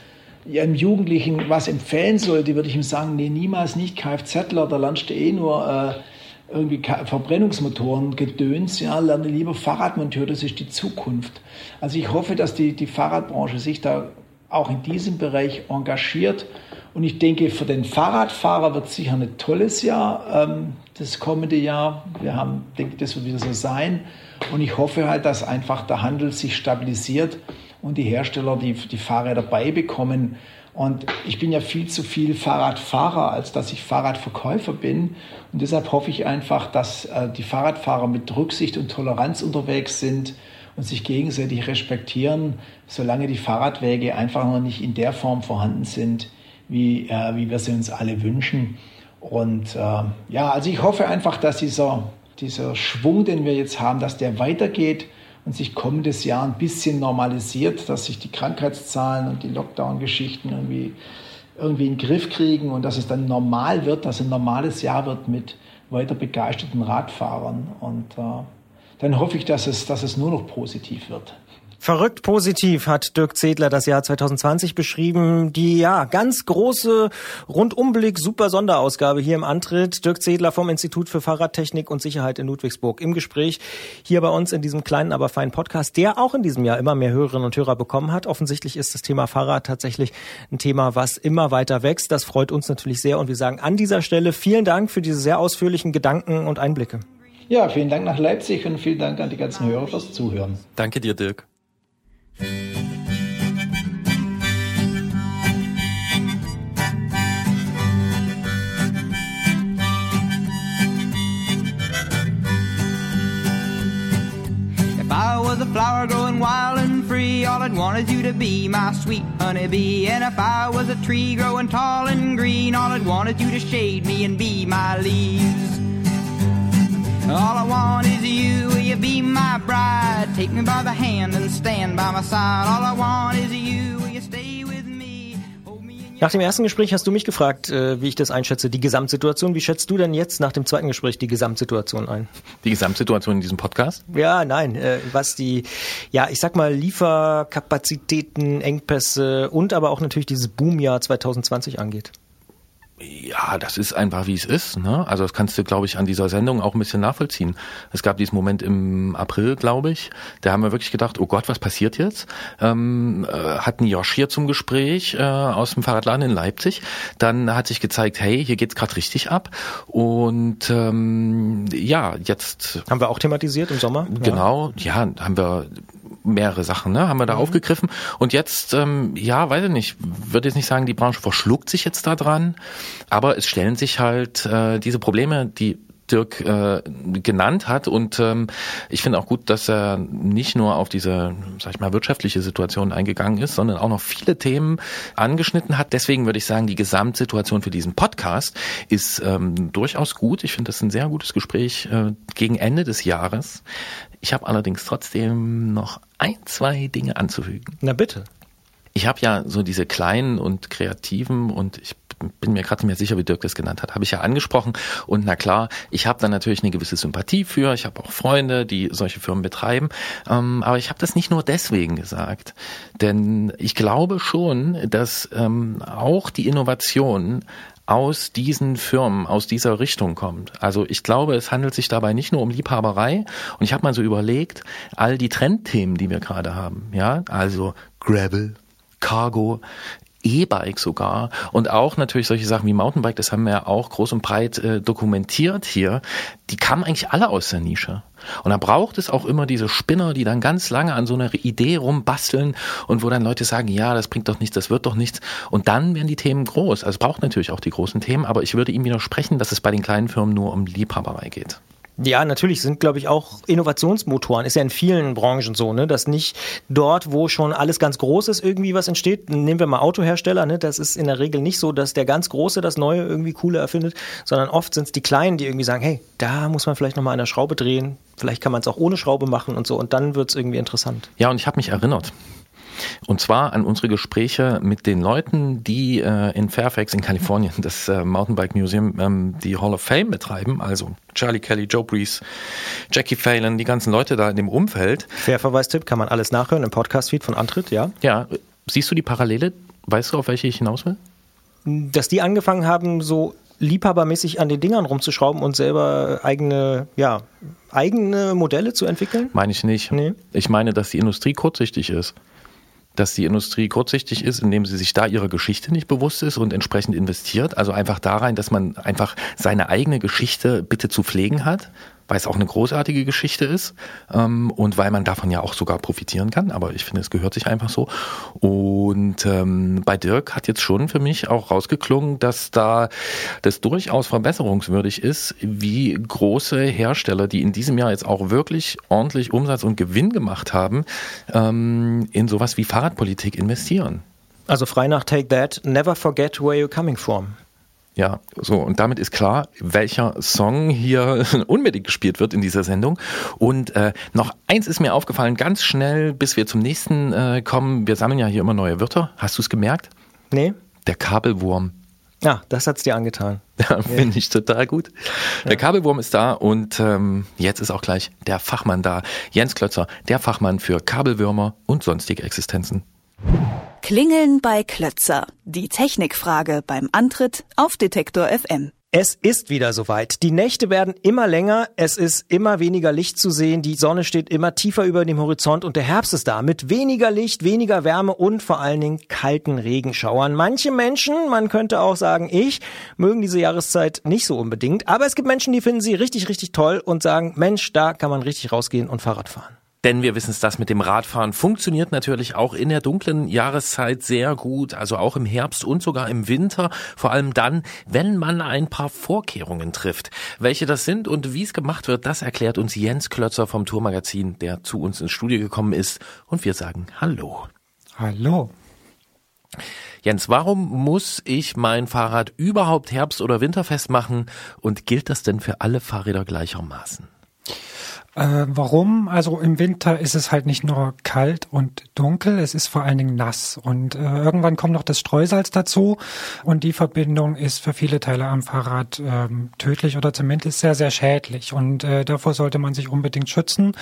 einem Jugendlichen was empfehlen sollte, würde ich ihm sagen, nee, niemals nicht Kfzler, da lernst du eh nur äh, irgendwie Verbrennungsmotoren gedöns, ja, lerne lieber Fahrradmonteur, das ist die Zukunft. Also ich hoffe, dass die, die Fahrradbranche sich da auch in diesem Bereich engagiert. Und ich denke, für den Fahrradfahrer wird es sicher ein tolles Jahr, ähm, das kommende Jahr. Wir haben, denke, das wird wieder so sein. Und ich hoffe halt, dass einfach der Handel sich stabilisiert und die Hersteller die, die Fahrräder beibekommen. Und ich bin ja viel zu viel Fahrradfahrer, als dass ich Fahrradverkäufer bin. Und deshalb hoffe ich einfach, dass äh, die Fahrradfahrer mit Rücksicht und Toleranz unterwegs sind und sich gegenseitig respektieren, solange die Fahrradwege einfach noch nicht in der Form vorhanden sind, wie, äh, wie wir sie uns alle wünschen. Und äh, ja, also ich hoffe einfach, dass dieser, dieser Schwung, den wir jetzt haben, dass der weitergeht und sich kommendes Jahr ein bisschen normalisiert, dass sich die Krankheitszahlen und die Lockdown-Geschichten irgendwie, irgendwie in den Griff kriegen und dass es dann normal wird, dass ein normales Jahr wird mit weiter begeisterten Radfahrern. Und äh, dann hoffe ich, dass es, dass es nur noch positiv wird. Verrückt positiv hat Dirk Zedler das Jahr 2020 beschrieben. Die ja ganz große Rundumblick Super Sonderausgabe hier im Antritt. Dirk Zedler vom Institut für Fahrradtechnik und Sicherheit in Ludwigsburg im Gespräch hier bei uns in diesem kleinen, aber feinen Podcast, der auch in diesem Jahr immer mehr Hörerinnen und Hörer bekommen hat. Offensichtlich ist das Thema Fahrrad tatsächlich ein Thema, was immer weiter wächst. Das freut uns natürlich sehr und wir sagen an dieser Stelle vielen Dank für diese sehr ausführlichen Gedanken und Einblicke. Ja, vielen Dank nach Leipzig und vielen Dank an die ganzen Hörer fürs Zuhören. Danke dir, Dirk. If I was a flower growing wild and free, all I'd want is you to be my sweet honeybee. And if I was a tree growing tall and green, all I'd want is you to shade me and be my leaves. All I want is you, will you be my bride? Take me by the hand and stand by my side. All I want is you, will you stay with me? Nach dem ersten Gespräch hast du mich gefragt, äh, wie ich das einschätze, die Gesamtsituation. Wie schätzt du denn jetzt nach dem zweiten Gespräch die Gesamtsituation ein? Die Gesamtsituation in diesem Podcast? Ja, nein, äh, was die, ja, ich sag mal, Lieferkapazitäten, Engpässe und aber auch natürlich dieses Boomjahr 2020 angeht. Ja, das ist einfach wie es ist. Ne? Also das kannst du, glaube ich, an dieser Sendung auch ein bisschen nachvollziehen. Es gab diesen Moment im April, glaube ich. Da haben wir wirklich gedacht, oh Gott, was passiert jetzt? Ähm, äh, hatten Josh hier zum Gespräch äh, aus dem Fahrradladen in Leipzig. Dann hat sich gezeigt, hey, hier geht's gerade richtig ab. Und ähm, ja, jetzt Haben wir auch thematisiert im Sommer? Genau, ja, haben wir mehrere Sachen, ne, haben wir da aufgegriffen. Und jetzt, ähm, ja, weiß ich nicht, würde jetzt nicht sagen, die Branche verschluckt sich jetzt da dran, aber es stellen sich halt äh, diese Probleme, die Dirk äh, genannt hat und ähm, ich finde auch gut, dass er nicht nur auf diese, sag ich mal, wirtschaftliche Situation eingegangen ist, sondern auch noch viele Themen angeschnitten hat. Deswegen würde ich sagen, die Gesamtsituation für diesen Podcast ist ähm, durchaus gut. Ich finde das ein sehr gutes Gespräch äh, gegen Ende des Jahres. Ich habe allerdings trotzdem noch ein, zwei Dinge anzufügen. Na bitte. Ich habe ja so diese kleinen und kreativen und ich bin mir gerade nicht mehr sicher, wie Dirk das genannt hat, habe ich ja angesprochen. Und na klar, ich habe da natürlich eine gewisse Sympathie für. Ich habe auch Freunde, die solche Firmen betreiben. Ähm, aber ich habe das nicht nur deswegen gesagt. Denn ich glaube schon, dass ähm, auch die Innovation aus diesen Firmen, aus dieser Richtung kommt. Also ich glaube, es handelt sich dabei nicht nur um Liebhaberei. Und ich habe mal so überlegt, all die Trendthemen, die wir gerade haben, ja, also Gravel, Cargo, E-Bike sogar und auch natürlich solche Sachen wie Mountainbike, das haben wir ja auch groß und breit äh, dokumentiert hier, die kamen eigentlich alle aus der Nische. Und da braucht es auch immer diese Spinner, die dann ganz lange an so einer Idee rumbasteln und wo dann Leute sagen, ja, das bringt doch nichts, das wird doch nichts. Und dann werden die Themen groß. Also braucht natürlich auch die großen Themen, aber ich würde ihm widersprechen, dass es bei den kleinen Firmen nur um Liebhaberei geht. Ja, natürlich sind, glaube ich, auch Innovationsmotoren. Ist ja in vielen Branchen so, ne, dass nicht dort, wo schon alles ganz groß ist, irgendwie was entsteht. Nehmen wir mal Autohersteller, ne, das ist in der Regel nicht so, dass der ganz Große das Neue irgendwie cooler erfindet, sondern oft sind es die Kleinen, die irgendwie sagen, hey, da muss man vielleicht nochmal an der Schraube drehen. Vielleicht kann man es auch ohne Schraube machen und so. Und dann wird es irgendwie interessant. Ja, und ich habe mich erinnert. Und zwar an unsere Gespräche mit den Leuten, die äh, in Fairfax in Kalifornien das äh, Mountainbike Museum, ähm, die Hall of Fame betreiben. Also Charlie Kelly, Joe Brees, Jackie Phelan, die ganzen Leute da in dem Umfeld. Fairverweistipp kann man alles nachhören im Podcast-Feed von Antritt, ja. Ja, siehst du die Parallele? Weißt du, auf welche ich hinaus will? Dass die angefangen haben, so liebhabermäßig an den Dingern rumzuschrauben und selber eigene, ja, eigene Modelle zu entwickeln? Meine ich nicht. Nee. Ich meine, dass die Industrie kurzsichtig ist. Dass die Industrie kurzsichtig ist, indem sie sich da ihrer Geschichte nicht bewusst ist und entsprechend investiert. Also einfach da rein, dass man einfach seine eigene Geschichte bitte zu pflegen hat. Weil es auch eine großartige Geschichte ist ähm, und weil man davon ja auch sogar profitieren kann. Aber ich finde, es gehört sich einfach so. Und ähm, bei Dirk hat jetzt schon für mich auch rausgeklungen, dass da das durchaus verbesserungswürdig ist, wie große Hersteller, die in diesem Jahr jetzt auch wirklich ordentlich Umsatz und Gewinn gemacht haben, ähm, in sowas wie Fahrradpolitik investieren. Also frei nach Take That, never forget where you're coming from. Ja, so und damit ist klar, welcher Song hier unbedingt gespielt wird in dieser Sendung. Und äh, noch eins ist mir aufgefallen, ganz schnell, bis wir zum nächsten äh, kommen. Wir sammeln ja hier immer neue Wörter. Hast du es gemerkt? Nee? Der Kabelwurm. Ja, das hat's dir angetan. Ja, finde ich total gut. Der Kabelwurm ist da und ähm, jetzt ist auch gleich der Fachmann da. Jens Klötzer, der Fachmann für Kabelwürmer und sonstige Existenzen. Klingeln bei Klötzer. Die Technikfrage beim Antritt auf Detektor FM. Es ist wieder soweit. Die Nächte werden immer länger, es ist immer weniger Licht zu sehen, die Sonne steht immer tiefer über dem Horizont und der Herbst ist da mit weniger Licht, weniger Wärme und vor allen Dingen kalten Regenschauern. Manche Menschen, man könnte auch sagen ich, mögen diese Jahreszeit nicht so unbedingt, aber es gibt Menschen, die finden sie richtig, richtig toll und sagen, Mensch, da kann man richtig rausgehen und Fahrrad fahren. Denn wir wissen es, das mit dem Radfahren funktioniert natürlich auch in der dunklen Jahreszeit sehr gut, also auch im Herbst und sogar im Winter, vor allem dann, wenn man ein paar Vorkehrungen trifft. Welche das sind und wie es gemacht wird, das erklärt uns Jens Klötzer vom Tourmagazin, der zu uns ins Studio gekommen ist und wir sagen Hallo. Hallo. Jens, warum muss ich mein Fahrrad überhaupt herbst- oder winterfest machen und gilt das denn für alle Fahrräder gleichermaßen? Äh, warum? Also im Winter ist es halt nicht nur kalt und dunkel, es ist vor allen Dingen nass. Und äh, irgendwann kommt noch das Streusalz dazu und die Verbindung ist für viele Teile am Fahrrad ähm, tödlich oder zumindest sehr, sehr schädlich. Und äh, davor sollte man sich unbedingt schützen.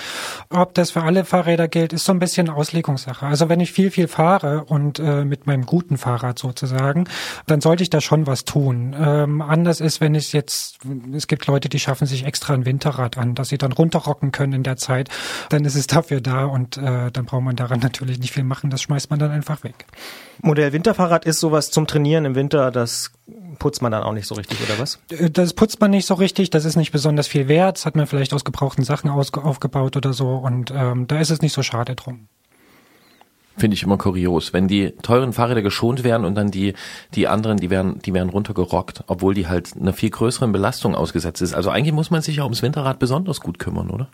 Ob das für alle Fahrräder gilt, ist so ein bisschen Auslegungssache. Also wenn ich viel, viel fahre und äh, mit meinem guten Fahrrad sozusagen, dann sollte ich da schon was tun. Ähm, anders ist, wenn es jetzt, es gibt Leute, die schaffen sich extra ein Winterrad an, dass sie dann runterrocken können in der Zeit, dann ist es dafür da und äh, dann braucht man daran natürlich nicht viel machen. Das schmeißt man dann einfach weg. Modell Winterfahrrad ist sowas zum Trainieren im Winter, das putzt man dann auch nicht so richtig, oder was? Äh, Das putzt man nicht so richtig, das ist nicht besonders viel wert, das hat man vielleicht aus gebrauchten Sachen aufgebaut oder so und ähm, da ist es nicht so schade drum. Finde ich immer kurios, wenn die teuren Fahrräder geschont werden und dann die, die anderen, die werden, die werden runtergerockt, obwohl die halt einer viel größeren Belastung ausgesetzt ist. Also eigentlich muss man sich ja ums Winterrad besonders gut kümmern, oder?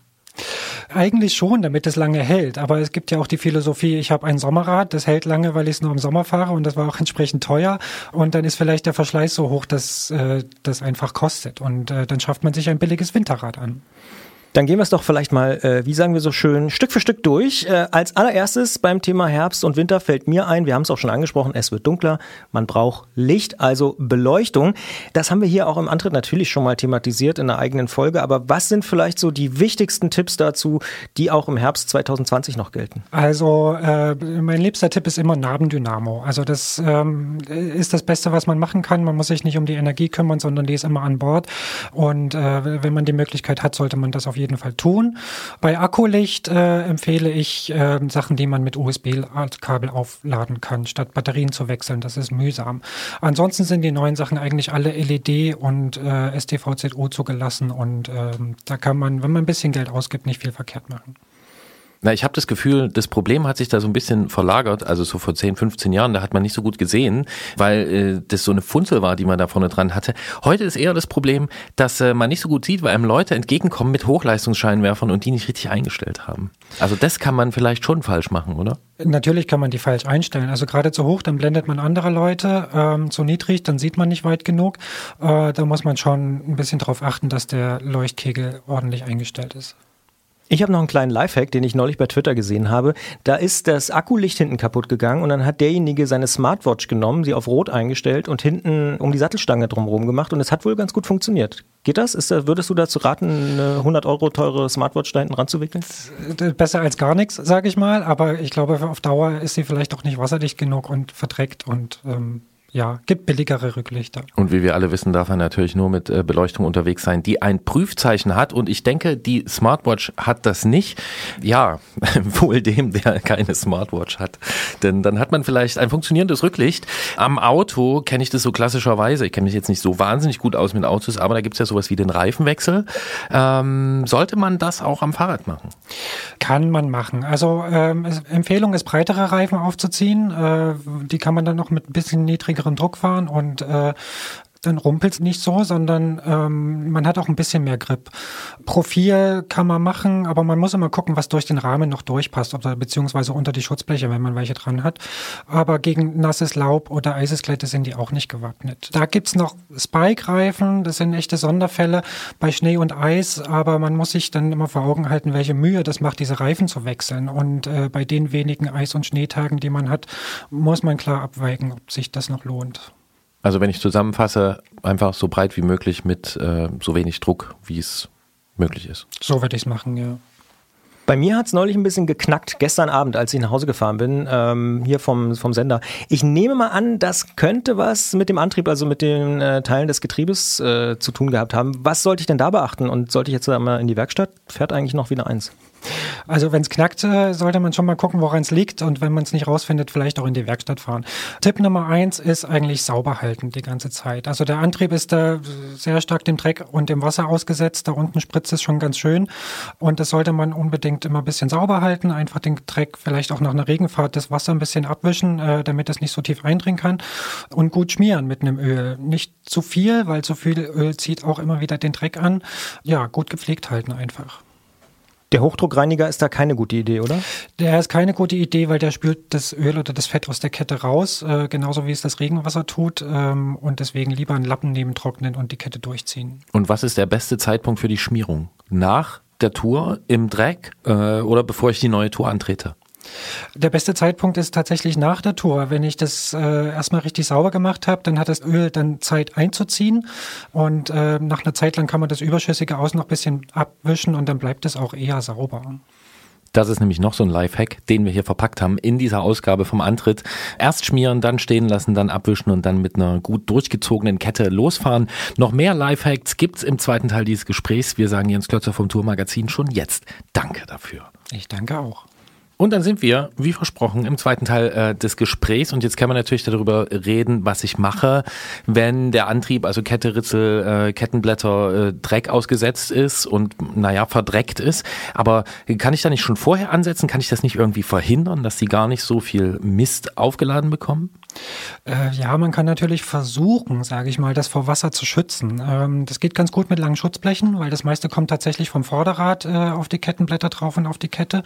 Eigentlich schon, damit es lange hält. Aber es gibt ja auch die Philosophie, ich habe ein Sommerrad, das hält lange, weil ich es nur im Sommer fahre und das war auch entsprechend teuer. Und dann ist vielleicht der Verschleiß so hoch, dass äh, das einfach kostet. Und äh, dann schafft man sich ein billiges Winterrad an. Dann gehen wir es doch vielleicht mal, äh, wie sagen wir so schön, Stück für Stück durch. Äh, als allererstes beim Thema Herbst und Winter fällt mir ein, wir haben es auch schon angesprochen, es wird dunkler, man braucht Licht, also Beleuchtung. Das haben wir hier auch im Antritt natürlich schon mal thematisiert in einer eigenen Folge, aber was sind vielleicht so die wichtigsten Tipps dazu, die auch im Herbst 2020 noch gelten? Also äh, mein liebster Tipp ist immer Nabendynamo. Also das ähm, ist das Beste, was man machen kann. Man muss sich nicht um die Energie kümmern, sondern die ist immer an Bord. Und äh, wenn man die Möglichkeit hat, sollte man das auf jeden Fall tun. Bei Akkulicht äh, empfehle ich äh, Sachen, die man mit USB-Kabel aufladen kann, statt Batterien zu wechseln. Das ist mühsam. Ansonsten sind die neuen Sachen eigentlich alle LED und äh, STVZO zugelassen und ähm, da kann man, wenn man ein bisschen Geld ausgibt, nicht viel verkehrt machen. Na, ich habe das Gefühl, das Problem hat sich da so ein bisschen verlagert. Also so vor 10, 15 Jahren, da hat man nicht so gut gesehen, weil äh, das so eine Funzel war, die man da vorne dran hatte. Heute ist eher das Problem, dass äh, man nicht so gut sieht, weil einem Leute entgegenkommen mit Hochleistungsscheinwerfern und die nicht richtig eingestellt haben. Also das kann man vielleicht schon falsch machen, oder? Natürlich kann man die falsch einstellen. Also gerade zu hoch, dann blendet man andere Leute. Ähm, zu niedrig, dann sieht man nicht weit genug. Äh, da muss man schon ein bisschen drauf achten, dass der Leuchtkegel ordentlich eingestellt ist. Ich habe noch einen kleinen Lifehack, den ich neulich bei Twitter gesehen habe. Da ist das Akkulicht hinten kaputt gegangen und dann hat derjenige seine Smartwatch genommen, sie auf Rot eingestellt und hinten um die Sattelstange drumherum gemacht und es hat wohl ganz gut funktioniert. Geht das? Ist, würdest du dazu raten, eine 100 Euro teure Smartwatch da hinten ranzuwickeln? Äh, Besser als gar nichts, sage ich mal. Aber ich glaube, auf Dauer ist sie vielleicht auch nicht wasserdicht genug und verdreckt und ähm, ja, gibt billigere Rücklichter. Und wie wir alle wissen, darf er natürlich nur mit äh, Beleuchtung unterwegs sein, die ein Prüfzeichen hat. Und ich denke, die Smartwatch hat das nicht. Ja, wohl dem, der keine Smartwatch hat. Denn dann hat man vielleicht ein funktionierendes Rücklicht. Am Auto kenne ich das so klassischerweise. Ich kenne mich jetzt nicht so wahnsinnig gut aus mit Autos, aber da gibt es ja sowas wie den Reifenwechsel. Ähm, sollte man das auch am Fahrrad machen? Kann man machen. Also ähm, Empfehlung ist, breitere Reifen aufzuziehen. Äh, die kann man dann noch mit ein bisschen niedrigerem Druck fahren und äh, dann rumpelt es nicht so, sondern ähm, man hat auch ein bisschen mehr Grip. Profil kann man machen, aber man muss immer gucken, was durch den Rahmen noch durchpasst, oder beziehungsweise unter die Schutzbleche, wenn man welche dran hat. Aber gegen nasses Laub oder Eisesklette sind die auch nicht gewappnet. Da gibt's noch Spike-Reifen, das sind echte Sonderfälle bei Schnee und Eis, aber man muss sich dann immer vor Augen halten, welche Mühe das macht, diese Reifen zu wechseln. Und äh, bei den wenigen Eis- und Schneetagen, die man hat, muss man klar abwägen, ob sich das noch lohnt. Also wenn ich zusammenfasse, einfach so breit wie möglich mit äh, so wenig Druck, wie es möglich ist. So würde ich es machen, ja. Bei mir hat's neulich ein bisschen geknackt, gestern Abend, als ich nach Hause gefahren bin, ähm, hier vom, vom Sender. Ich nehme mal an, das könnte was mit dem Antrieb, also mit den äh, Teilen des Getriebes äh, zu tun gehabt haben. Was sollte ich denn da beachten? Und sollte ich jetzt einmal in die Werkstatt? Fährt eigentlich noch wieder eins? Also wenn es knackt, äh, sollte man schon mal gucken, woran es liegt und wenn man es nicht rausfindet, vielleicht auch in die Werkstatt fahren. Tipp Nummer eins ist eigentlich sauber halten die ganze Zeit. Also der Antrieb ist da sehr stark dem Dreck und dem Wasser ausgesetzt. Da unten spritzt es schon ganz schön und das sollte man unbedingt immer ein bisschen sauber halten. Einfach den Dreck vielleicht auch nach einer Regenfahrt das Wasser ein bisschen abwischen, äh, damit es nicht so tief eindringen kann und gut schmieren mit einem Öl. Nicht zu viel, weil zu viel Öl zieht auch immer wieder den Dreck an. Ja, gut gepflegt halten einfach. Der Hochdruckreiniger ist da keine gute Idee, oder? Der ist keine gute Idee, weil der spült das Öl oder das Fett aus der Kette raus, äh, genauso wie es das Regenwasser tut. Ähm, und deswegen lieber einen Lappen neben trocknen und die Kette durchziehen. Und was ist der beste Zeitpunkt für die Schmierung? Nach der Tour im Dreck äh, oder bevor ich die neue Tour antrete? Der beste Zeitpunkt ist tatsächlich nach der Tour. Wenn ich das äh, erstmal richtig sauber gemacht habe, dann hat das Öl dann Zeit einzuziehen und äh, nach einer Zeit lang kann man das Überschüssige aus noch ein bisschen abwischen und dann bleibt es auch eher sauber. Das ist nämlich noch so ein Lifehack, den wir hier verpackt haben in dieser Ausgabe vom Antritt. Erst schmieren, dann stehen lassen, dann abwischen und dann mit einer gut durchgezogenen Kette losfahren. Noch mehr Lifehacks gibt's im zweiten Teil dieses Gesprächs. Wir sagen Jens Klötzer vom Tourmagazin schon jetzt. Danke dafür. Ich danke auch. Und dann sind wir, wie versprochen, im zweiten Teil äh, des Gesprächs. Und jetzt kann man natürlich darüber reden, was ich mache, wenn der Antrieb, also Kette, Ritzel, äh, Kettenblätter, äh, Dreck ausgesetzt ist und, naja, verdreckt ist. Aber kann ich da nicht schon vorher ansetzen? Kann ich das nicht irgendwie verhindern, dass die gar nicht so viel Mist aufgeladen bekommen? Äh, ja, man kann natürlich versuchen, sage ich mal, das vor Wasser zu schützen. Ähm, das geht ganz gut mit langen Schutzblechen, weil das meiste kommt tatsächlich vom Vorderrad äh, auf die Kettenblätter drauf und auf die Kette.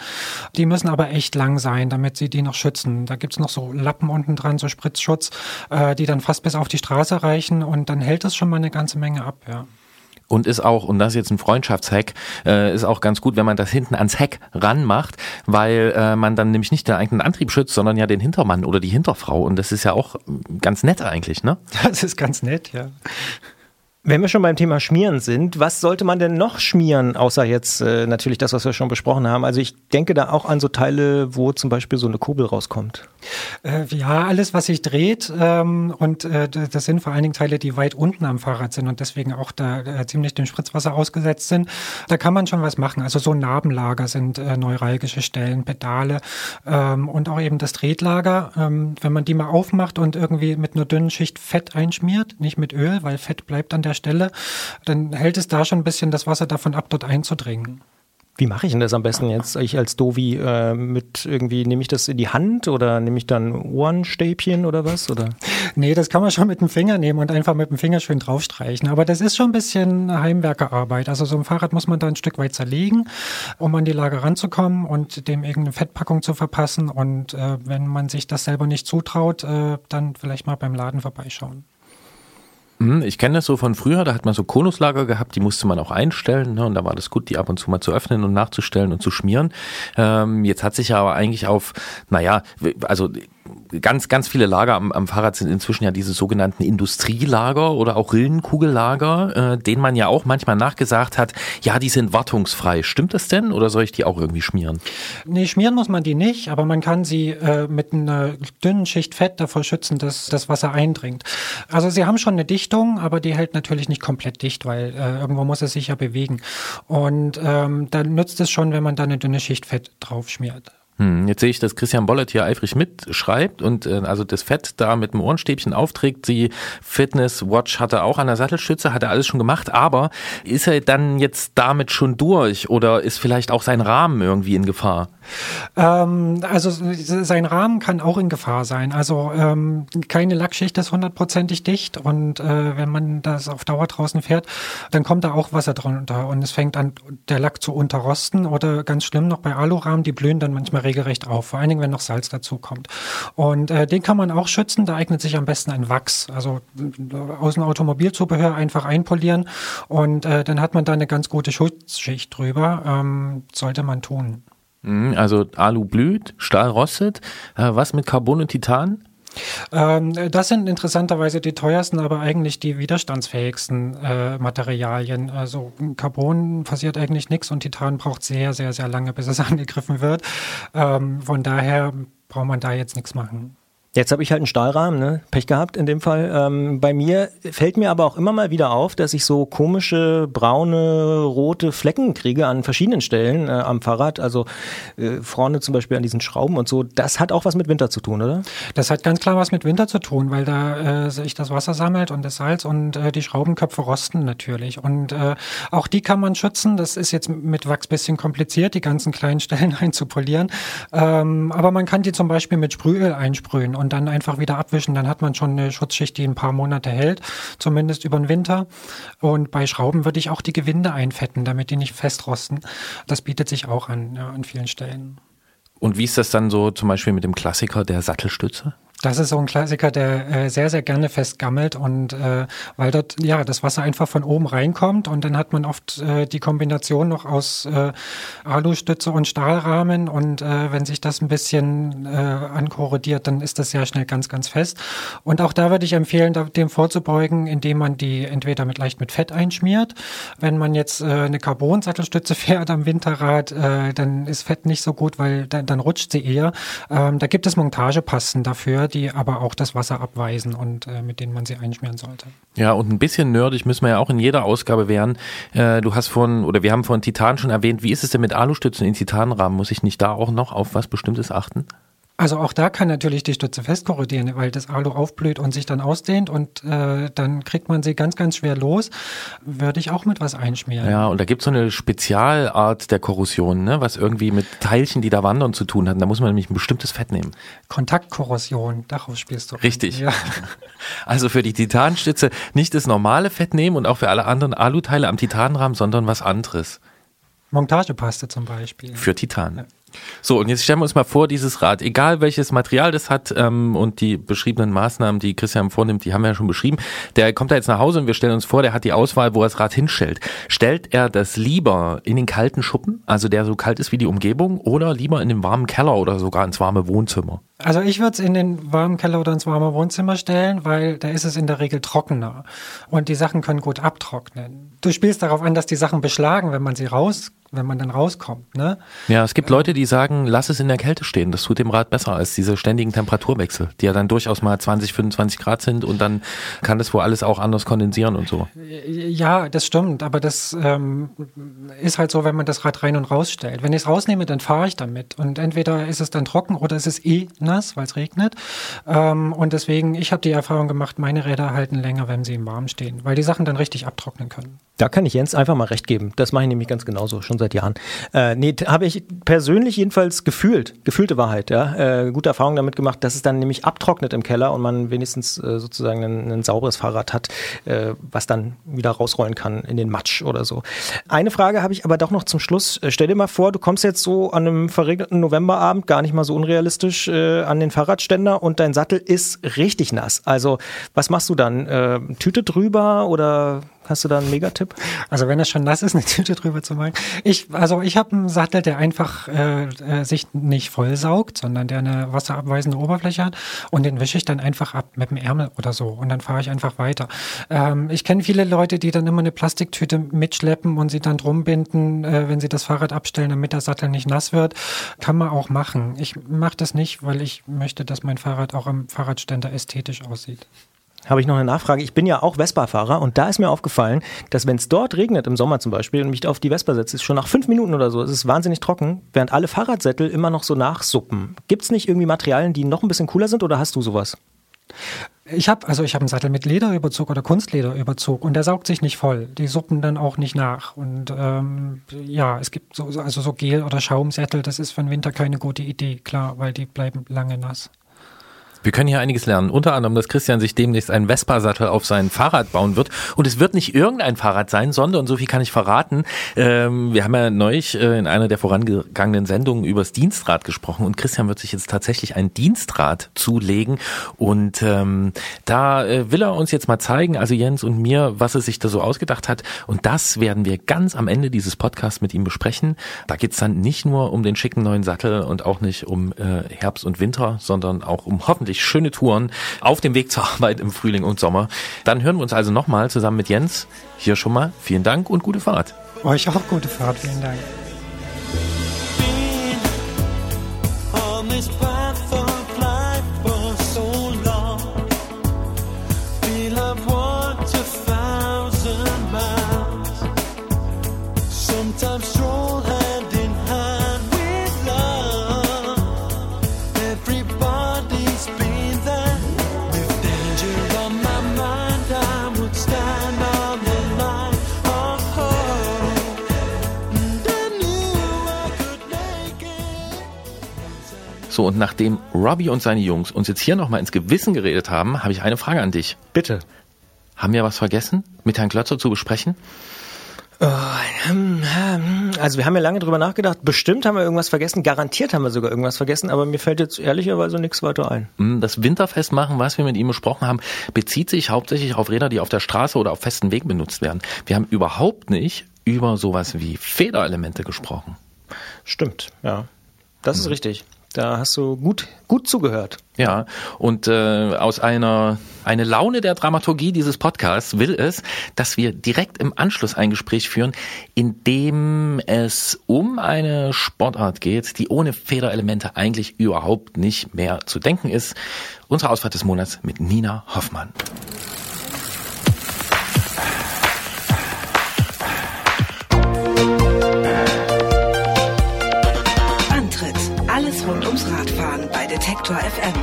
Die müssen aber echt lang sein, damit sie die noch schützen. Da gibt's noch so Lappen unten dran, so Spritzschutz, äh, die dann fast bis auf die Straße reichen und dann hält das schon mal eine ganze Menge ab, ja. Und ist auch, und das ist jetzt ein Freundschaftshack, äh, ist auch ganz gut, wenn man das hinten ans Heck ranmacht, weil äh, man dann nämlich nicht den eigenen Antrieb schützt, sondern ja den Hintermann oder die Hinterfrau. Und das ist ja auch ganz nett eigentlich, ne? Das ist ganz nett, ja. Wenn wir schon beim Thema Schmieren sind, was sollte man denn noch schmieren, außer jetzt äh, natürlich das, was wir schon besprochen haben? Also ich denke da auch an so Teile, wo zum Beispiel so eine Kurbel rauskommt. Äh, ja, alles, was sich dreht. Ähm, und äh, das sind vor allen Dingen Teile, die weit unten am Fahrrad sind und deswegen auch da äh, ziemlich dem Spritzwasser ausgesetzt sind. Da kann man schon was machen. Also so Narbenlager sind äh, neuralgische Stellen, Pedale ähm, und auch eben das Tretlager. Ähm, wenn man die mal aufmacht und irgendwie mit einer dünnen Schicht Fett einschmiert, nicht mit Öl, weil Fett bleibt an der Stelle, dann hält es da schon ein bisschen das Wasser davon ab, dort einzudringen. Wie mache ich denn das am besten jetzt? Ich als Dovi äh, mit irgendwie, nehme ich das in die Hand oder nehme ich dann Ohrenstäbchen oder was? Oder? Nee, das kann man schon mit dem Finger nehmen und einfach mit dem Finger schön draufstreichen. Aber das ist schon ein bisschen Heimwerkerarbeit. Also so ein Fahrrad muss man da ein Stück weit zerlegen, um an die Lage ranzukommen und dem irgendeine Fettpackung zu verpassen. Und äh, wenn man sich das selber nicht zutraut, äh, dann vielleicht mal beim Laden vorbeischauen. Hm, Ich kenne das so von früher, da hat man so Konuslager gehabt, die musste man auch einstellen ne, und da war das gut, die ab und zu mal zu öffnen und nachzustellen und zu schmieren. Ähm, jetzt hat sich ja aber eigentlich auf, naja, also ganz, ganz viele Lager am, am Fahrrad sind inzwischen ja diese sogenannten Industrielager oder auch Rillenkugellager, äh, denen man ja auch manchmal nachgesagt hat, ja, die sind wartungsfrei. Stimmt das denn oder soll ich die auch irgendwie schmieren? Nee, schmieren muss man die nicht, aber man kann sie äh, mit einer dünnen Schicht Fett davor schützen, dass das Wasser eindringt. Also sie haben schon eine Dichtung, aber die hält natürlich nicht komplett dicht, weil äh, irgendwo muss es sich ja bewegen. Und ähm, dann nützt es schon, wenn man da eine dünne Schicht Fett drauf schmiert. Hm, jetzt sehe ich, dass Christian Bollert hier eifrig mitschreibt und äh, also das Fett da mit dem Ohrenstäbchen aufträgt. Die Fitness Watch hat er auch an der Sattelstütze, hat er alles schon gemacht, aber ist er dann jetzt damit schon durch oder ist vielleicht auch sein Rahmen irgendwie in Gefahr? Ähm, also sein Rahmen kann auch in Gefahr sein. Also ähm, keine Lackschicht ist hundertprozentig dicht und äh, wenn man das auf Dauer draußen fährt, dann kommt da auch Wasser drunter und es fängt an, der Lack zu unterrosten oder ganz schlimm noch bei Alurahmen, die blühen dann manchmal regelrecht auf, vor allen Dingen, wenn noch Salz dazu kommt. Und äh, den kann man auch schützen, da eignet sich am besten ein Wachs. Also äh, aus dem Automobilzubehör einfach einpolieren und äh, dann hat man da eine ganz gute Schutzschicht drüber. Ähm, sollte man tun. Hm, Also Alu blüht, Stahl rostet. Äh, was mit Carbon und Titan? Ähm, das sind interessanterweise die teuersten, aber eigentlich die widerstandsfähigsten äh, Materialien. Also Carbon passiert eigentlich nichts und Titan braucht sehr, sehr, sehr lange, bis es angegriffen wird. Ähm, von daher braucht man da jetzt nichts machen. Jetzt habe ich halt einen Stahlrahmen, ne? Pech gehabt in dem Fall. Ähm, bei mir fällt mir aber auch immer mal wieder auf, dass ich so komische braune, rote Flecken kriege an verschiedenen Stellen äh, am Fahrrad. Also äh, vorne zum Beispiel an diesen Schrauben und so. Das hat auch was mit Winter zu tun, oder? Das hat ganz klar was mit Winter zu tun, weil da äh, sich das Wasser sammelt und das Salz und äh, die Schraubenköpfe rosten natürlich. Und äh, auch die kann man schützen. Das ist jetzt mit Wachs bisschen kompliziert, die ganzen kleinen Stellen einzupolieren. Ähm, aber man kann die zum Beispiel mit Sprühöl einsprühen und dann einfach wieder abwischen. Dann hat man schon eine Schutzschicht, die ein paar Monate hält, zumindest über den Winter. Und bei Schrauben würde ich auch die Gewinde einfetten, damit die nicht festrosten. Das bietet sich auch an, ja, an vielen Stellen. Und wie ist das dann so zum Beispiel mit dem Klassiker der Sattelstütze? Das ist so ein Klassiker, der äh, sehr, sehr gerne festgammelt und äh, weil dort ja das Wasser einfach von oben reinkommt und dann hat man oft äh, die Kombination noch aus äh, Alustütze und Stahlrahmen und äh, wenn sich das ein bisschen äh, ankorrodiert, dann ist das sehr schnell ganz, ganz fest. Und auch da würde ich empfehlen, dem vorzubeugen, indem man die entweder mit leicht mit Fett einschmiert. Wenn man jetzt äh, eine Carbon-Sattelstütze fährt am Winterrad, äh, dann ist Fett nicht so gut, weil dann, dann rutscht sie eher. Ähm, da gibt es Montagepasten dafür, die aber auch das Wasser abweisen und äh, mit denen man sie einschmieren sollte. Ja, und ein bisschen nerdig müssen wir ja auch in jeder Ausgabe werden. Äh, du hast von, oder wir haben von Titan schon erwähnt, wie ist es denn mit Alustützen in Titanrahmen? Muss ich nicht da auch noch auf was Bestimmtes achten? Also auch da kann natürlich die Stütze festkorrodieren, weil das Alu aufblüht und sich dann ausdehnt und äh, dann kriegt man sie ganz, ganz schwer los. Würde ich auch mit was einschmieren. Ja, und da gibt es so eine Spezialart der Korrosion, ne? was irgendwie mit Teilchen, die da wandern, zu tun hat. Da muss man nämlich ein bestimmtes Fett nehmen. Kontaktkorrosion, darauf spielst du. Richtig. Ja. Also für die Titanstütze nicht das normale Fett nehmen und auch für alle anderen Aluteile am Titanrahmen, sondern was anderes. Montagepaste zum Beispiel. Für Titan. So, und jetzt stellen wir uns mal vor, dieses Rad, egal welches Material das hat ähm, und die beschriebenen Maßnahmen, die Christian vornimmt, die haben wir ja schon beschrieben, der kommt da jetzt nach Hause und wir stellen uns vor, der hat die Auswahl, wo er das Rad hinstellt. Stellt er das lieber in den kalten Schuppen, also der so kalt ist wie die Umgebung, oder lieber in den warmen Keller oder sogar ins warme Wohnzimmer? Also ich würde es in den warmen Keller oder ins warme Wohnzimmer stellen, weil da ist es in der Regel trockener und die Sachen können gut abtrocknen. Du spielst darauf an, dass die Sachen beschlagen, wenn man sie raus, wenn man dann rauskommt, ne? Ja, es gibt Leute, die sagen, lass es in der Kälte stehen. Das tut dem Rad besser als diese ständigen Temperaturwechsel, die ja dann durchaus mal 20, 25 Grad sind und dann kann das wohl alles auch anders kondensieren und so. Ja, das stimmt, aber das ähm, ist halt so, wenn man das Rad rein und raus stellt. Wenn ich es rausnehme, dann fahre ich damit und entweder ist es dann trocken oder ist es eh nass, weil es regnet. Ähm, und deswegen, ich habe die Erfahrung gemacht, meine Räder halten länger, wenn sie im Warmen stehen, weil die Sachen dann richtig abtrocknen können. Da kann ich Jens einfach mal recht geben. Das mache ich nämlich ganz genauso, schon seit Jahren. Äh, nee, habe ich persönlich jedenfalls gefühlt, gefühlte Wahrheit, ja. Äh, gute Erfahrung damit gemacht, dass es dann nämlich abtrocknet im Keller und man wenigstens äh, sozusagen ein, ein sauberes Fahrrad hat, äh, was dann wieder rausrollen kann in den Matsch oder so. Eine Frage habe ich aber doch noch zum Schluss. Äh, Stell dir mal vor, du kommst jetzt so an einem verregneten Novemberabend, gar nicht mal so unrealistisch, äh, an den Fahrradständer und dein Sattel ist richtig nass. Also, was machst du dann? Äh, Tüte drüber oder Hast du da einen Megatipp? Also wenn es schon nass ist, eine Tüte drüber zu machen. Ich, also ich habe einen Sattel, der einfach äh, äh, sich nicht vollsaugt, sondern der eine wasserabweisende Oberfläche hat und den wische ich dann einfach ab mit dem Ärmel oder so und dann fahre ich einfach weiter. Ähm, ich kenne viele Leute, die dann immer eine Plastiktüte mitschleppen und sie dann drum binden, äh, wenn sie das Fahrrad abstellen, damit der Sattel nicht nass wird. Kann man auch machen. Ich mache das nicht, weil ich möchte, dass mein Fahrrad auch am Fahrradständer ästhetisch aussieht. Habe ich noch eine Nachfrage. Ich bin ja auch Vespa-Fahrer und da ist mir aufgefallen, dass wenn es dort regnet, im Sommer zum Beispiel, und mich auf die Vespa setze, ist schon nach fünf Minuten oder so, es ist wahnsinnig trocken, während alle Fahrradsättel immer noch so nachsuppen. Gibt es nicht irgendwie Materialien, die noch ein bisschen cooler sind oder hast du sowas? Ich habe also ich habe einen Sattel mit Lederüberzug oder Kunstlederüberzug und der saugt sich nicht voll. Die suppen dann auch nicht nach. Und ähm, ja, es gibt so also so Gel oder Schaumsättel. Das ist für den Winter keine gute Idee, klar, weil die bleiben lange nass. Wir können hier einiges lernen. Unter anderem, dass Christian sich demnächst einen Vespa-Sattel auf sein Fahrrad bauen wird. Und es wird nicht irgendein Fahrrad sein, sondern, so viel kann ich verraten, ähm, wir haben ja neulich äh, in einer der vorangegangenen Sendungen übers Dienstrad gesprochen und Christian wird sich jetzt tatsächlich ein Dienstrad zulegen. Und ähm, da äh, will er uns jetzt mal zeigen, also Jens und mir, was er sich da so ausgedacht hat. Und das werden wir ganz am Ende dieses Podcasts mit ihm besprechen. Da geht's dann nicht nur um den schicken neuen Sattel und auch nicht um äh, Herbst und Winter, sondern auch um hoffentlich schöne Touren auf dem Weg zur Arbeit im Frühling und Sommer. Dann hören wir uns also nochmal zusammen mit Jens. Hier schon mal vielen Dank und gute Fahrt. Euch auch gute Fahrt, vielen Dank. So, und nachdem Robbie und seine Jungs uns jetzt hier nochmal ins Gewissen geredet haben, habe ich eine Frage an dich. Bitte. Haben wir was vergessen, mit Herrn Klötzer zu besprechen? Also wir haben ja lange drüber nachgedacht. Bestimmt haben wir irgendwas vergessen. Garantiert haben wir sogar irgendwas vergessen. Aber mir fällt jetzt ehrlicherweise nichts weiter ein. Hm, Das Winterfest machen, was wir mit ihm besprochen haben, bezieht sich hauptsächlich auf Räder, die auf der Straße oder auf festen Wegen benutzt werden. Wir haben überhaupt nicht über sowas wie Federelemente gesprochen. Stimmt, ja. Das ist richtig. Da hast du gut, gut zugehört. Ja, und äh, aus einer eine Laune der Dramaturgie dieses Podcasts will es, dass wir direkt im Anschluss ein Gespräch führen, in dem es um eine Sportart geht, die ohne Federelemente eigentlich überhaupt nicht mehr zu denken ist. Unsere Ausfahrt des Monats mit Nina Hoffmann. Detektor FM.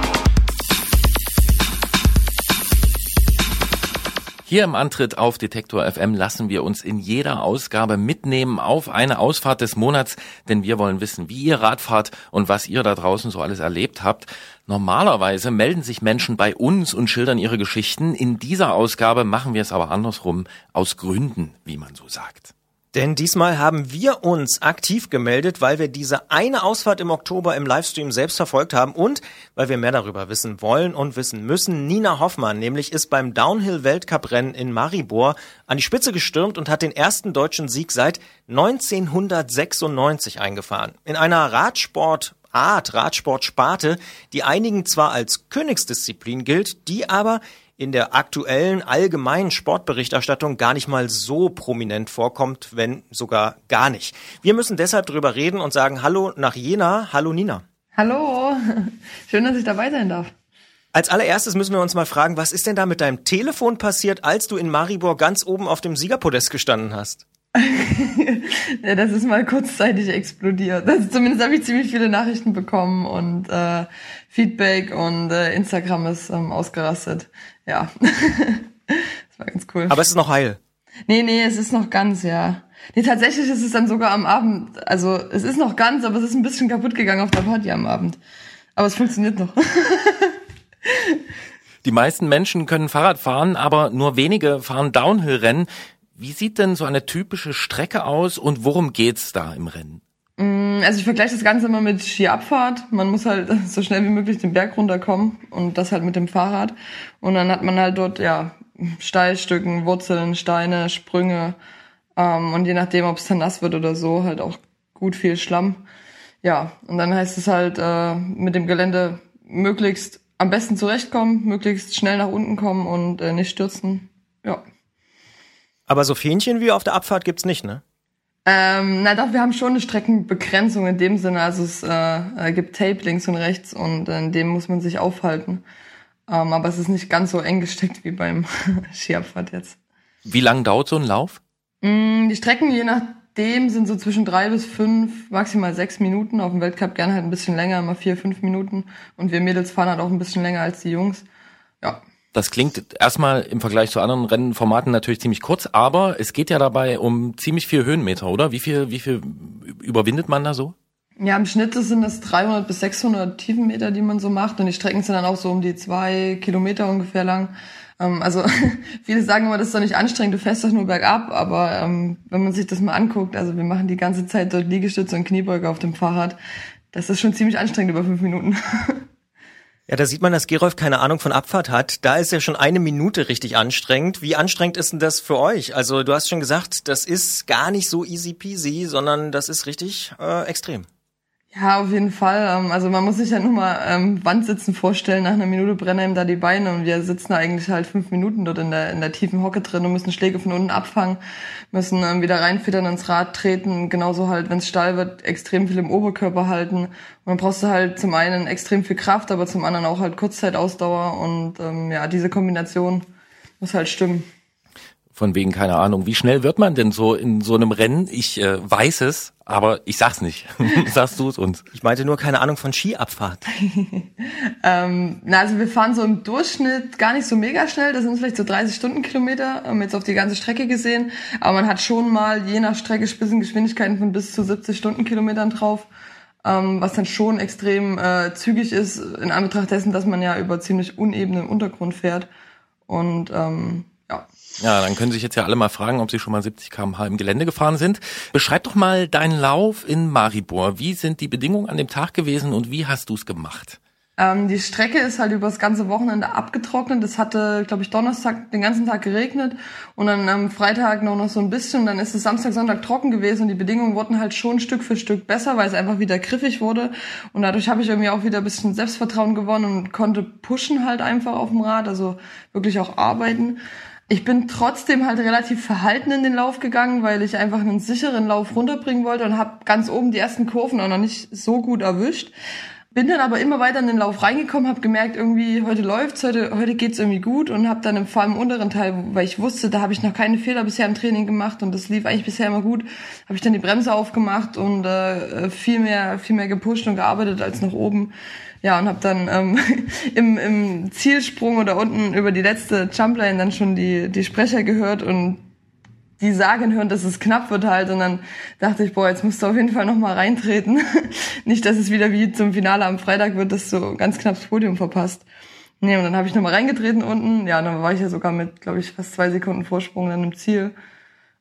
Hier im Antritt auf Detektor FM lassen wir uns in jeder Ausgabe mitnehmen auf eine Ausfahrt des Monats, denn wir wollen wissen, wie ihr Radfahrt und was ihr da draußen so alles erlebt habt. Normalerweise melden sich Menschen bei uns und schildern ihre Geschichten. In dieser Ausgabe machen wir es aber andersrum, aus Gründen, wie man so sagt. Denn diesmal haben wir uns aktiv gemeldet, weil wir diese eine Ausfahrt im Oktober im Livestream selbst verfolgt haben und weil wir mehr darüber wissen wollen und wissen müssen. Nina Hoffmann nämlich ist beim Downhill-Weltcuprennen in Maribor an die Spitze gestürmt und hat den ersten deutschen Sieg seit 1996 eingefahren. In einer Radsport Art, Radsportsparte, die einigen zwar als Königsdisziplin gilt, die aber in der aktuellen allgemeinen Sportberichterstattung gar nicht mal so prominent vorkommt, wenn sogar gar nicht. Wir müssen deshalb drüber reden und sagen Hallo nach Jena. Hallo Nina. Hallo, schön, dass ich dabei sein darf. Als allererstes müssen wir uns mal fragen, was ist denn da mit deinem Telefon passiert, als du in Maribor ganz oben auf dem Siegerpodest gestanden hast? Ja, das ist mal kurzzeitig explodiert. Also zumindest habe ich ziemlich viele Nachrichten bekommen und äh, Feedback und äh, Instagram ist ähm, ausgerastet. Ja, das war ganz cool. Aber es ist noch heil. Nee, nee, es ist noch ganz, ja. Nee, tatsächlich ist es dann sogar am Abend, also es ist noch ganz, aber es ist ein bisschen kaputt gegangen auf der Party am Abend. Aber es funktioniert noch. Die meisten Menschen können Fahrrad fahren, aber nur wenige fahren Downhill-Rennen. Wie sieht denn so eine typische Strecke aus und worum geht's da im Rennen? Mm, Also ich vergleiche das Ganze immer mit Skiabfahrt. Man muss halt so schnell wie möglich den Berg runterkommen und das halt mit dem Fahrrad. Und dann hat man halt dort ja Steilstücken, Wurzeln, Steine, Sprünge ähm, und je nachdem, ob es dann nass wird oder so, halt auch gut viel Schlamm. Ja, und dann heißt es halt äh, mit dem Gelände möglichst am besten zurechtkommen, möglichst schnell nach unten kommen und äh, nicht stürzen. Ja. Aber so Fähnchen wie auf der Abfahrt gibt's nicht, ne? Ähm, na doch, wir haben schon eine Streckenbegrenzung in dem Sinne. Also es äh, äh, gibt Tape links und rechts und in dem muss man sich aufhalten. Ähm, aber es ist nicht ganz so eng gesteckt wie beim Skiabfahrt jetzt. Wie lang dauert so ein Lauf? Mm, Die Strecken, je nachdem, sind so zwischen drei bis fünf, maximal sechs Minuten. Auf dem Weltcup gerne halt ein bisschen länger, immer vier, fünf Minuten. Und wir Mädels fahren halt auch ein bisschen länger als die Jungs. Ja. Das klingt erstmal im Vergleich zu anderen Rennformaten natürlich ziemlich kurz, aber es geht ja dabei um ziemlich viel Höhenmeter, oder? Wie viel, wie viel überwindet man da so? Ja, im Schnitt sind das 300 bis 600 Tiefenmeter, die man so macht. Und die Strecken sind dann auch so um die zwei Kilometer ungefähr lang. Ähm, also viele sagen immer, das ist doch nicht anstrengend, du fährst doch nur bergab. Aber ähm, wenn man sich das mal anguckt, also wir machen die ganze Zeit dort Liegestütze und Kniebeuge auf dem Fahrrad. Das ist schon ziemlich anstrengend über fünf Minuten. Ja, da sieht man, dass Gerolf keine Ahnung von Abfahrt hat. Da ist ja schon eine Minute richtig anstrengend. Wie anstrengend ist denn das für euch? Also du hast schon gesagt, das ist gar nicht so easy peasy, sondern das ist richtig äh, extrem. Ja, auf jeden Fall. Ähm, Also man muss sich ja nur mal ähm, Wandsitzen vorstellen. Nach einer Minute brennen ihm da die Beine und wir sitzen eigentlich halt fünf Minuten dort in der, in der tiefen Hocke drin und müssen Schläge von unten abfangen, müssen ähm, wieder reinfedern ins Rad treten. Genauso halt, wenn es steil wird, extrem viel im Oberkörper halten. Und dann brauchst du halt zum einen extrem viel Kraft, aber zum anderen auch halt Kurzzeitausdauer und ähm, ja, diese Kombination muss halt stimmen. Von wegen, keine Ahnung. Wie schnell wird man denn so in so einem Rennen? Ich äh, weiß es, aber ich sag's nicht. Sagst du es uns? Ich meinte nur keine Ahnung von Skiabfahrt. Ähm, na, also wir fahren so im Durchschnitt gar nicht so mega schnell. Das sind vielleicht so 30 Stundenkilometer, ähm, jetzt auf die ganze Strecke gesehen. Aber man hat schon mal je nach Strecke Spitzengeschwindigkeiten von bis zu 70 Stundenkilometern drauf. Ähm, was dann schon extrem äh, zügig ist, in Anbetracht dessen, dass man ja über ziemlich unebenen Untergrund fährt. Und ähm, ja. Ja, dann können sich jetzt ja alle mal fragen, ob sie schon mal 70 km/h im Gelände gefahren sind. Beschreib doch mal deinen Lauf in Maribor. Wie sind die Bedingungen an dem Tag gewesen und wie hast du es gemacht? Ähm, die Strecke ist halt über das ganze Wochenende abgetrocknet. Es hatte, glaube ich, Donnerstag den ganzen Tag geregnet und dann am Freitag noch, noch so ein bisschen. Dann ist es Samstag, Sonntag trocken gewesen und die Bedingungen wurden halt schon Stück für Stück besser, weil es einfach wieder griffig wurde. Und dadurch habe ich irgendwie auch wieder ein bisschen Selbstvertrauen gewonnen und konnte pushen halt einfach auf dem Rad, also wirklich auch arbeiten. Ich bin trotzdem halt relativ verhalten in den Lauf gegangen, weil ich einfach einen sicheren Lauf runterbringen wollte und habe ganz oben die ersten Kurven auch noch nicht so gut erwischt. Bin dann aber immer weiter in den Lauf reingekommen, habe gemerkt, irgendwie heute läuft's, heute heute geht's irgendwie gut und habe dann im, vor allem im unteren Teil, weil ich wusste, da habe ich noch keine Fehler bisher im Training gemacht und das lief eigentlich bisher immer gut, habe ich dann die Bremse aufgemacht und äh, viel mehr viel mehr gepusht und gearbeitet als nach oben. Ja, und habe dann ähm, im, im Zielsprung oder unten über die letzte Jumplane dann schon die, die Sprecher gehört und die sagen hören, dass es knapp wird halt. Und dann dachte ich, boah, jetzt musst du auf jeden Fall nochmal reintreten. Nicht, dass es wieder wie zum Finale am Freitag wird, dass du ganz knapp das Podium verpasst. Nee, und dann habe ich nochmal reingetreten unten. Ja, dann war ich ja sogar mit, glaube ich, fast zwei Sekunden Vorsprung dann im Ziel.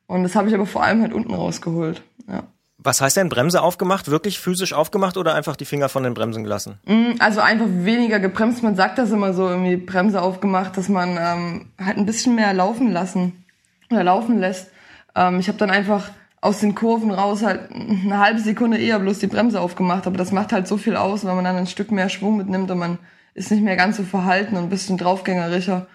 Und das habe ich aber vor allem halt unten rausgeholt. Ja. Was heißt denn Bremse aufgemacht? Wirklich physisch aufgemacht oder einfach die Finger von den Bremsen gelassen? Mm, Also einfach weniger gebremst. Man sagt das immer so, irgendwie Bremse aufgemacht, dass man ähm, halt ein bisschen mehr laufen lassen oder laufen lässt. Ähm, ich habe dann einfach aus den Kurven raus halt eine halbe Sekunde eher bloß die Bremse aufgemacht. Aber das macht halt so viel aus, weil man dann ein Stück mehr Schwung mitnimmt und man ist nicht mehr ganz so verhalten und ein bisschen draufgängerischer.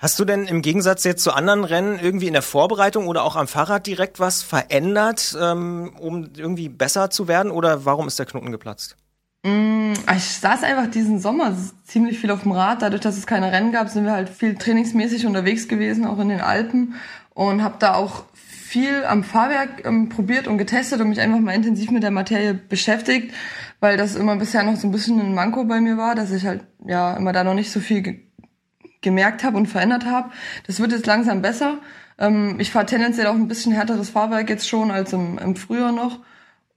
Hast du denn im Gegensatz jetzt zu anderen Rennen irgendwie in der Vorbereitung oder auch am Fahrrad direkt was verändert, ähm, um irgendwie besser zu werden? Oder warum ist der Knoten geplatzt? Mm, Ich saß einfach diesen Sommer ziemlich viel auf dem Rad. Dadurch, dass es keine Rennen gab, sind wir halt viel trainingsmäßig unterwegs gewesen, auch in den Alpen. Und habe da auch viel am Fahrwerk ähm, probiert und getestet und mich einfach mal intensiv mit der Materie beschäftigt, weil das immer bisher noch so ein bisschen ein Manko bei mir war, dass ich halt ja immer da noch nicht so viel gemerkt habe und verändert habe. Das wird jetzt langsam besser. Ähm, ich fahre tendenziell auch ein bisschen härteres Fahrwerk jetzt schon als im, im Frühjahr noch.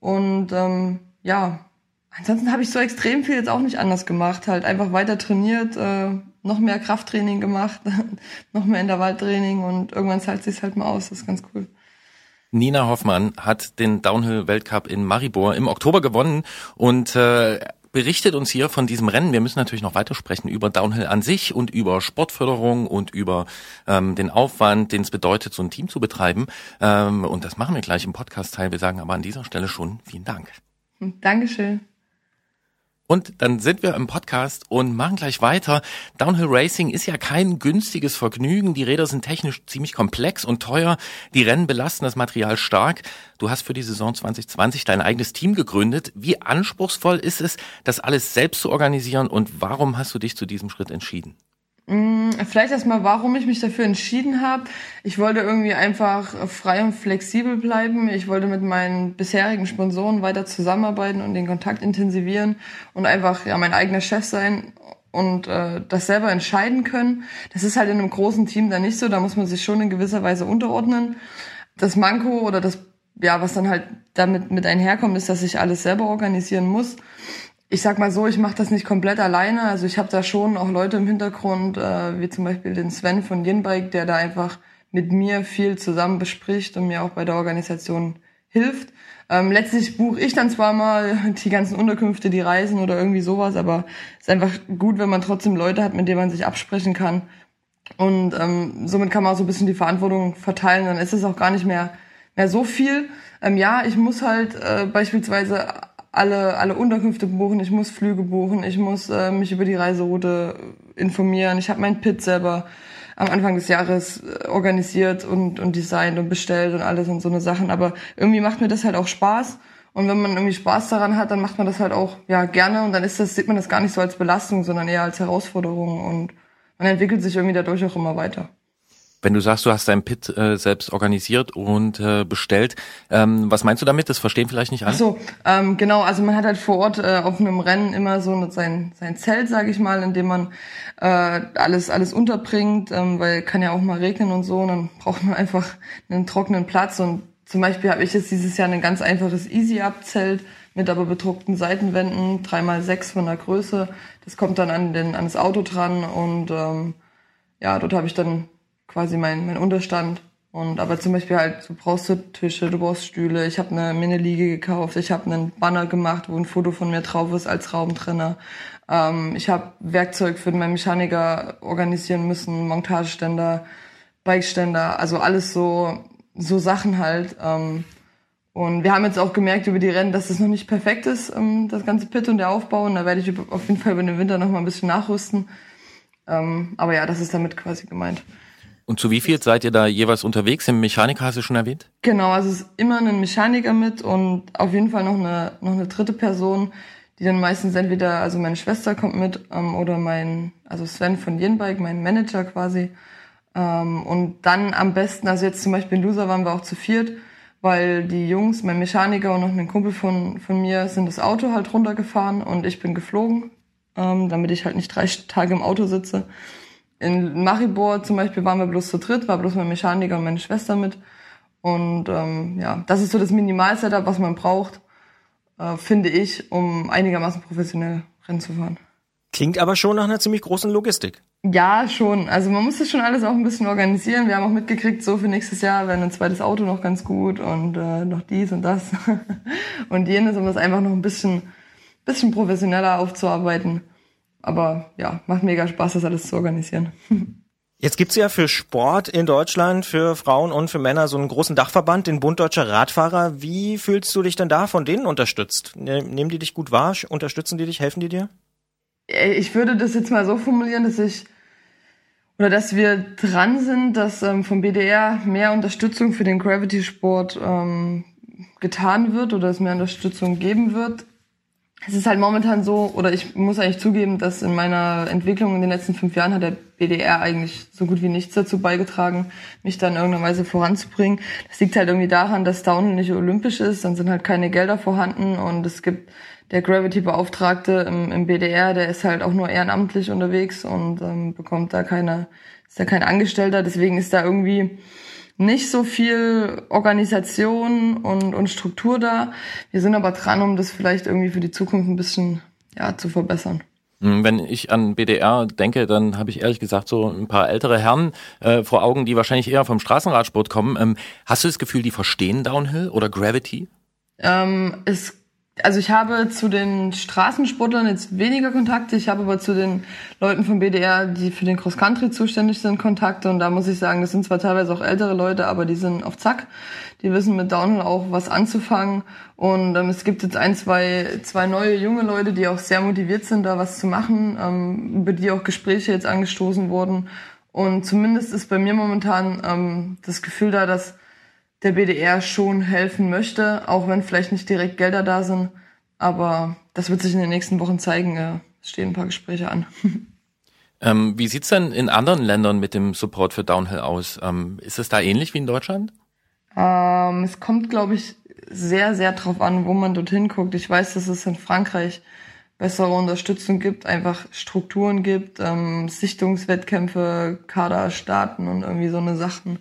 Und ähm, ja, ansonsten habe ich so extrem viel jetzt auch nicht anders gemacht. Halt einfach weiter trainiert, äh, noch mehr Krafttraining gemacht, noch mehr Intervalltraining und irgendwann zahlt sich's halt mal aus. Das ist ganz cool. Nina Hoffmann hat den Downhill-Weltcup in Maribor im Oktober gewonnen und äh, berichtet uns hier von diesem Rennen. Wir müssen natürlich noch weitersprechen über Downhill an sich und über Sportförderung und über ähm, den Aufwand, den es bedeutet, so ein Team zu betreiben. Ähm, und das machen wir gleich im Podcast-Teil. Wir sagen aber an dieser Stelle schon vielen Dank. Dankeschön. Und dann sind wir im Podcast und machen gleich weiter. Downhill Racing ist ja kein günstiges Vergnügen. Die Räder sind technisch ziemlich komplex und teuer. Die Rennen belasten das Material stark. Du hast für die Saison 2020 dein eigenes Team gegründet. Wie anspruchsvoll ist es, das alles selbst zu organisieren und warum hast du dich zu diesem Schritt entschieden? Mm, Vielleicht erstmal, warum ich mich dafür entschieden habe. Ich wollte irgendwie einfach frei und flexibel bleiben. Ich wollte mit meinen bisherigen Sponsoren weiter zusammenarbeiten und den Kontakt intensivieren und einfach ja mein eigener Chef sein und äh, das selber entscheiden können. Das ist halt in einem großen Team dann nicht so. Da muss man sich schon in gewisser Weise unterordnen. Das Manko oder das ja, was dann halt damit mit einherkommt, ist, dass ich alles selber organisieren muss ich sag mal so, ich mache das nicht komplett alleine. Also ich habe da schon auch Leute im Hintergrund, äh, wie zum Beispiel den Sven von Yinbike, der da einfach mit mir viel zusammen bespricht und mir auch bei der Organisation hilft. Ähm, letztlich buche ich dann zwar mal die ganzen Unterkünfte, die Reisen oder irgendwie sowas, aber es ist einfach gut, wenn man trotzdem Leute hat, mit denen man sich absprechen kann. Und ähm, somit kann man auch so ein bisschen die Verantwortung verteilen. Dann ist es auch gar nicht mehr, mehr so viel. Ähm, ja, ich muss halt äh, beispielsweise alle, alle Unterkünfte buchen, ich muss Flüge buchen, ich muss äh, mich über die Reiseroute informieren. Ich habe mein Pit selber am Anfang des Jahres äh, organisiert und, und designt und bestellt und alles und so eine Sachen. Aber irgendwie macht mir das halt auch Spaß. Und wenn man irgendwie Spaß daran hat, dann macht man das halt auch ja gerne und dann ist das, sieht man das gar nicht so als Belastung, sondern eher als Herausforderung und man entwickelt sich irgendwie dadurch auch immer weiter. Wenn du sagst, du hast dein Pit äh, selbst organisiert und äh, bestellt, ähm, was meinst du damit? Das verstehen vielleicht nicht alle. Ach so, ähm, genau, also man hat halt vor Ort äh, auf einem Rennen immer so sein, sein Zelt, sage ich mal, in dem man äh, alles, alles unterbringt, ähm, weil kann ja auch mal regnen und so und dann braucht man einfach einen trockenen Platz und zum Beispiel habe ich jetzt dieses Jahr ein ganz einfaches Easy-Up-Zelt mit aber bedruckten Seitenwänden, 3x6 von der Größe. Das kommt dann an, den, an das Auto dran und ähm, ja, dort habe ich dann quasi mein, mein Unterstand. Und aber zum Beispiel halt, du brauchst du Tische, du brauchst Stühle. Ich habe eine Mini-Liege gekauft, ich habe einen Banner gemacht, wo ein Foto von mir drauf ist als Raumtrenner. Ähm, ich habe Werkzeug für meinen Mechaniker organisieren müssen, Montageständer, Bikeständer, also alles so so Sachen halt. Ähm, und wir haben jetzt auch gemerkt über die Rennen, dass es noch nicht perfekt ist, ähm, das ganze Pit und der Aufbau. Und da werde ich auf jeden Fall über den Winter noch mal ein bisschen nachrüsten. Ähm, aber ja, das ist damit quasi gemeint. Und zu wie viel seid ihr da jeweils unterwegs? Im Mechaniker hast du schon erwähnt? Genau, also es ist immer ein Mechaniker mit und auf jeden Fall noch eine, noch eine dritte Person, die dann meistens entweder, also meine Schwester kommt mit ähm, oder mein, also Sven von Yinbike, mein Manager quasi. Ähm, und dann am besten, also jetzt zum Beispiel in Loser waren wir auch zu viert, weil die Jungs, mein Mechaniker und noch ein Kumpel von, von mir sind das Auto halt runtergefahren und ich bin geflogen, ähm, damit ich halt nicht drei Tage im Auto sitze. In Maribor zum Beispiel waren wir bloß zu dritt, war bloß mein Mechaniker und meine Schwester mit. Und ähm, ja, das ist so das Minimal-Setup, was man braucht, äh, finde ich, um einigermaßen professionell Rennen zu fahren. Klingt aber schon nach einer ziemlich großen Logistik. Ja, schon. Also man muss das schon alles auch ein bisschen organisieren. Wir haben auch mitgekriegt, so für nächstes Jahr wäre ein zweites Auto noch ganz gut und äh, noch dies und das und jenes, um das einfach noch ein bisschen, bisschen professioneller aufzuarbeiten. Aber ja, macht mega Spaß, das alles zu organisieren. Jetzt gibt's ja für Sport in Deutschland, für Frauen und für Männer so einen großen Dachverband, den Bund Deutscher Radfahrer. Wie fühlst du dich denn da von denen unterstützt? Ne- Nehmen die dich gut wahr? Unterstützen die dich? Helfen die dir? Äh, Ich würde das jetzt mal so formulieren, dass ich oder dass wir dran sind, dass ähm, vom BDR mehr Unterstützung für den Gravity-Sport ähm, getan wird oder es mehr Unterstützung geben wird. Es ist halt momentan so, oder ich muss eigentlich zugeben, dass in meiner Entwicklung in den letzten fünf Jahren hat der BDR eigentlich so gut wie nichts dazu beigetragen, mich da in irgendeiner Weise voranzubringen. Das liegt halt irgendwie daran, dass Downhill nicht olympisch ist, dann sind halt keine Gelder vorhanden und es gibt der Gravity-Beauftragte im, im BDR, der ist halt auch nur ehrenamtlich unterwegs und ähm, bekommt da keine, ist da kein Angestellter, deswegen ist da irgendwie nicht so viel Organisation und, und Struktur da. Wir sind aber dran, um das vielleicht irgendwie für die Zukunft ein bisschen ja, zu verbessern. Hm, Wenn ich an BDR denke, dann habe ich ehrlich gesagt so ein paar ältere Herren äh, vor Augen, die wahrscheinlich eher vom Straßenradsport kommen. Ähm, hast du das Gefühl, die verstehen Downhill oder Gravity? Ähm, es Also ich habe zu den Straßensportlern jetzt weniger Kontakte. Ich habe aber zu den Leuten vom BDR, die für den Cross Country zuständig sind, Kontakte. Und da muss ich sagen, das sind zwar teilweise auch ältere Leute, aber die sind auf Zack. Die wissen mit Downhill auch was anzufangen. Und ähm, es gibt jetzt ein, zwei, zwei neue junge Leute, die auch sehr motiviert sind, da was zu machen, ähm, über die auch Gespräche jetzt angestoßen wurden. Und zumindest ist bei mir momentan ähm, das Gefühl da, dass der BDR schon helfen möchte, auch wenn vielleicht nicht direkt Gelder da sind. Aber das wird sich in den nächsten Wochen zeigen. Es stehen ein paar Gespräche an. Ähm, wie sieht's denn in anderen Ländern mit dem Support für Downhill aus? Ähm, ist es da ähnlich wie in Deutschland? Ähm, es kommt, glaube ich, sehr, sehr drauf an, wo man dorthin guckt. Ich weiß, dass es in Frankreich bessere Unterstützung gibt, einfach Strukturen gibt, ähm, Sichtungswettkämpfe, Kaderstarten und irgendwie so eine Sachen.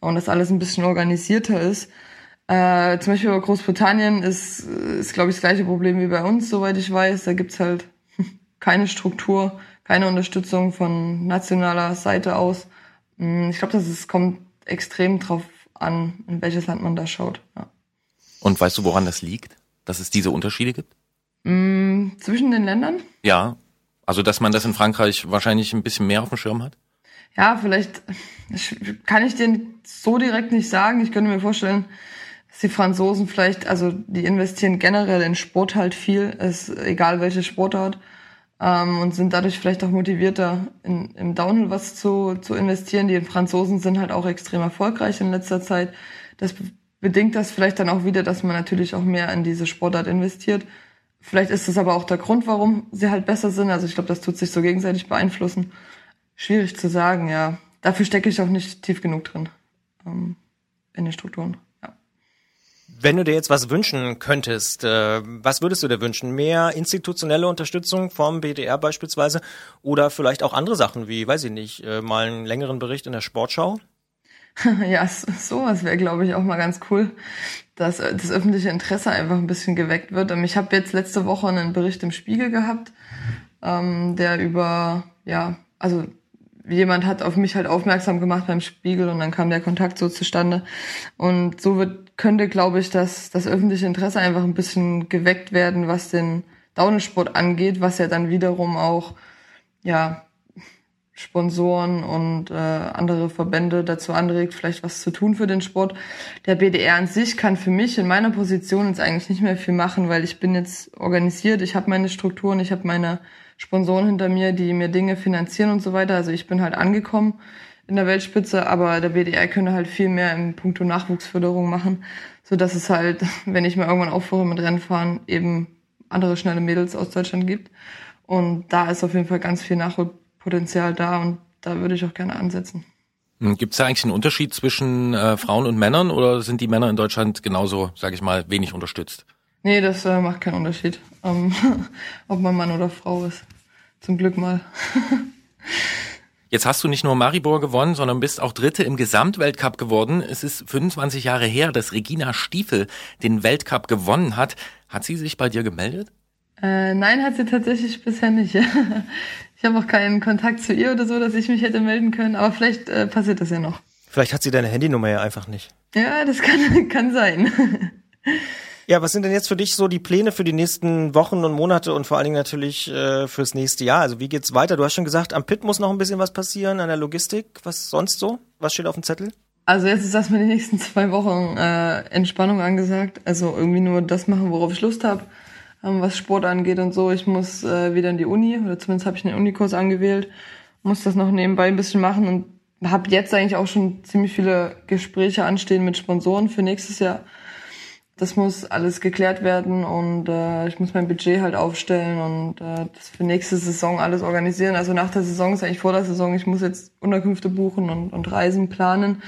Und das alles ein bisschen organisierter ist. Äh, zum Beispiel bei Großbritannien ist, ist glaube ich, das gleiche Problem wie bei uns, soweit ich weiß. Da gibt's halt keine Struktur, keine Unterstützung von nationaler Seite aus. Mm, Ich glaube, dass es kommt extrem drauf an, in welches Land man da schaut. Ja. Und weißt du, woran das liegt, dass es diese Unterschiede gibt? Mm, Zwischen den Ländern? Ja. Also, dass man das in Frankreich wahrscheinlich ein bisschen mehr auf dem Schirm hat? Ja, vielleicht kann ich dir so direkt nicht sagen. Ich könnte mir vorstellen, dass die Franzosen vielleicht, also die investieren generell in Sport halt viel, ist egal welche Sportart, ähm, und sind dadurch vielleicht auch motivierter, in, im Downhill was zu, zu investieren. Die Franzosen sind halt auch extrem erfolgreich in letzter Zeit. Das be- bedingt das vielleicht dann auch wieder, dass man natürlich auch mehr in diese Sportart investiert. Vielleicht ist das aber auch der Grund, warum sie halt besser sind. Also ich glaube, das tut sich so gegenseitig beeinflussen. Schwierig zu sagen, ja. Dafür stecke ich auch nicht tief genug drin ähm, in den Strukturen. Ja. Wenn du dir jetzt was wünschen könntest, äh, was würdest du dir wünschen? Mehr institutionelle Unterstützung vom BDR beispielsweise oder vielleicht auch andere Sachen wie, weiß ich nicht, äh, mal einen längeren Bericht in der Sportschau? ja, sowas wäre, glaube ich, auch mal ganz cool, dass äh, das öffentliche Interesse einfach ein bisschen geweckt wird. Ähm, Ich habe jetzt letzte Woche einen Bericht im Spiegel gehabt, ähm, der über, ja, also jemand hat auf mich halt aufmerksam gemacht beim Spiegel und dann kam der Kontakt so zustande. Und so wird, könnte, glaube ich, dass das öffentliche Interesse einfach ein bisschen geweckt werden, was den Downhill-Sport angeht, was ja dann wiederum auch, ja, Sponsoren und äh, andere Verbände dazu anregt, vielleicht was zu tun für den Sport. Der BDR an sich kann für mich in meiner Position jetzt eigentlich nicht mehr viel machen, weil ich bin jetzt organisiert, ich habe meine Strukturen, ich habe meine Sponsoren hinter mir, die mir Dinge finanzieren und so weiter. Also ich bin halt angekommen in der Weltspitze, aber der BDR könnte halt viel mehr im Punkto Nachwuchsförderung machen, so dass es halt, wenn ich mal irgendwann aufhöre mit Rennfahren, eben andere schnelle Mädels aus Deutschland gibt. Und da ist auf jeden Fall ganz viel Nachholpotenzial da und da würde ich auch gerne ansetzen. Gibt es da eigentlich einen Unterschied zwischen äh, Frauen und Männern oder sind die Männer in Deutschland genauso, sage ich mal, wenig unterstützt? Nee, das äh, macht keinen Unterschied, ähm, ob man Mann oder Frau ist. Zum Glück mal. Jetzt hast du nicht nur Maribor gewonnen, sondern bist auch Dritte im Gesamtweltcup geworden. Es ist 25 Jahre her, dass Regina Stiefel den Weltcup gewonnen hat. Hat sie sich bei dir gemeldet? Äh, nein, hat sie tatsächlich bisher nicht. ich habe auch keinen Kontakt zu ihr oder so, dass ich mich hätte melden können, aber vielleicht äh, passiert das ja noch. Vielleicht hat sie deine Handynummer ja einfach nicht. Ja, das kann, kann sein. Ja, was sind denn jetzt für dich so die Pläne für die nächsten Wochen und Monate und vor allen Dingen natürlich äh, fürs nächste Jahr? Also wie geht's weiter? Du hast schon gesagt, am Pit muss noch ein bisschen was passieren, an der Logistik. Was sonst so? Was steht auf dem Zettel? Also jetzt ist erstmal die nächsten zwei Wochen äh, Entspannung angesagt. Also irgendwie nur das machen, worauf ich Lust habe, ähm, was Sport angeht und so. Ich muss äh, wieder in die Uni, oder zumindest habe ich einen Unikurs angewählt, muss das noch nebenbei ein bisschen machen und habe jetzt eigentlich auch schon ziemlich viele Gespräche anstehen mit Sponsoren für nächstes Jahr. Das muss alles geklärt werden und äh, ich muss mein Budget halt aufstellen und äh, das für nächste Saison alles organisieren. Also nach der Saison ist eigentlich vor der Saison. Ich muss jetzt Unterkünfte buchen und, und Reisen planen.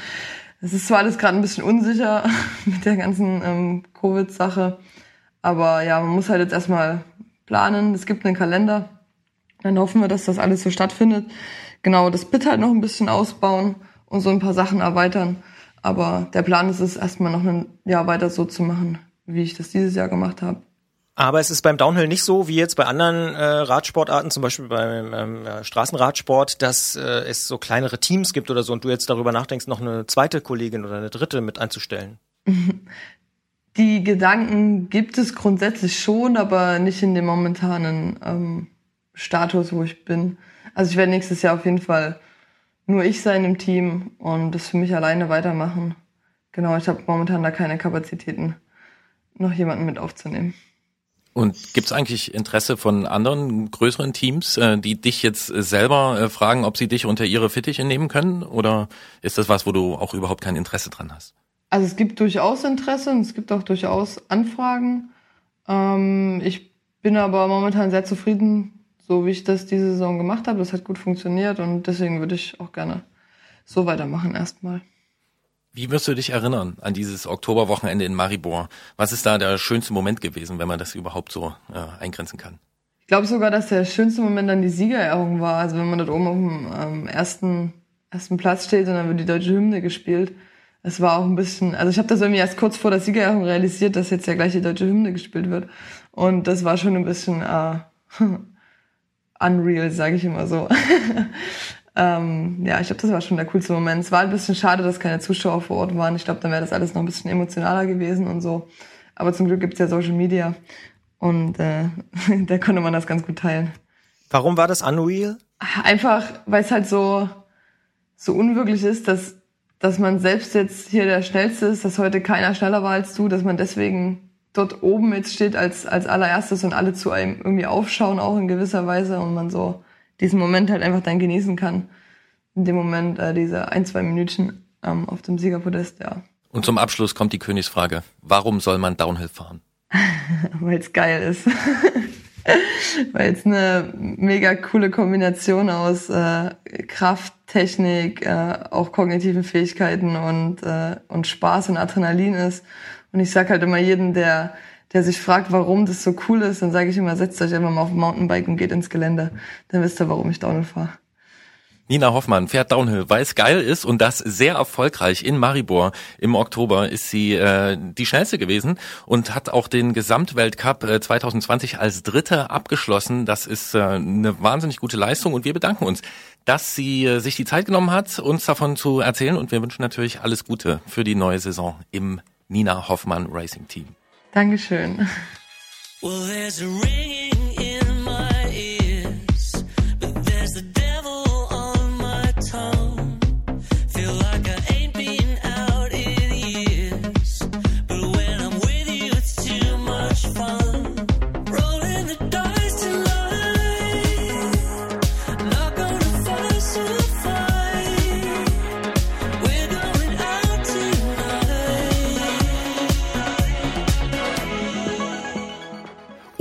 Es ist zwar alles gerade ein bisschen unsicher mit der ganzen ähm, Covid-Sache, aber ja, man muss halt jetzt erstmal planen. Es gibt einen Kalender. Dann hoffen wir, dass das alles so stattfindet. Genau, das Bit halt noch ein bisschen ausbauen und so ein paar Sachen erweitern. Aber der Plan ist es, erstmal noch ein Jahr weiter so zu machen, wie ich das dieses Jahr gemacht habe. Aber es ist beim Downhill nicht so wie jetzt bei anderen äh, Radsportarten, zum Beispiel beim ähm, ja, Straßenradsport, dass äh, es so kleinere Teams gibt oder so und du jetzt darüber nachdenkst, noch eine zweite Kollegin oder eine dritte mit einzustellen. Die Gedanken gibt es grundsätzlich schon, aber nicht in dem momentanen ähm, Status, wo ich bin. Also ich werde nächstes Jahr auf jeden Fall nur ich sein im Team und das für mich alleine weitermachen. Genau, ich habe momentan da keine Kapazitäten, noch jemanden mit aufzunehmen. Und gibt es eigentlich Interesse von anderen größeren Teams, äh, die dich jetzt äh, selber äh, fragen, ob sie dich unter ihre Fittiche nehmen können? Oder ist das was, wo du auch überhaupt kein Interesse dran hast? Also es gibt durchaus Interesse und es gibt auch durchaus Anfragen. Ähm, ich bin aber momentan sehr zufrieden, so wie ich das diese Saison gemacht habe. Das hat gut funktioniert und deswegen würde ich auch gerne so weitermachen erstmal. Wie wirst du dich erinnern an dieses Oktoberwochenende in Maribor? Was ist da der schönste Moment gewesen, wenn man das überhaupt so äh, eingrenzen kann? Ich glaube sogar, dass der schönste Moment dann die Siegerehrung war. Also wenn man dort oben auf dem ähm, ersten, ersten Platz steht und dann wird die deutsche Hymne gespielt. Es war auch ein bisschen, also ich habe das irgendwie erst kurz vor der Siegerehrung realisiert, dass jetzt ja gleich die deutsche Hymne gespielt wird. Und das war schon ein bisschen äh, unreal, sage ich immer so. ähm, ja, ich glaube, das war schon der coolste Moment. Es war ein bisschen schade, dass keine Zuschauer vor Ort waren. Ich glaube, dann wäre das alles noch ein bisschen emotionaler gewesen und so. Aber zum Glück gibt's ja Social Media und äh, da konnte man das ganz gut teilen. Warum war das unreal? Einfach, weil es halt so so unwirklich ist, dass dass man selbst jetzt hier der Schnellste ist, dass heute keiner schneller war als du, dass man deswegen dort oben jetzt steht als, als allererstes und alle zu einem irgendwie aufschauen, auch in gewisser Weise und man so diesen Moment halt einfach dann genießen kann. In dem Moment, äh, diese ein, zwei Minütchen ähm, auf dem Siegerpodest, ja. Und zum Abschluss kommt die Königsfrage. Warum soll man Downhill fahren? Weil es geil ist. Weil es eine mega coole Kombination aus äh, Kraft, Technik, äh, auch kognitiven Fähigkeiten und, äh, und Spaß und Adrenalin ist. Und ich sag halt immer jedem, der, der sich fragt, warum das so cool ist, dann sage ich immer, setzt euch einfach mal auf ein Mountainbike und geht ins Gelände. Dann wisst ihr, warum ich Downhill fahre. Nina Hoffmann fährt Downhill, weil es geil ist und das sehr erfolgreich. In Maribor im Oktober ist sie äh, die schnellste gewesen und hat auch den Gesamtweltcup äh, 2020 als Dritte abgeschlossen. Das ist äh, eine wahnsinnig gute Leistung und wir bedanken uns, dass sie äh, sich die Zeit genommen hat, uns davon zu erzählen und wir wünschen natürlich alles Gute für die neue Saison im Nina Hoffmann Racing Team. Dankeschön. Well,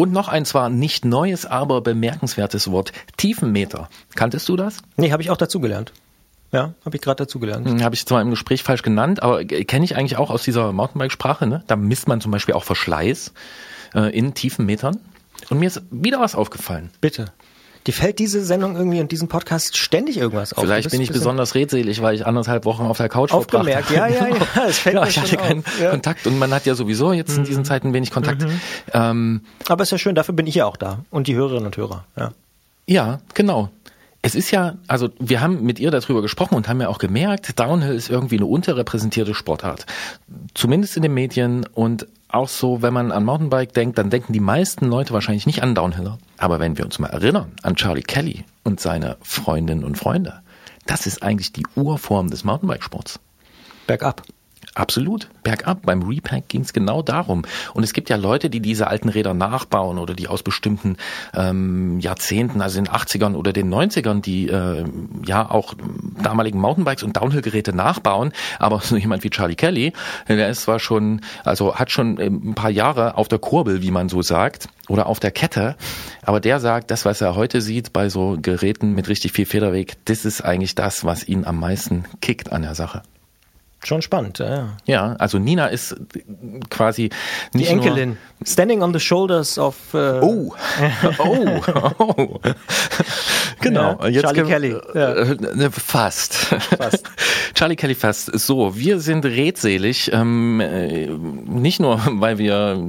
Und noch ein zwar nicht neues, aber bemerkenswertes Wort, Tiefenmeter. Kanntest du das? Nee, habe ich auch dazugelernt. Ja, habe ich gerade dazugelernt. Hm, Habe ich zwar im Gespräch falsch genannt, aber kenne ich eigentlich auch aus dieser Mountainbike-Sprache. Ne? Da misst man zum Beispiel auch Verschleiß äh, in tiefen Metern. Und mir ist wieder was aufgefallen. Bitte. Dir fällt diese Sendung irgendwie und diesen Podcast ständig irgendwas auf. Vielleicht bin ich besonders redselig, weil ich anderthalb Wochen auf der Couch Aufgemerkt, verbracht ja, ja, ja, es fällt ja, mir ich hatte keinen auf. Kontakt und man hat ja sowieso jetzt in diesen Zeiten wenig Kontakt. Ähm, Aber ist ja schön, dafür bin ich ja auch da. Und die Hörerinnen und Hörer, ja. Ja, genau. Es ist ja, also wir haben mit ihr darüber gesprochen und haben ja auch gemerkt, Downhill ist irgendwie eine unterrepräsentierte Sportart. Zumindest in den Medien und auch so, wenn man an Mountainbike denkt, dann denken die meisten Leute wahrscheinlich nicht an Downhiller. Aber wenn wir uns mal erinnern an Charlie Kelly und seine Freundinnen und Freunde, das ist eigentlich die Urform des Mountainbikesports. Bergab. Absolut. Bergab. Beim Repack ging es genau darum. Und es gibt ja Leute, die diese alten Räder nachbauen oder die aus bestimmten ähm, Jahrzehnten, also den 80ern oder den 90ern, die äh, ja auch damaligen Mountainbikes und Downhill-Geräte nachbauen. Aber so jemand wie Charlie Kelly, der ist zwar schon, also hat schon ein paar Jahre auf der Kurbel, wie man so sagt, oder auf der Kette. Aber der sagt, das, was er heute sieht bei so Geräten mit richtig viel Federweg, das ist eigentlich das, was ihn am meisten kickt an der Sache. Schon spannend, ja, ja. Ja, also Nina ist quasi Die nicht Enkelin. Standing on the shoulders of. Äh, Oh, oh, oh. Genau. Ja, Jetzt Charlie Kelly, ja. Äh, ne, fast. Fast. Charlie Kelly fast. So, wir sind redselig, ähm, äh, nicht nur, weil wir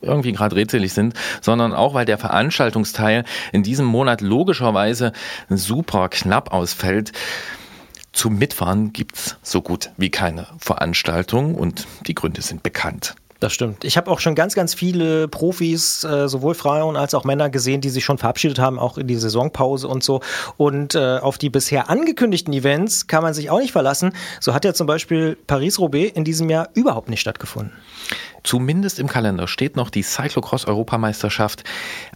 irgendwie gerade redselig sind, sondern auch, weil der Veranstaltungsteil in diesem Monat logischerweise super knapp ausfällt. Zum Mitfahren gibt's so gut wie keine Veranstaltung und die Gründe sind bekannt. Das stimmt. Ich habe auch schon ganz, ganz viele Profis, äh, sowohl Frauen als auch Männer gesehen, die sich schon verabschiedet haben, auch in die Saisonpause und so. Und äh, auf die bisher angekündigten Events kann man sich auch nicht verlassen. So hat ja zum Beispiel Paris-Roubaix in diesem Jahr überhaupt nicht stattgefunden. Zumindest im Kalender steht noch die Cyclocross-Europameisterschaft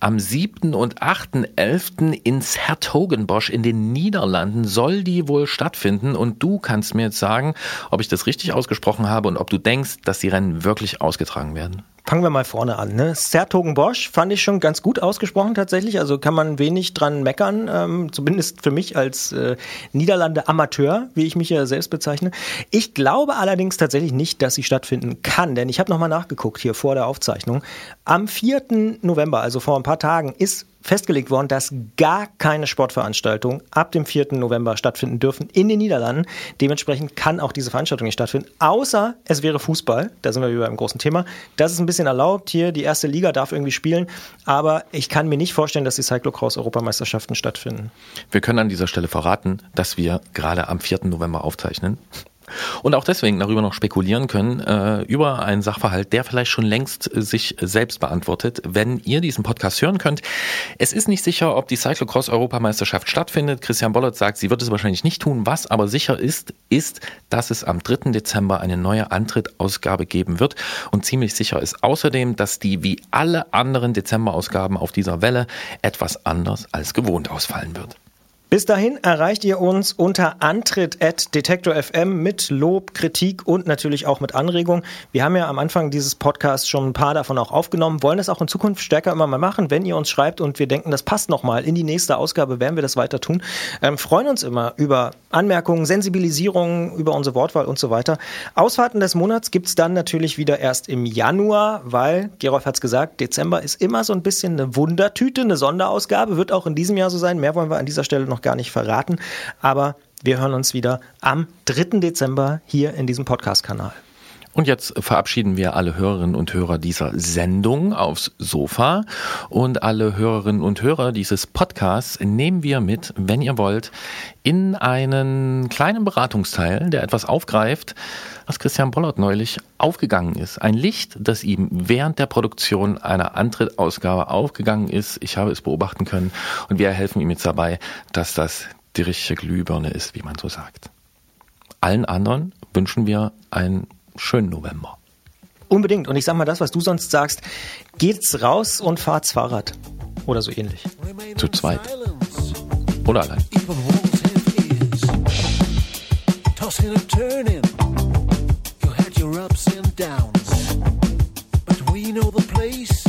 am 7. und 8.11. in Sertogenbosch in den Niederlanden soll die wohl stattfinden. Und du kannst mir jetzt sagen, ob ich das richtig ausgesprochen habe und ob du denkst, dass die Rennen wirklich ausgetragen werden. Fangen wir mal vorne an. Ne? Sertogenbosch fand ich schon ganz gut ausgesprochen tatsächlich. Also kann man wenig dran meckern, ähm, zumindest für mich als äh, Niederlande Amateur, wie ich mich ja selbst bezeichne. Ich glaube allerdings tatsächlich nicht, dass sie stattfinden kann, denn ich habe nochmal nachgeguckt hier vor der Aufzeichnung. Am 4. November, also vor ein paar Tagen, ist festgelegt worden, dass gar keine Sportveranstaltungen ab dem 4. November stattfinden dürfen in den Niederlanden. Dementsprechend kann auch diese Veranstaltung nicht stattfinden, außer es wäre Fußball. Da sind wir wieder beim großen Thema. Das ist ein bisschen erlaubt. Hier, die erste Liga darf irgendwie spielen. Aber ich kann mir nicht vorstellen, dass die Cyclocross-Europameisterschaften stattfinden. Wir können an dieser Stelle verraten, dass wir gerade am 4. November aufzeichnen. Und auch deswegen darüber noch spekulieren können, äh, über einen Sachverhalt, der vielleicht schon längst äh, sich selbst beantwortet, wenn ihr diesen Podcast hören könnt. Es ist nicht sicher, ob die Cyclocross-Europameisterschaft stattfindet. Christian Bollert sagt, sie wird es wahrscheinlich nicht tun. Was aber sicher ist, ist, dass es am 3. Dezember eine neue Antrittausgabe geben wird. Und ziemlich sicher ist außerdem, dass die wie alle anderen Dezemberausgaben auf dieser Welle etwas anders als gewohnt ausfallen wird. Bis dahin erreicht ihr uns unter antritt.detektor.fm mit Lob, Kritik und natürlich auch mit Anregungen. Wir haben ja am Anfang dieses Podcasts schon ein paar davon auch aufgenommen, wollen das auch in Zukunft stärker immer mal machen. Wenn ihr uns schreibt und wir denken, das passt nochmal in die nächste Ausgabe, werden wir das weiter tun. Ähm, freuen uns immer über Anmerkungen, Sensibilisierungen, über unsere Wortwahl und so weiter. Ausfahrten des Monats gibt's dann natürlich wieder erst im Januar, weil, Gerolf hat's gesagt, Dezember ist immer so ein bisschen eine Wundertüte, eine Sonderausgabe, wird auch in diesem Jahr so sein. Mehr wollen wir an dieser Stelle noch gar nicht verraten. Aber wir hören uns wieder am 3. Dezember hier in diesem Podcast-Kanal. Und jetzt verabschieden wir alle Hörerinnen und Hörer dieser Sendung aufs Sofa und alle Hörerinnen und Hörer dieses Podcasts nehmen wir mit, wenn ihr wollt, in einen kleinen Beratungsteil, der etwas aufgreift, was Christian Bollert neulich aufgegangen ist. Ein Licht, das ihm während der Produktion einer Antrittausgabe aufgegangen ist. Ich habe es beobachten können und wir helfen ihm jetzt dabei, dass das die richtige Glühbirne ist, wie man so sagt. Allen anderen wünschen wir ein schönen November. Unbedingt. Und ich sag mal das, was du sonst sagst. Geht's raus und fahrt's Fahrrad. Oder so ähnlich. Zu zweit. Oder allein. Tossing and turning, you had your ups and downs, but we know the place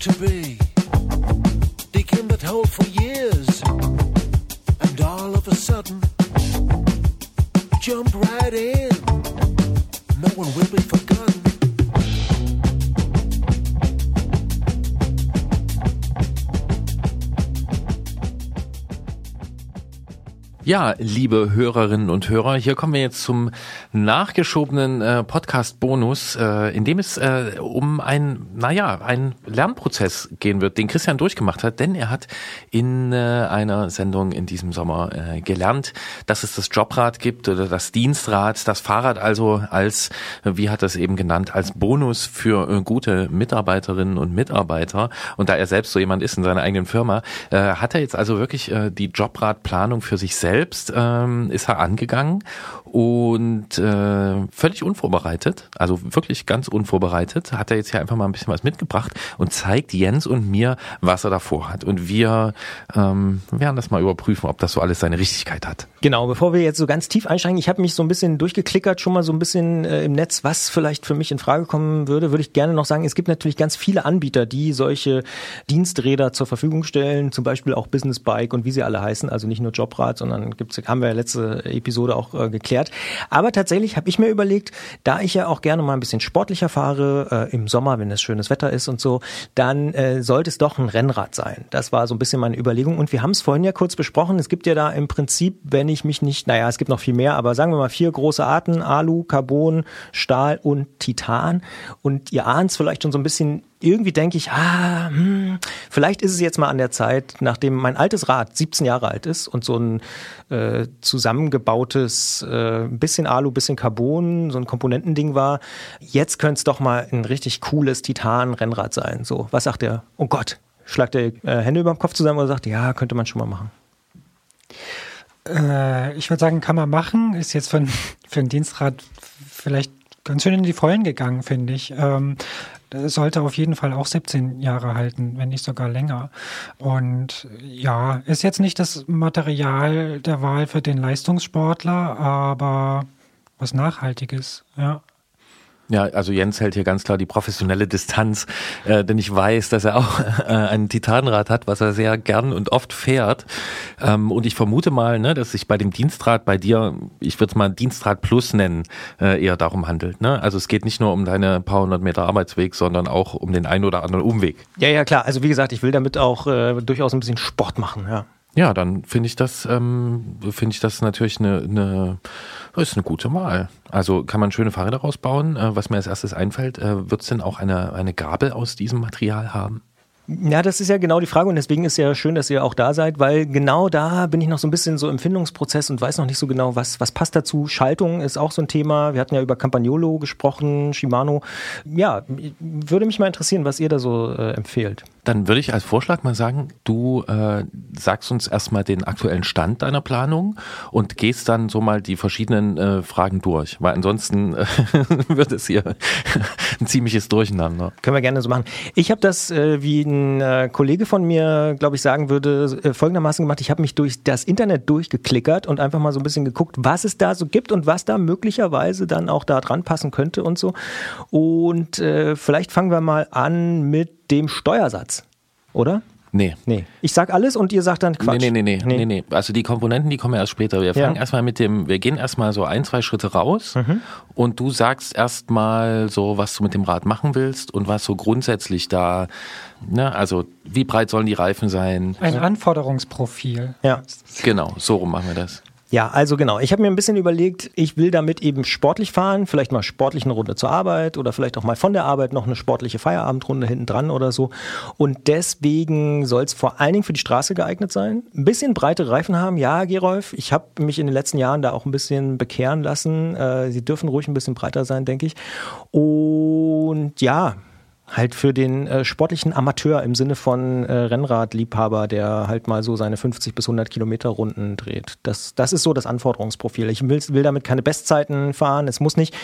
to be. Digging that hole for Ja, liebe Hörerinnen und Hörer, hier kommen wir jetzt zum nachgeschobenen äh, Podcast-Bonus, äh, in dem es äh, um ein, naja, einen Lernprozess gehen wird, den Christian durchgemacht hat, denn er hat in äh, einer Sendung in diesem Sommer äh, gelernt, dass es das Jobrad gibt oder das Dienstrad, das Fahrrad also als, wie hat es eben genannt, als Bonus für äh, gute Mitarbeiterinnen und Mitarbeiter. Und da er selbst so jemand ist in seiner eigenen Firma, äh, hat er jetzt also wirklich äh, die Jobradplanung für sich selbst ähm, ist er angegangen und äh, völlig unvorbereitet, also wirklich ganz unvorbereitet, hat er jetzt hier einfach mal ein bisschen was mitgebracht und zeigt Jens und mir, was er davor hat. Und wir ähm, werden das mal überprüfen, ob das so alles seine Richtigkeit hat. Genau, bevor wir jetzt so ganz tief einsteigen, ich habe mich so ein bisschen durchgeklickert, schon mal so ein bisschen äh, im Netz, was vielleicht für mich in Frage kommen würde, würde ich gerne noch sagen, es gibt natürlich ganz viele Anbieter, die solche Diensträder zur Verfügung stellen, zum Beispiel auch Business Bike und wie sie alle heißen, also nicht nur Jobrad, sondern gibt's, haben wir ja letzte Episode auch äh, geklärt. Aber tatsächlich habe ich mir überlegt, da ich ja auch gerne mal ein bisschen sportlicher fahre, äh, im Sommer, wenn es schönes Wetter ist und so, dann äh, sollte es doch ein Rennrad sein. Das war so ein bisschen meine Überlegung und wir haben es vorhin ja kurz besprochen, es gibt ja da im Prinzip, wenn ich mich nicht, naja, es gibt noch viel mehr, aber sagen wir mal vier große Arten, Alu, Carbon, Stahl und Titan. Und ihr ahnt es vielleicht schon so ein bisschen, irgendwie denke ich, ah, hm, vielleicht ist es jetzt mal an der Zeit, nachdem mein altes Rad 17 Jahre alt ist und so ein äh, zusammengebautes, äh, bisschen Alu, bisschen Carbon, so ein Komponentending war, jetzt könnte es doch mal ein richtig cooles Titan-Rennrad sein. So, was sagt er? Oh Gott, schlagt er äh, Hände über dem Kopf zusammen und sagt, ja, könnte man schon mal machen. Äh, ich würde sagen, kann man machen. Ist jetzt für, ein- für ein Dienstrad vielleicht ganz schön in die Vollen gegangen, finde ich. Ähm, sollte auf jeden Fall auch 17 Jahre halten, wenn nicht sogar länger. Und ja, ist jetzt nicht das Material der Wahl für den Leistungssportler, aber was Nachhaltiges, ja. Ja, also Jens hält hier ganz klar die professionelle Distanz, äh, denn ich weiß, dass er auch äh, ein Titanrad hat, was er sehr gern und oft fährt. Ähm, und ich vermute mal, ne, dass sich bei dem Dienstrad bei dir, ich würde es mal Dienstrad Plus nennen, äh, eher darum handelt. Ne? Also es geht nicht nur um deine paar hundert Meter Arbeitsweg, sondern auch um den einen oder anderen Umweg. Ja, ja, klar. Also wie gesagt, ich will damit auch äh, durchaus ein bisschen Sport machen, ja. Ja, dann finde ich das, ähm, finde ich das natürlich eine, eine, ist eine gute Wahl. Also kann man schöne Fahrräder rausbauen. Äh, was mir als erstes einfällt, äh, wird es denn auch eine, eine Gabel aus diesem Material haben? Ja, das ist ja genau die Frage und deswegen ist ja schön, dass ihr auch da seid, weil genau da bin ich noch so ein bisschen so im Findungsprozess und weiß noch nicht so genau, was, was passt dazu. Schaltung ist auch so ein Thema. Wir hatten ja über Campagnolo gesprochen, Shimano. Ja, würde mich mal interessieren, was ihr da so äh, empfehlt. Dann würde ich als Vorschlag mal sagen, du äh, sagst uns erstmal den aktuellen Stand deiner Planung und gehst dann so mal die verschiedenen äh, Fragen durch, weil ansonsten äh, wird es hier ein ziemliches Durcheinander. Können wir gerne so machen. Ich habe das, äh, wie ein äh, Kollege von mir, glaube ich, sagen würde, äh, folgendermaßen gemacht. Ich habe mich durch das Internet durchgeklickert und einfach mal so ein bisschen geguckt, was es da so gibt und was da möglicherweise dann auch da dran passen könnte und so. Und äh, vielleicht fangen wir mal an mit dem Steuersatz, oder? Nee. Nee. Ich sag alles und ihr sagt dann Quatsch. Nee, nee, nee, nee, nee, nee. Also die Komponenten, die kommen erst später. Wir Ja. fangen erstmal mit dem, wir gehen erstmal so ein, zwei Schritte raus Mhm. und du sagst erstmal so, was du mit dem Rad machen willst und was so grundsätzlich da, ne, also wie breit sollen die Reifen sein? Ein Anforderungsprofil. Ja. Genau, so rum machen wir das. Ja, also genau. Ich habe mir ein bisschen überlegt, ich will damit eben sportlich fahren, vielleicht mal sportlich eine Runde zur Arbeit oder vielleicht auch mal von der Arbeit noch eine sportliche Feierabendrunde hinten dran oder so. Und deswegen soll es vor allen Dingen für die Straße geeignet sein. Ein bisschen breite Reifen haben, ja, Gerolf. Ich habe mich in den letzten Jahren da auch ein bisschen bekehren lassen. Äh, sie dürfen ruhig ein bisschen breiter sein, denke ich. Und ja, halt für den äh, sportlichen Amateur im Sinne von äh, Rennradliebhaber, der halt mal so seine 50 bis 100 Kilometer Runden dreht. Das, das ist so das Anforderungsprofil. Ich will, will damit keine Bestzeiten fahren. Es muss nicht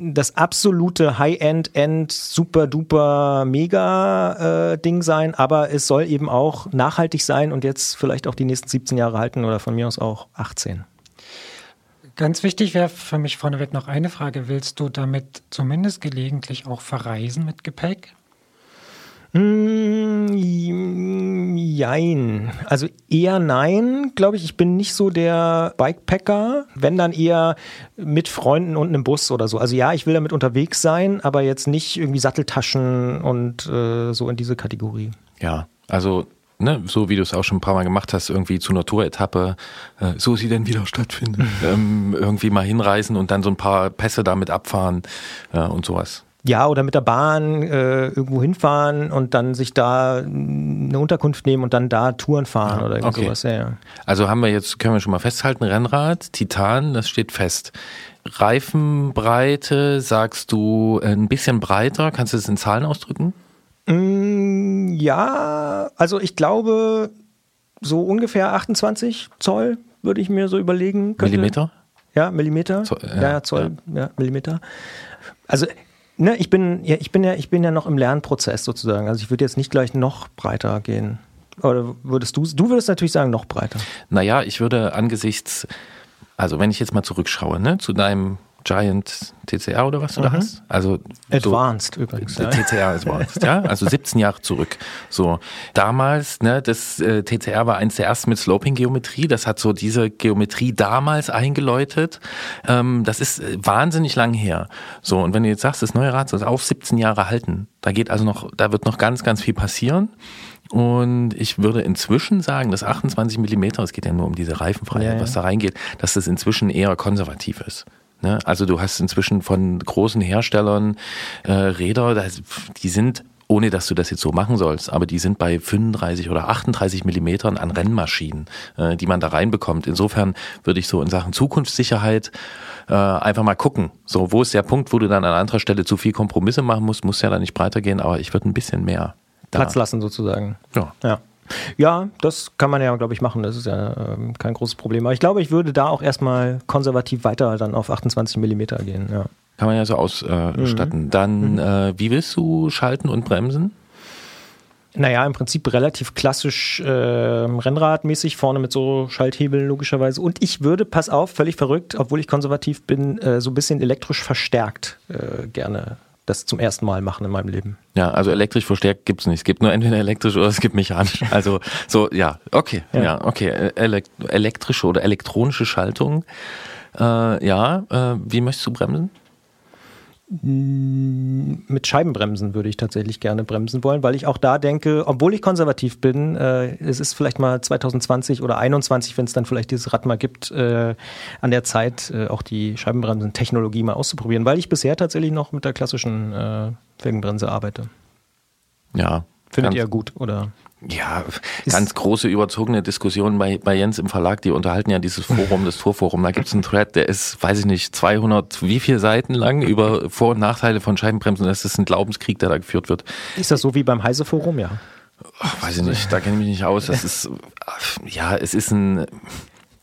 das absolute High-End, End, super duper mega äh, Ding sein, aber es soll eben auch nachhaltig sein und jetzt vielleicht auch die nächsten 17 Jahre halten oder von mir aus auch 18. Ganz wichtig wäre für mich vorneweg noch eine Frage. Willst du damit zumindest gelegentlich auch verreisen mit Gepäck? Mm, Jein. Also eher nein, glaube ich. Ich bin nicht so der Bikepacker. Wenn dann eher mit Freunden und einem Bus oder so. Also ja, ich will damit unterwegs sein, aber jetzt nicht irgendwie Satteltaschen und äh, so in diese Kategorie. Ja, also ne, so wie du es auch schon ein paar Mal gemacht hast, irgendwie zu einer Tour-Etappe, äh, so sie denn wieder stattfindet, ähm, irgendwie mal hinreisen und dann so ein paar Pässe damit abfahren äh, und sowas. Ja, oder mit der Bahn äh, irgendwo hinfahren und dann sich da eine Unterkunft nehmen und dann da Touren fahren oder irgend okay. sowas. Ja, ja. Also haben wir jetzt, können wir schon mal festhalten, Rennrad, Titan, das steht fest. Reifenbreite, sagst du ein bisschen breiter, kannst du das in Zahlen ausdrücken? Mm, ja, also ich glaube, so ungefähr 28 Zoll würde ich mir so überlegen. Könnte. Millimeter? Ja, Millimeter. Zoll, ja, ja, ja, Zoll, ja. Millimeter. Also, ne, ich bin, ja, ich bin ja, ich bin ja noch im Lernprozess sozusagen. Also ich würde jetzt nicht gleich noch breiter gehen. Oder würdest du, du würdest natürlich sagen, noch breiter. Naja, ich würde angesichts, also wenn ich jetzt mal zurückschaue, ne, zu deinem Giant TCR oder was du da Mhm. hast. Also Advanced übrigens. Der Ja. TCR Advanced, ja, also 17 Jahre zurück. So damals, ne, das äh, TCR war eins der ersten mit Sloping-Geometrie. Das hat so diese Geometrie damals eingeläutet. Ähm, das ist äh, wahnsinnig lang her. So und wenn du jetzt sagst, das neue Rad soll auf 17 Jahre halten, da geht also noch, da wird noch ganz, ganz viel passieren. Und ich würde inzwischen sagen, dass 28 Millimeter, es geht ja nur um diese Reifenfreiheit, Ja, ja. was da reingeht, dass das inzwischen eher konservativ ist. Ne? Also du hast inzwischen von großen Herstellern äh, Räder, die sind ohne dass du das jetzt so machen sollst, aber die sind bei 35 oder 38 Millimetern an Rennmaschinen, äh, die man da reinbekommt. Insofern würde ich so in Sachen Zukunftssicherheit äh, einfach mal gucken. So, wo ist der Punkt, wo du dann an anderer Stelle zu viel Kompromisse machen musst, muss ja dann nicht breiter gehen, aber ich würde ein bisschen mehr da. Platz lassen sozusagen. Ja. Ja. Ja, das kann man ja, glaube ich, machen. Das ist ja ähm, kein großes Problem. Aber ich glaube, ich würde da auch erstmal konservativ weiter dann auf 28 Millimeter gehen. Ja. Kann man ja so ausstatten. Mhm. Dann, äh, wie willst du schalten und bremsen? Naja, im Prinzip relativ klassisch äh, Rennradmäßig, vorne mit so Schalthebeln logischerweise. Und ich würde, pass auf, völlig verrückt, obwohl ich konservativ bin, äh, so ein bisschen elektrisch verstärkt äh, gerne das zum ersten Mal machen in meinem Leben. Ja, also elektrisch verstärkt gibt's nicht. Es gibt nur entweder elektrisch oder es gibt mechanisch. Also so, ja, okay, ja, Ja. okay. Elek elektrische oder elektronische Schaltung. Äh, ja, äh, wie möchtest du bremsen? Mit Scheibenbremsen würde ich tatsächlich gerne bremsen wollen, weil ich auch da denke, obwohl ich konservativ bin, äh, es ist vielleicht mal 2020 oder 21, wenn es dann vielleicht dieses Rad mal gibt, äh, an der Zeit äh, auch die Scheibenbremsen-Technologie mal auszuprobieren, weil ich bisher tatsächlich noch mit der klassischen äh, Felgenbremse arbeite. Ja. Findet ihr gut oder? Ja, ganz große überzogene Diskussion bei, bei Jens im Verlag, die unterhalten ja dieses Forum, das Tourforum. Da gibt's einen Thread, der ist, weiß ich nicht, 200, wie viel Seiten lang über Vor- und Nachteile von Scheibenbremsen. Das ist ein Glaubenskrieg, der da geführt wird. Ist das so wie beim Heise-Forum? Ja. Ach, weiß ich nicht, da kenne ich mich nicht aus. Das ist, ja, es ist ein,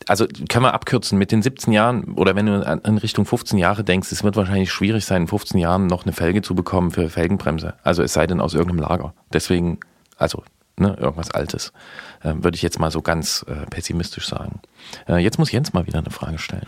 also können wir abkürzen, mit den 17 Jahren oder wenn du in Richtung 15 Jahre denkst, es wird wahrscheinlich schwierig sein, in 15 Jahren noch eine Felge zu bekommen für Felgenbremse. Also es sei denn aus irgendeinem Lager. Deswegen, also ne, irgendwas Altes, äh, würde ich jetzt mal so ganz äh, pessimistisch sagen. Äh, jetzt muss Jens mal wieder eine Frage stellen.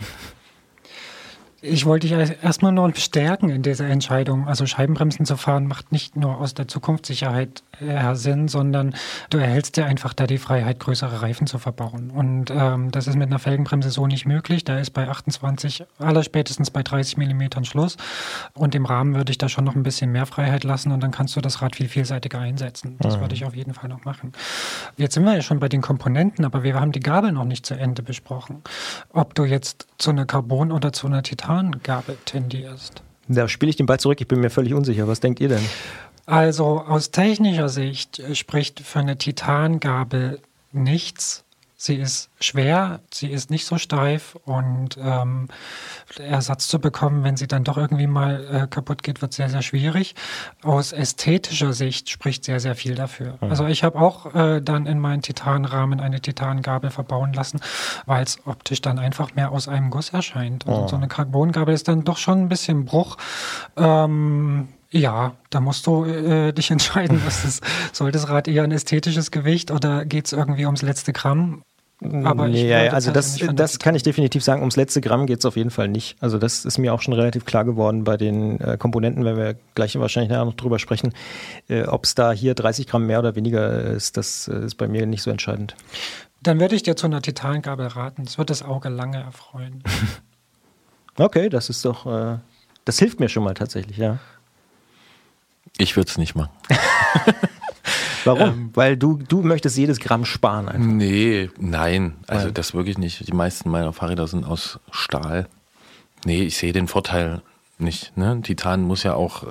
Ich wollte dich erst- erstmal nur bestärken in dieser Entscheidung. Also Scheibenbremsen zu fahren macht nicht nur aus der Zukunftssicherheit her Sinn, sondern du erhältst dir einfach da die Freiheit, größere Reifen zu verbauen. Und ähm, das ist mit einer Felgenbremse so nicht möglich. Da ist bei 28, allerspätestens bei 30 Millimetern Schluss. Und im Rahmen würde ich da schon noch ein bisschen mehr Freiheit lassen und dann kannst du das Rad viel vielseitiger einsetzen. Das Mhm. würde ich auf jeden Fall noch machen. Jetzt sind wir ja schon bei den Komponenten, aber wir haben die Gabel noch nicht zu Ende besprochen. Ob du jetzt zu einer Carbon- oder zu einer Titangabel tendierst. Da spiele ich den Ball zurück, ich bin mir völlig unsicher. Was denkt ihr denn? Also aus technischer Sicht äh, spricht für eine Titangabel nichts. Sie ist schwer, sie ist nicht so steif und ähm, Ersatz zu bekommen, wenn sie dann doch irgendwie mal äh, kaputt geht, wird sehr, sehr schwierig. Aus ästhetischer Sicht spricht sehr, sehr viel dafür. Mhm. Also ich habe auch äh, dann in meinen Titanrahmen eine Titangabel verbauen lassen, weil es optisch dann einfach mehr aus einem Guss erscheint. Und Oh. so eine Carbongabel ist dann doch schon ein bisschen Bruch. Ähm, ja, da musst du äh, dich entscheiden, was das, soll das Rad eher ein ästhetisches Gewicht oder geht es irgendwie ums letzte Gramm? Aber ich nee, also das, das kann ich definitiv sagen. Ums letzte Gramm geht es auf jeden Fall nicht. Also das ist mir auch schon relativ klar geworden bei den äh, Komponenten, wenn wir gleich wahrscheinlich nachher noch drüber sprechen. Äh, Ob es da hier 30 Gramm mehr oder weniger ist, das äh, ist bei mir nicht so entscheidend. Dann würde ich dir zu einer Titangabel raten. Das wird das Auge lange erfreuen. Okay, das ist doch, äh, das hilft mir schon mal tatsächlich, ja. Ich würde es nicht machen. Warum? Weil du, du möchtest jedes Gramm sparen einfach. Nee, nein, also Nein. das wirklich nicht. Die meisten meiner Fahrräder sind aus Stahl. Nee, ich sehe den Vorteil nicht. Ne? Titan muss ja auch, äh,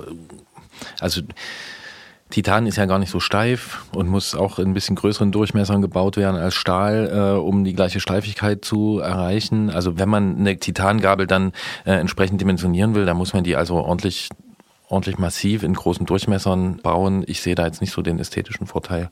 also Titan ist ja gar nicht so steif und muss auch in ein bisschen größeren Durchmessern gebaut werden als Stahl, äh, um die gleiche Steifigkeit zu erreichen. Also wenn man eine Titangabel dann äh, entsprechend dimensionieren will, dann muss man die also ordentlich ordentlich massiv in großen Durchmessern bauen. Ich sehe da jetzt nicht so den ästhetischen Vorteil.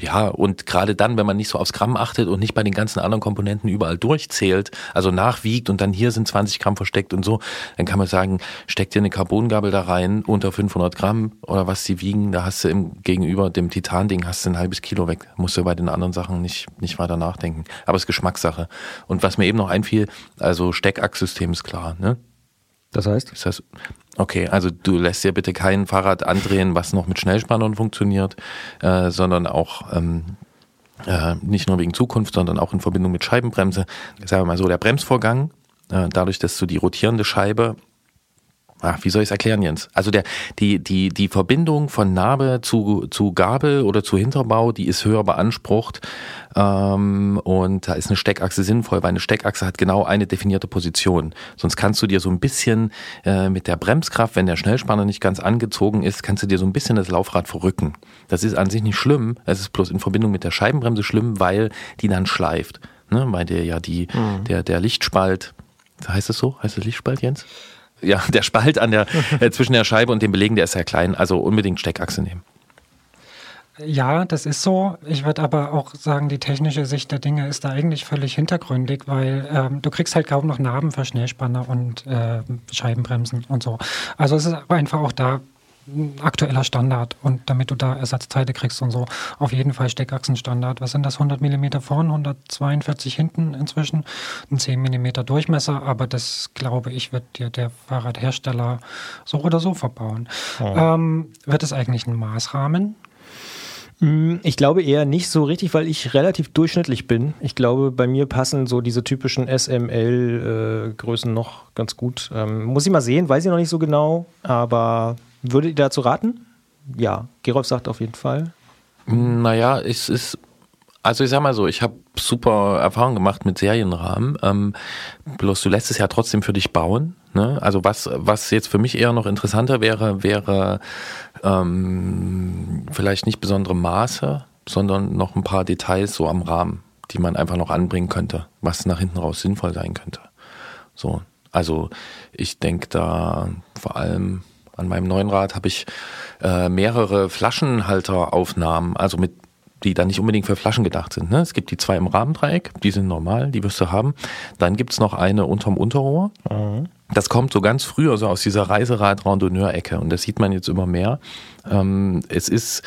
Ja, und gerade dann, wenn man nicht so aufs Gramm achtet und nicht bei den ganzen anderen Komponenten überall durchzählt, also nachwiegt und dann hier sind 20 Gramm versteckt und so, dann kann man sagen, steck dir eine Carbongabel da rein unter 500 Gramm oder was sie wiegen, da hast du im gegenüber dem Titan-Ding hast du ein halbes Kilo weg. Musst du bei den anderen Sachen nicht, nicht weiter nachdenken. Aber es ist Geschmackssache. Und was mir eben noch einfiel, also Steckachssystem ist klar, ne? Das heißt? Das heißt, okay, also du lässt dir bitte kein Fahrrad andrehen, was noch mit Schnellspannern funktioniert, äh, sondern auch ähm, äh, nicht nur wegen Zukunft, sondern auch in Verbindung mit Scheibenbremse. Sagen wir mal so, der Bremsvorgang, äh, dadurch, dass du die rotierende Scheibe ach, wie soll ich es erklären, Jens? Also der, die, die, die Verbindung von Narbe zu, zu Gabel oder zu Hinterbau, die ist höher beansprucht. Ähm, und da ist eine Steckachse sinnvoll, weil eine Steckachse hat genau eine definierte Position. Sonst kannst du dir so ein bisschen äh, mit der Bremskraft, wenn der Schnellspanner nicht ganz angezogen ist, kannst du dir so ein bisschen das Laufrad verrücken. Das ist an sich nicht schlimm. Es ist bloß in Verbindung mit der Scheibenbremse schlimm, weil die dann schleift. Ne? Weil der ja die, der, der Lichtspalt, heißt es so? Heißt es Lichtspalt, Jens? Ja, der Spalt an der, äh, zwischen der Scheibe und dem Belegen, der ist sehr klein. Also unbedingt Steckachse nehmen. Ja, das ist so. Ich würde aber auch sagen, die technische Sicht der Dinge ist da eigentlich völlig hintergründig, weil ähm, du kriegst halt kaum noch Narben für Schnellspanner und äh, Scheibenbremsen und so. Also es ist einfach auch da aktueller Standard und damit du da Ersatzteile kriegst und so, auf jeden Fall Steckachsenstandard. Was sind das? 100 mm vorn, 142 hinten inzwischen, ein 10 mm Durchmesser, aber das glaube ich wird dir der Fahrradhersteller so oder so verbauen. Ja. Ähm, wird es eigentlich ein Maßrahmen? Mm, Ich glaube eher nicht so richtig, weil ich relativ durchschnittlich bin. Ich glaube, bei mir passen so diese typischen SML-Größen noch ganz gut. Ähm, muss ich mal sehen, weiß ich noch nicht so genau, aber würdet ihr dazu raten? Ja, Gerolf sagt auf jeden Fall. Naja, es ist, also ich sag mal so, ich habe super Erfahrungen gemacht mit Serienrahmen. Ähm, bloß du lässt es ja trotzdem für dich bauen. Ne? Also was, was jetzt für mich eher noch interessanter wäre, wäre ähm, vielleicht nicht besondere Maße, sondern noch ein paar Details so am Rahmen, die man einfach noch anbringen könnte, was nach hinten raus sinnvoll sein könnte. So, also ich denke da vor allem an meinem neuen Rad habe ich äh, mehrere Flaschenhalteraufnahmen, also mit die dann nicht unbedingt für Flaschen gedacht sind. Ne? Es gibt die zwei im Rahmendreieck, die sind normal, die wirst du haben. Dann gibt's noch eine unterm Unterrohr. Das kommt so ganz früher so aus dieser Reiserad-Randonneur-Ecke und das sieht man jetzt immer mehr. Ähm, es ist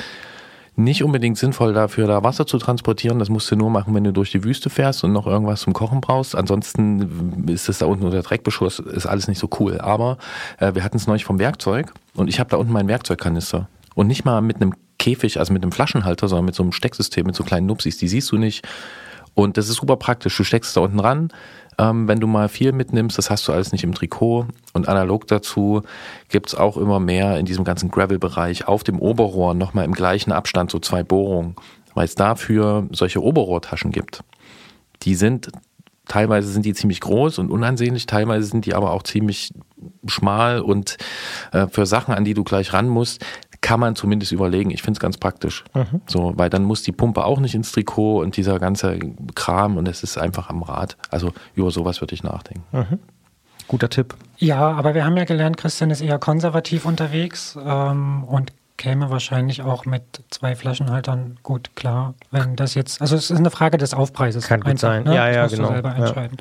nicht unbedingt sinnvoll dafür, da Wasser zu transportieren. Das musst du nur machen, wenn du durch die Wüste fährst und noch irgendwas zum Kochen brauchst. Ansonsten ist es da unten unter Dreckbeschuss, ist alles nicht so cool. Aber äh, wir hatten es neulich vom Werkzeug und ich habe da unten meinen Werkzeugkanister. Und nicht mal mit einem Käfig, also mit einem Flaschenhalter, sondern mit so einem Stecksystem, mit so kleinen Nupsis, die siehst du nicht. Und das ist super praktisch. Du steckst es da unten ran. Ähm, wenn du mal viel mitnimmst, das hast du alles nicht im Trikot. Und analog dazu gibt's auch immer mehr in diesem ganzen Gravel-Bereich auf dem Oberrohr nochmal im gleichen Abstand so zwei Bohrungen, weil es dafür solche Oberrohrtaschen gibt. Die sind, teilweise sind die ziemlich groß und unansehnlich, teilweise sind die aber auch ziemlich schmal und äh, für Sachen, an die du gleich ran musst, kann man zumindest überlegen. Ich finde es ganz praktisch. Mhm. So, weil dann muss die Pumpe auch nicht ins Trikot und dieser ganze Kram und es ist einfach am Rad. Also über sowas würde ich nachdenken. Mhm. Guter Tipp. Ja, aber wir haben ja gelernt, Christian ist eher konservativ unterwegs ähm, und käme wahrscheinlich auch mit zwei Flaschenhaltern gut klar, wenn das jetzt, also es ist eine Frage des Aufpreises. Kann gut einfach, sein. Ne? Ja, das ja, musst genau. Du selber Ja, entscheiden.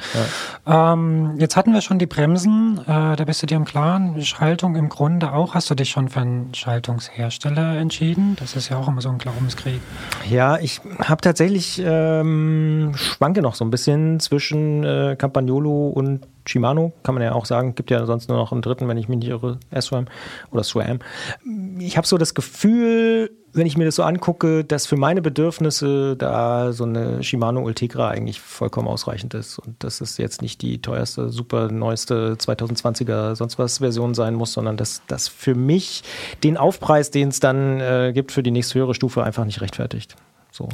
Ähm, jetzt hatten wir schon die Bremsen, äh, da bist du dir im Klaren. Schaltung im Grunde auch. Hast du dich schon für einen Schaltungshersteller entschieden? Das ist ja auch immer so ein Glaubenskrieg. Ja, ich habe tatsächlich ähm, schwanke noch so ein bisschen zwischen äh, Campagnolo und Shimano, kann man ja auch sagen. Gibt ja sonst nur noch einen dritten, wenn ich mich nicht irre, SRAM oder SRAM. Ich habe so das Gefühl, wenn ich mir das so angucke, dass für meine Bedürfnisse da so eine Shimano Ultegra eigentlich vollkommen ausreichend ist und dass es jetzt nicht die teuerste, super neueste 2020er sonst was Version sein muss, sondern dass das für mich den Aufpreis, den es dann äh, gibt für die nächste höhere Stufe, einfach nicht rechtfertigt. So.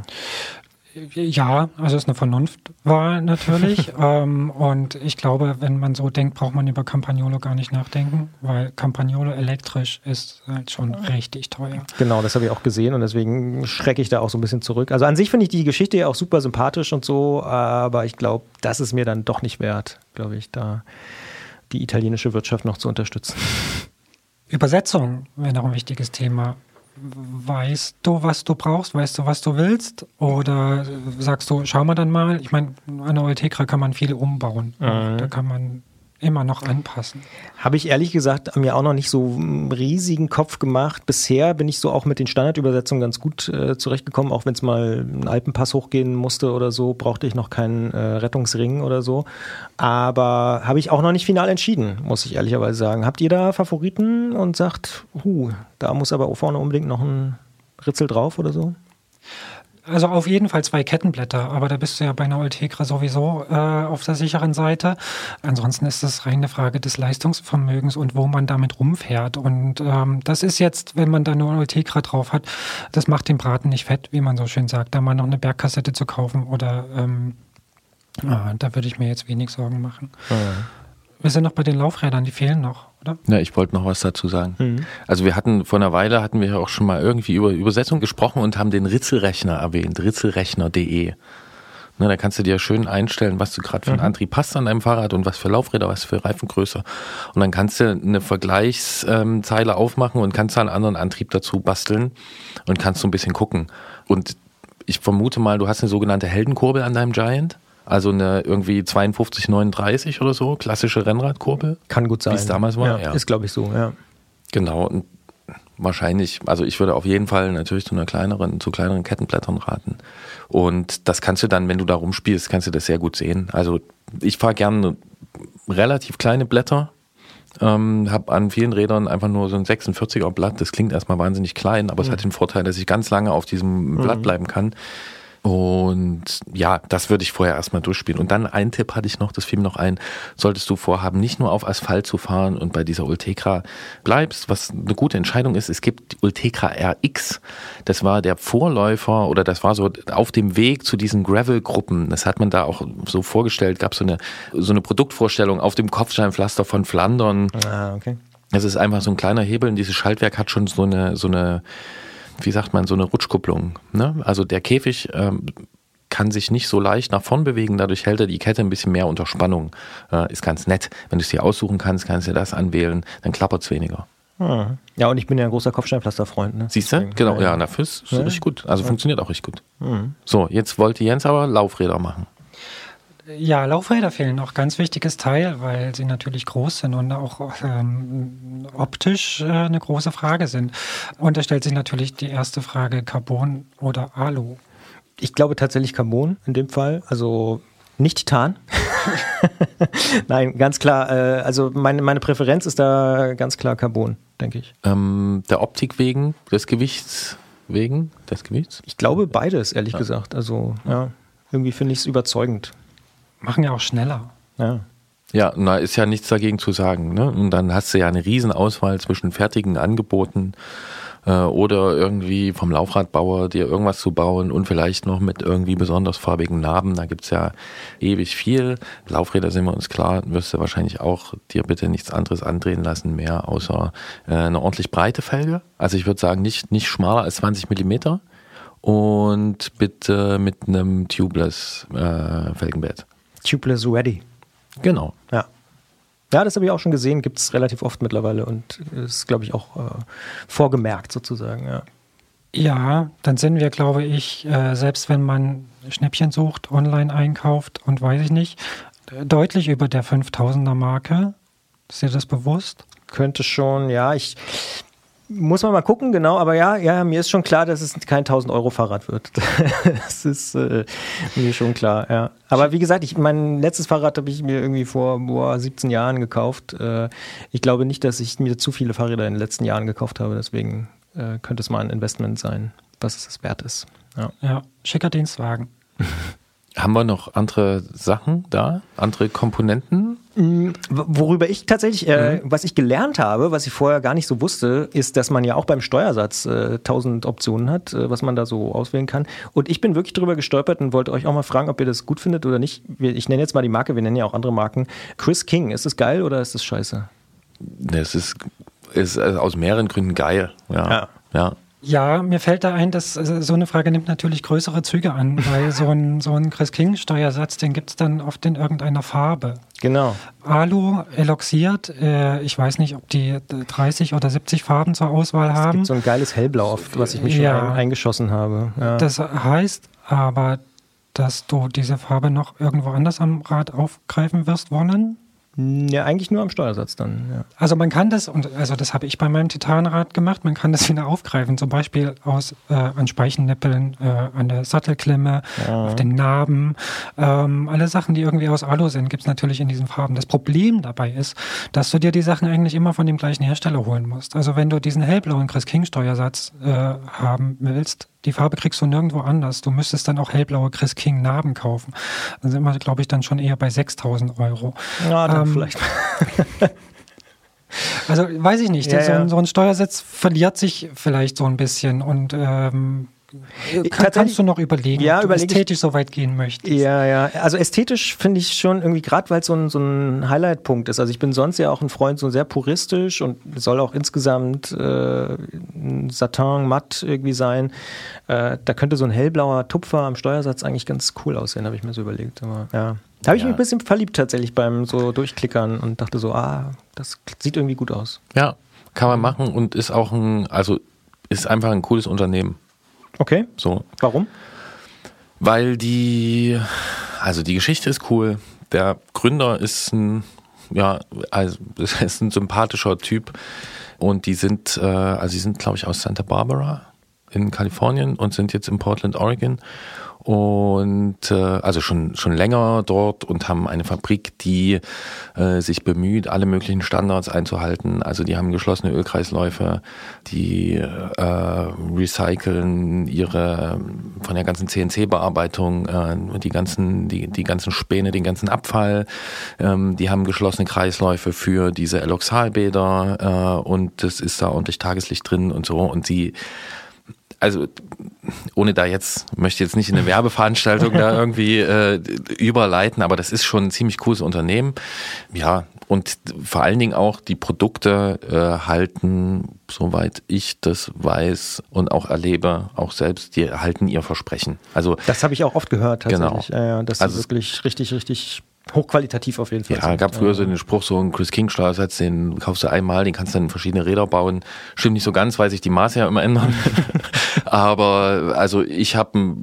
Ja, also es ist eine Vernunftwahl natürlich. ähm, und ich glaube, wenn man so denkt, braucht man über Campagnolo gar nicht nachdenken, weil Campagnolo elektrisch ist halt schon richtig teuer. Genau, das habe ich auch gesehen und deswegen schrecke ich da auch so ein bisschen zurück. Also an sich finde ich die Geschichte ja auch super sympathisch und so, aber ich glaube, das ist mir dann doch nicht wert, glaube ich, da die italienische Wirtschaft noch zu unterstützen. Übersetzung wäre noch ein wichtiges Thema. Weißt du, was du brauchst? Weißt du, was du willst? Oder sagst du, schau mal dann mal? Ich meine, an der Ultegra kann man viel umbauen. Mhm. Da kann man immer noch anpassen. Habe ich ehrlich gesagt mir auch noch nicht so einen riesigen Kopf gemacht. Bisher bin ich so auch mit den Standardübersetzungen ganz gut äh, zurechtgekommen, auch wenn es mal einen Alpenpass hochgehen musste oder so, brauchte ich noch keinen äh, Rettungsring oder so. Aber habe ich auch noch nicht final entschieden, muss ich ehrlicherweise sagen. Habt ihr da Favoriten und sagt, huh, da muss aber vorne unbedingt noch ein Ritzel drauf oder so? Also auf jeden Fall zwei Kettenblätter, aber da bist du ja bei einer Ultegra sowieso äh, auf der sicheren Seite. Ansonsten ist das rein eine Frage des Leistungsvermögens und wo man damit rumfährt. Und ähm, das ist jetzt, wenn man da nur Ultegra drauf hat, das macht den Braten nicht fett, wie man so schön sagt, da mal noch eine Bergkassette zu kaufen oder ähm, ah, da würde ich mir jetzt wenig Sorgen machen. Wir sind noch bei den Laufrädern, die fehlen noch, oder? Ja, ich wollte noch was dazu sagen. Also wir hatten vor einer Weile hatten wir ja auch schon mal irgendwie über Übersetzung gesprochen und haben den Ritzelrechner erwähnt, ritzelrechner.de. Ne, da kannst du dir schön einstellen, was du gerade für einen Antrieb hast an deinem Fahrrad und was für Laufräder, was für Reifengröße. Und dann kannst du eine Vergleichszeile aufmachen und kannst da einen anderen Antrieb dazu basteln und kannst so ein bisschen gucken. Und ich vermute mal, du hast eine sogenannte Heldenkurbel an deinem Giant. Also eine irgendwie 52, 39 oder so, klassische Rennradkurbel. Kann gut sein. Wie es damals war, ja. Ist, glaube ich, so, ja. Genau, und wahrscheinlich, also ich würde auf jeden Fall natürlich zu einer kleineren, zu kleineren Kettenblättern raten. Und das kannst du dann, wenn du da rumspielst, kannst du das sehr gut sehen. Also ich fahre gerne relativ kleine Blätter, ähm, habe an vielen Rädern einfach nur so ein 46er Blatt. Das klingt erstmal wahnsinnig klein, aber es hat den Vorteil, dass ich ganz lange auf diesem Blatt bleiben kann. Und ja, das würde ich vorher erstmal durchspielen. Und dann ein Tipp hatte ich noch, das fiel mir noch ein, solltest du vorhaben, nicht nur auf Asphalt zu fahren und bei dieser Ultegra bleibst, was eine gute Entscheidung ist, es gibt die Ultegra RX, das war der Vorläufer oder das war so auf dem Weg zu diesen Gravel-Gruppen, das hat man da auch so vorgestellt, gab so eine, so eine Produktvorstellung auf dem Kopfsteinpflaster von Flandern. Ah, okay. Das ist einfach so ein kleiner Hebel und dieses Schaltwerk hat schon so eine, so eine, wie sagt man, so eine Rutschkupplung. Ne? Also der Käfig ähm, kann sich nicht so leicht nach vorn bewegen, dadurch hält er die Kette ein bisschen mehr unter Spannung. Äh, ist ganz nett. Wenn du es dir aussuchen kannst, kannst du das anwählen, dann klappert es weniger. Hm. Ja, und ich bin ja ein großer Kopfsteinpflaster-Freund. Ne? Siehst du? Genau, ja, dafür ist es Ja. richtig gut. Also funktioniert auch richtig gut. Mhm. So, jetzt wollte Jens aber Laufräder machen. Ja, Laufräder fehlen noch. Ganz wichtiges Teil, weil sie natürlich groß sind und auch ähm, optisch äh, eine große Frage sind. Und da stellt sich natürlich die erste Frage, Carbon oder Alu? Ich glaube tatsächlich Carbon in dem Fall, also nicht Titan. Nein, ganz klar. Äh, also meine, meine Präferenz ist da ganz klar Carbon, denke ich. Ähm, der Optik wegen, des Gewichts wegen, des Gewichts? Ich glaube beides, ehrlich Ja. gesagt. Also ja, irgendwie finde ich es überzeugend. Machen ja auch schneller. Ja. Ja, na, ist ja nichts dagegen zu sagen. Ne? Und dann hast du ja eine Riesenauswahl zwischen fertigen Angeboten äh, oder irgendwie vom Laufradbauer dir irgendwas zu bauen und vielleicht noch mit irgendwie besonders farbigen Narben. Da gibt's ja ewig viel. Laufräder sind wir uns klar, wirst du wahrscheinlich auch dir bitte nichts anderes andrehen lassen mehr, außer äh, eine ordentlich breite Felge. Also ich würde sagen, nicht, nicht schmaler als 20 Millimeter und bitte mit einem tubeless äh, Felgenbett. Tubeless Ready. Genau. Ja. Ja, das habe ich auch schon gesehen, gibt es relativ oft mittlerweile und ist, glaube ich, auch äh, vorgemerkt sozusagen, ja. Ja, dann sind wir, glaube ich, äh, selbst wenn man Schnäppchen sucht, online einkauft und weiß ich nicht, deutlich über der 5000er Marke. Ist dir das bewusst? Könnte schon, ja, ich muss man mal gucken, genau, aber ja, ja, mir ist schon klar, dass es kein 1000 Euro Fahrrad wird. das ist äh, mir schon klar, ja. Aber wie gesagt, ich, mein letztes Fahrrad habe ich mir irgendwie vor boah, 17 Jahren gekauft. Äh, ich glaube nicht, dass ich mir zu viele Fahrräder in den letzten Jahren gekauft habe, deswegen äh, könnte es mal ein Investment sein, was es wert ist. Ja. Ja, schicker Dienstwagen. Haben wir noch andere Sachen da? Andere Komponenten? Worüber ich tatsächlich, äh, was ich gelernt habe, was ich vorher gar nicht so wusste, ist, dass man ja auch beim Steuersatz äh, 1000 Optionen hat, äh, was man da so auswählen kann. Und ich bin wirklich drüber gestolpert und wollte euch auch mal fragen, ob ihr das gut findet oder nicht. Ich nenne jetzt mal die Marke, wir nennen ja auch andere Marken. Chris King, ist das geil oder ist das scheiße? Das ist, ist also aus mehreren Gründen geil. Ja. Ja. ja. Ja, mir fällt da ein, dass äh, so eine Frage nimmt natürlich größere Züge an, weil so ein, so ein Chris King Steuersatz, den gibt's dann oft in irgendeiner Farbe. Genau. Alu eloxiert, äh, ich weiß nicht, ob die äh, 30 oder 70 Farben zur Auswahl Es haben. gibt so ein geiles Hellblau, auf was ich mich schon Ja. ein, eingeschossen habe. Ja. Das heißt aber, dass du diese Farbe noch irgendwo anders am Rad aufgreifen wirst wollen? Ja, eigentlich nur am Steuersatz dann. Ja. Also man kann das, und also das habe ich bei meinem Titanrad gemacht, man kann das wieder aufgreifen, zum Beispiel aus äh, an Speichennippeln, äh, an der Sattelklemme, auf den Narben, ähm, alle Sachen, die irgendwie aus Alu sind, gibt's natürlich in diesen Farben. Das Problem dabei ist, dass du dir die Sachen eigentlich immer von dem gleichen Hersteller holen musst. Also wenn du diesen hellblauen Chris King Steuersatz äh, haben willst, Die Farbe kriegst du nirgendwo anders. Du müsstest dann auch hellblaue Chris King Narben kaufen. Dann sind wir, glaube ich, dann schon eher bei 6000 Euro. Ja, dann Ähm, vielleicht. Also weiß ich nicht. Ja, so, ja. Ein, so ein Steuersitz verliert sich vielleicht so ein bisschen und ähm, kann, tatsächlich- kannst du noch überlegen, Ja, ob du überleg ich- ästhetisch so weit gehen möchtest. Ja, ja. Also ästhetisch finde ich schon irgendwie, gerade weil es so ein, so ein Highlight-Punkt ist. Also ich bin sonst ja auch ein Freund, so sehr puristisch und soll auch insgesamt äh, ein Satin matt irgendwie sein. Äh, da könnte so ein hellblauer Tupfer am Steuersatz eigentlich ganz cool aussehen, habe ich mir so überlegt. Aber ja. Da habe ich Ja. mich ein bisschen verliebt tatsächlich beim so Durchklickern und dachte so, ah, das sieht irgendwie gut aus. Ja, kann man machen und ist auch ein, also ist einfach ein cooles Unternehmen. Okay. So. Warum? Weil die, also die Geschichte ist cool. Der Gründer ist ein, ja, also ist ein sympathischer Typ und die sind, äh, also die sind, glaube ich, aus Santa Barbara in Kalifornien und sind jetzt in Portland, Oregon und äh, also schon schon länger dort und haben eine Fabrik, die äh, sich bemüht, alle möglichen Standards einzuhalten. Also die haben geschlossene Ölkreisläufe, die äh, recyceln ihre von der ganzen CNC-Bearbeitung äh, die ganzen die die ganzen Späne, den ganzen Abfall. Ähm, die haben geschlossene Kreisläufe für diese Eloxalbäder äh, und das ist da ordentlich Tageslicht drin und so und sie also ohne da jetzt, möchte jetzt nicht in eine Werbeveranstaltung da irgendwie äh, überleiten, aber das ist schon ein ziemlich cooles Unternehmen. Ja, und vor allen Dingen auch die Produkte äh, halten, soweit ich das weiß und auch erlebe, auch selbst, die halten ihr Versprechen. Also Das habe ich auch oft gehört Genau. tatsächlich. Ja, ja, das Also- ist wirklich richtig, richtig hochqualitativ auf jeden Fall. Ja, gab früher so den Spruch, so ein Chris King Steuersatz, den kaufst du einmal, den kannst du dann in verschiedene Räder bauen. Stimmt nicht so ganz, weil sich die Maße ja immer ändern. Aber also ich habe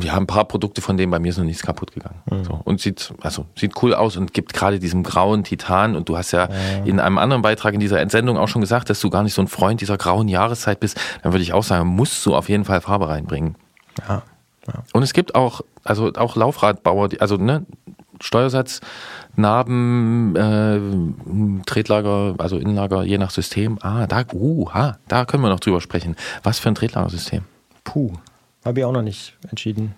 ja, ein paar Produkte von denen, bei mir ist noch nichts kaputt gegangen. So. Und sieht, also sieht cool aus und gibt gerade diesem grauen Titan. Und du hast ja, in einem anderen Beitrag in dieser Entsendung auch schon gesagt, dass du gar nicht so ein Freund dieser grauen Jahreszeit bist. Dann würde ich auch sagen, musst du auf jeden Fall Farbe reinbringen. Ja. Und es gibt auch, also auch Laufradbauer, die, also ne, Steuersatz, Narben, äh, Tretlager, also Innenlager, je nach System. Ah, da, uh, ha, da können wir noch drüber sprechen. Was für ein Tretlagersystem? Puh, habe ich auch noch nicht entschieden.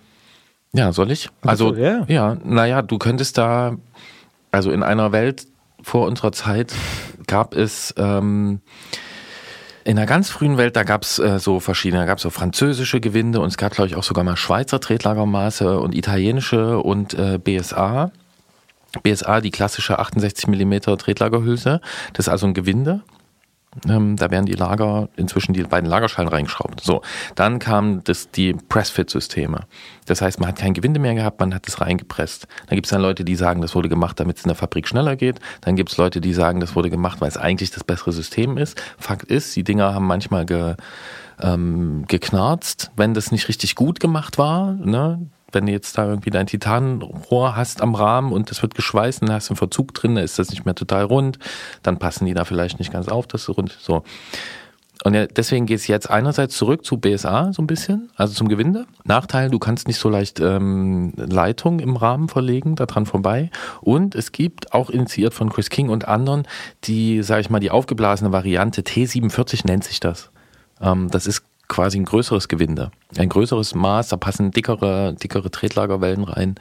Ja, soll ich? Also, so, ja. ja, naja, du könntest da, also in einer Welt vor unserer Zeit gab es, ähm, in der ganz frühen Welt, da gab es äh, so verschiedene, da gab es so französische Gewinde und es gab, glaube ich, auch sogar mal Schweizer Tretlagermaße und italienische und äh, BSA. BSA, die klassische 68 mm Tretlagerhülse. Das ist also ein Gewinde. Ähm, da werden die Lager, inzwischen die beiden Lagerschalen reingeschraubt. So, dann kamen das, die Pressfit-Systeme. Das heißt, man hat kein Gewinde mehr gehabt, man hat es reingepresst. Dann gibt es dann Leute, die sagen, das wurde gemacht, damit es in der Fabrik schneller geht. Dann gibt es Leute, die sagen, das wurde gemacht, weil es eigentlich das bessere System ist. Fakt ist, die Dinger haben manchmal ge, ähm, geknarzt, wenn das nicht richtig gut gemacht war. Ne? Wenn du jetzt da irgendwie dein Titanrohr hast am Rahmen und das wird geschweißt und hast du einen Verzug drin, dann ist das nicht mehr total rund, dann passen die da vielleicht nicht ganz auf, das ist rund. So. Und deswegen geht es jetzt einerseits zurück zu BSA so ein bisschen, also zum Gewinde. Nachteil, du kannst nicht so leicht ähm, Leitung im Rahmen verlegen, daran vorbei. Und es gibt auch initiiert von Chris King und anderen die, sage ich mal, die aufgeblasene Variante T47 nennt sich das. Ähm, das ist quasi ein größeres Gewinde, ein größeres Maß, da passen dickere, dickere Tretlagerwellen rein.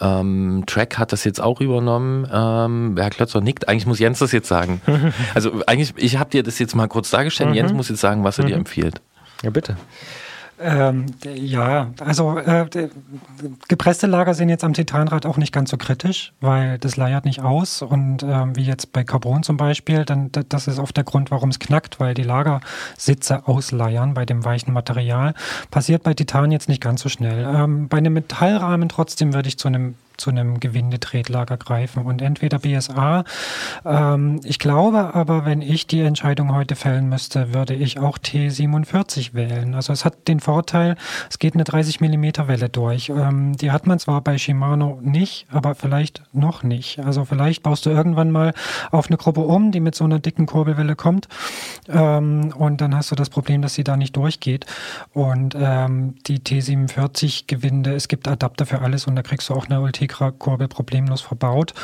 Ähm, Track hat das jetzt auch übernommen. Ähm, Herr Klötzer nickt. Eigentlich muss Jens das jetzt sagen. Also eigentlich, ich habe dir das jetzt mal kurz dargestellt. Mhm. Jens muss jetzt sagen, was er dir Mhm. empfiehlt. Ja, bitte. Ähm, ja, also äh, gepresste Lager sind jetzt am Titanrad auch nicht ganz so kritisch, weil das leiert nicht aus und ähm, wie jetzt bei Carbon zum Beispiel, dann das ist oft der Grund, warum es knackt, weil die Lagersitze ausleiern bei dem weichen Material. Passiert bei Titan jetzt nicht ganz so schnell. Ähm, bei einem Metallrahmen trotzdem würde ich zu einem zu einem Gewindetretlager greifen und entweder BSA. Ähm, ich glaube aber, wenn ich die Entscheidung heute fällen müsste, würde ich auch T47 wählen. Also es hat den Vorteil, es geht eine 30 mm Welle durch. Ähm, die hat man zwar bei Shimano nicht, aber vielleicht noch nicht. Also vielleicht baust du irgendwann mal auf eine Gruppe um, die mit so einer dicken Kurbelwelle kommt ähm, und dann hast du das Problem, dass sie da nicht durchgeht. Und ähm, die T47 Gewinde, es gibt Adapter für alles und da kriegst du auch eine Ultegra-Kurbel problemlos verbaut.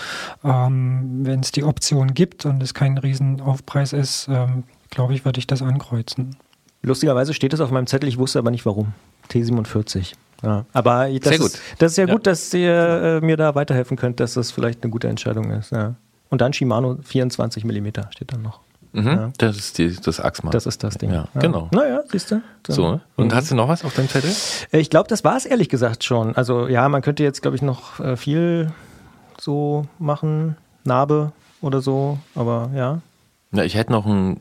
Ähm, Wenn es die Option gibt und es kein Riesenaufpreis ist, ähm, glaube ich, würde ich das ankreuzen. Lustigerweise steht es auf meinem Zettel, ich wusste aber nicht warum. T47. Ja. Aber das, Sehr gut. Ist, das ist ja, Ja. gut, dass ihr äh, mir da weiterhelfen könnt, dass das vielleicht eine gute Entscheidung ist. Ja. Und dann Shimano 24 mm steht dann noch. Mhm. Ja. Das ist die, das Achsmal. Das ist das Ding. Ja, genau. Naja, siehst du. So, ne? und Mhm. hast du noch was auf deinem Zettel? Äh, Ich glaube, das war es ehrlich gesagt schon. Also ja, man könnte jetzt, glaube ich, noch äh, viel so machen, Narbe oder so, aber ja, Ja, ich hätte noch einen,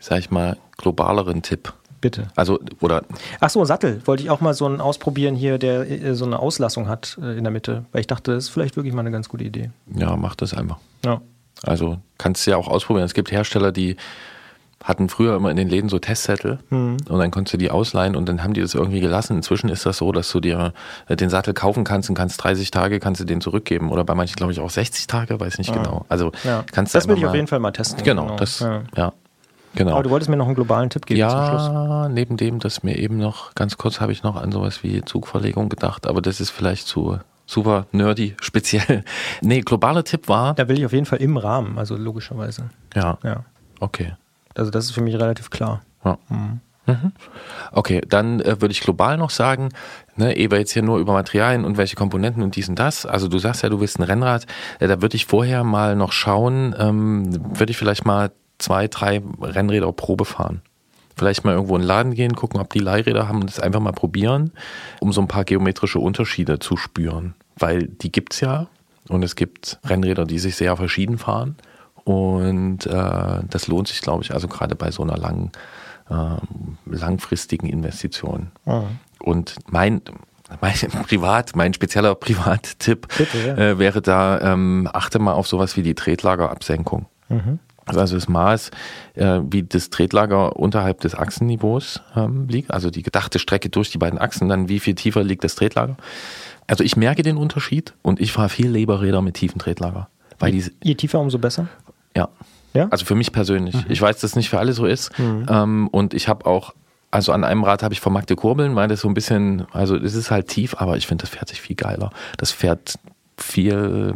sag ich mal, globaleren Tipp. bitte. Also, oder Ach so, Sattel. Wollte ich auch mal so einen ausprobieren hier, der äh, so eine Auslassung hat äh, in der Mitte, weil ich dachte, das ist vielleicht wirklich mal eine ganz gute Idee. ja, mach das einfach. Ja. Also kannst du ja auch ausprobieren. Es gibt Hersteller, die hatten früher immer in den Läden so Testzettel Mhm. und dann konntest du die ausleihen und dann haben die das irgendwie gelassen. Inzwischen ist das so, dass du dir äh, den Sattel kaufen kannst und kannst 30 Tage kannst du den zurückgeben oder bei manchen glaube ich auch 60 Tage, weiß nicht Ah. genau. Also Ja. kannst du Das will einfach ich auf jeden Fall mal testen. Genau, Genau. das Ja. ja. Genau. Aber du wolltest mir noch einen globalen Tipp geben zum Schluss. Ja, neben dem, dass mir eben noch, ganz kurz habe ich noch an sowas wie Zugverlegung gedacht, aber das ist vielleicht zu super nerdy, speziell. Nee, globaler Tipp war. Da will ich auf jeden Fall im Rahmen, also logischerweise. Ja. Ja. Okay. Also das ist für mich relativ klar. Ja. Mhm. Okay, dann äh, würde ich global noch sagen, ne, ehe wir jetzt hier nur über Materialien und welche Komponenten und dies und das, also du sagst ja, du willst ein Rennrad, äh, da würde ich vorher mal noch schauen, ähm, würde ich vielleicht mal zwei, drei Rennräder Probe fahren. Vielleicht mal irgendwo in den Laden gehen, gucken, ob die Leihräder haben und das einfach mal probieren, um so ein paar geometrische Unterschiede zu spüren. Weil die gibt's ja und es gibt Rennräder, die sich sehr verschieden fahren. Und äh, das lohnt sich, glaube ich, also gerade bei so einer langen, ähm, langfristigen Investition. Und mein, mein Privat, mein spezieller Privattipp Bitte, ja. äh, wäre da, ähm, achte mal auf sowas wie die Tretlagerabsenkung. Mhm. Also das Maß, äh, wie das Tretlager unterhalb des Achsenniveaus ähm, liegt, also die gedachte Strecke durch die beiden Achsen, dann wie viel tiefer liegt das Tretlager. Also ich merke den Unterschied und ich fahre viel Leberräder mit tiefen Tretlager. Weil die, Je tiefer, umso besser. ja. Ja? Also für mich persönlich. Ich weiß, dass es nicht für alle so ist. Mhm. Ähm, und ich habe auch, also an einem Rad habe ich vermarkte Kurbeln, weil das so ein bisschen, also es ist halt tief, aber ich finde, das fährt sich viel geiler. Das fährt viel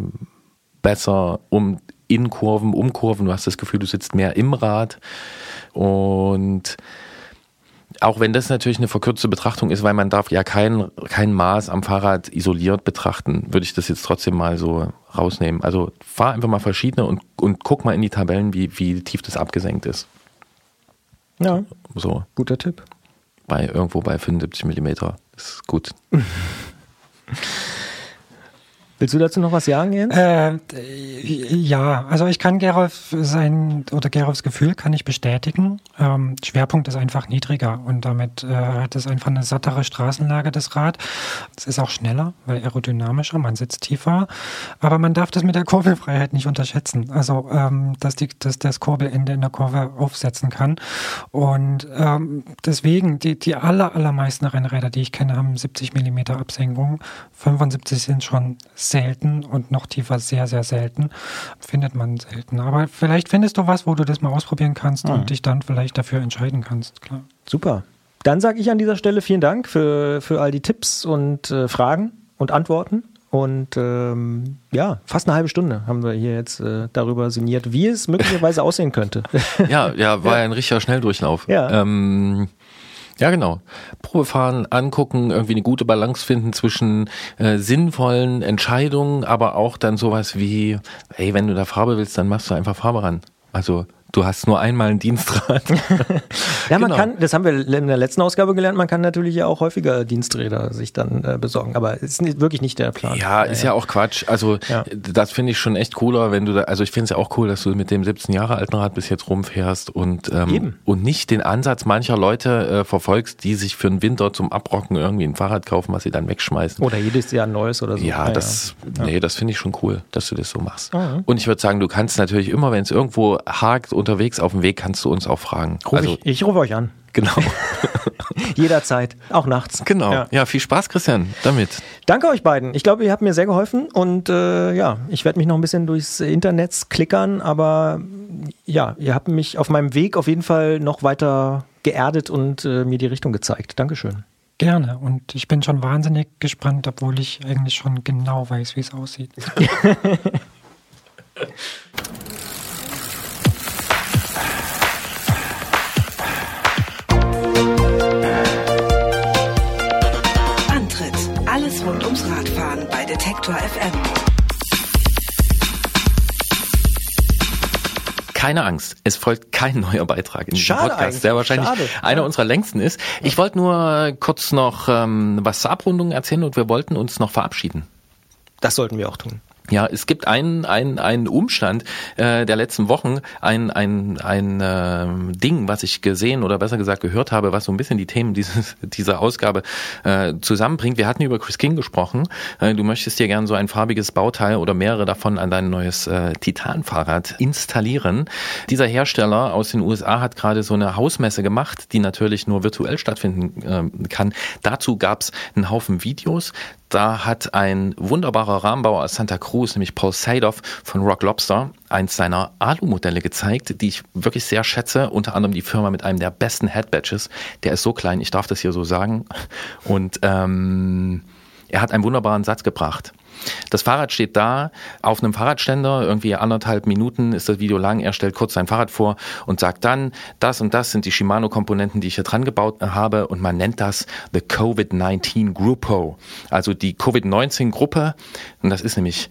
besser um in Kurven, um Kurven. Du hast das Gefühl, du sitzt mehr im Rad. Und auch wenn das natürlich eine verkürzte Betrachtung ist, weil man darf ja kein, kein Maß am Fahrrad isoliert betrachten, würde ich das jetzt trotzdem mal so rausnehmen. Also fahr einfach mal verschiedene und, und guck mal in die Tabellen, wie, wie tief das abgesenkt ist. Ja, So guter Tipp. bei irgendwo bei 75 Millimeter. Ist gut. Willst du dazu noch was sagen, Jens? Äh, ja, also ich kann Gerolf sein oder Gerolfs Gefühl kann ich bestätigen. Ähm, Schwerpunkt ist einfach niedriger und damit äh, hat es einfach eine sattere Straßenlage, das Rad. Es ist auch schneller, weil aerodynamischer, man sitzt tiefer, aber man darf das mit der Kurbelfreiheit nicht unterschätzen. Also, ähm, dass, die, dass das Kurbelende in der Kurve aufsetzen kann. Und ähm, deswegen, die, die aller, allermeisten Rennräder, die ich kenne, haben 70 Millimeter Absenkung. 75 sind schon selten und noch tiefer sehr, sehr selten. Findet man selten. Aber vielleicht findest du was, wo du das mal ausprobieren kannst Mhm. und dich dann vielleicht dafür entscheiden kannst. Klar. Super. Dann sage ich an dieser Stelle vielen Dank für, für all die Tipps und äh, Fragen und Antworten. Und ähm, ja, fast eine halbe Stunde haben wir hier jetzt äh, darüber sinniert, wie es möglicherweise aussehen könnte. Ja, ja, war ja ein richtiger Schnelldurchlauf. Ja. Ähm, ja, genau. Probefahren, angucken, irgendwie eine gute Balance finden zwischen äh, sinnvollen Entscheidungen, aber auch dann sowas wie, hey, wenn du da Farbe willst, dann machst du einfach Farbe ran. Also du hast nur einmal ein Dienstrad. Ja, man Genau. kann, das haben wir in der letzten Ausgabe gelernt, man kann natürlich ja auch häufiger Diensträder sich dann äh, besorgen, aber es ist nicht, wirklich nicht der Plan. Ja, ist ja auch Quatsch. Also Ja. das finde ich schon echt cooler, wenn du da, also ich finde es ja auch cool, dass du mit dem 17 Jahre alten Rad bis jetzt rumfährst und ähm, Eben. und nicht den Ansatz mancher Leute äh, verfolgst, die sich für den Winter zum Abrocken irgendwie ein Fahrrad kaufen, was sie dann wegschmeißen. Oder jedes Jahr ein neues oder so. Ja, das, nee, das finde ich schon cool, dass du das so machst. Ah, ja. Und ich würde sagen, du kannst natürlich immer, wenn es irgendwo hakt, unterwegs auf dem Weg, kannst du uns auch fragen. Ruf ich, ich rufe euch an. genau. Jederzeit, auch nachts. genau. Ja. Ja. viel Spaß, Christian, damit. Danke euch beiden. Ich glaube, ihr habt mir sehr geholfen und äh, ja, ich werde mich noch ein bisschen durchs Internet klickern, aber ja, ihr habt mich auf meinem Weg auf jeden Fall noch weiter geerdet und äh, mir die Richtung gezeigt. Dankeschön. Gerne. Und ich bin schon wahnsinnig gespannt, obwohl ich eigentlich schon genau weiß, wie es aussieht. Detektor FM. Keine Angst, es folgt kein neuer Beitrag in diesem Schade Podcast, eigentlich, der wahrscheinlich schade. einer unserer längsten ist. Ich wollte nur kurz noch ähm, was zur Abrundung erzählen und wir wollten uns noch verabschieden. Das sollten wir auch tun. Ja, es gibt einen, einen, einen Umstand äh, der letzten Wochen, ein, ein, ein äh, Ding, was ich gesehen oder besser gesagt gehört habe, was so ein bisschen die Themen dieses, dieser Ausgabe äh, zusammenbringt. Wir hatten über Chris King gesprochen. Äh, du möchtest dir gern so ein farbiges Bauteil oder mehrere davon an dein neues äh, Titan-Fahrrad installieren. Dieser Hersteller aus den USA hat gerade so eine Hausmesse gemacht, die natürlich nur virtuell stattfinden äh, kann. Dazu gab's einen Haufen Videos. Da hat ein wunderbarer Rahmenbauer aus Santa Cruz, nämlich Paul Sadoff von Rock Lobster, eins seiner Alu-Modelle gezeigt, die ich wirklich sehr schätze. Unter anderem die Firma mit einem der besten Headbadges. Der ist so klein, ich darf das hier so sagen. Und ähm, er hat einen wunderbaren Satz gebracht. Das Fahrrad steht da auf einem Fahrradständer, irgendwie anderthalb Minuten ist das Video lang. Er stellt kurz sein Fahrrad vor und sagt dann, das und das sind die Shimano-Komponenten, die ich hier dran gebaut habe und man nennt das the COVID-19 Gruppo, also die Covid-19-Gruppe. Und das ist nämlich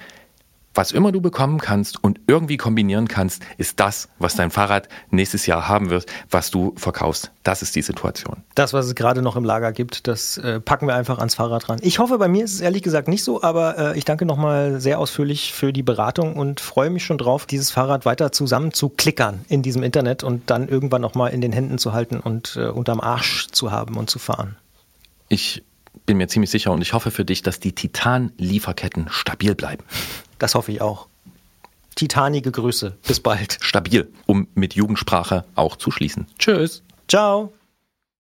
was immer du bekommen kannst und irgendwie kombinieren kannst, ist das, was dein Fahrrad nächstes Jahr haben wird, was du verkaufst. Das ist die Situation. Das, was es gerade noch im Lager gibt, das äh, packen wir einfach ans Fahrrad ran. Ich hoffe, bei mir ist es ehrlich gesagt nicht so, aber äh, ich danke nochmal sehr ausführlich für die Beratung und freue mich schon drauf, dieses Fahrrad weiter zusammen zu klickern in diesem Internet und dann irgendwann nochmal in den Händen zu halten und äh, unterm Arsch zu haben und zu fahren. Ich bin mir ziemlich sicher und ich hoffe für dich, dass die Titan-Lieferketten stabil bleiben. Das hoffe ich auch. Titanige Grüße. Bis bald. Stabil, um mit Jugendsprache auch zu schließen. Tschüss. Ciao.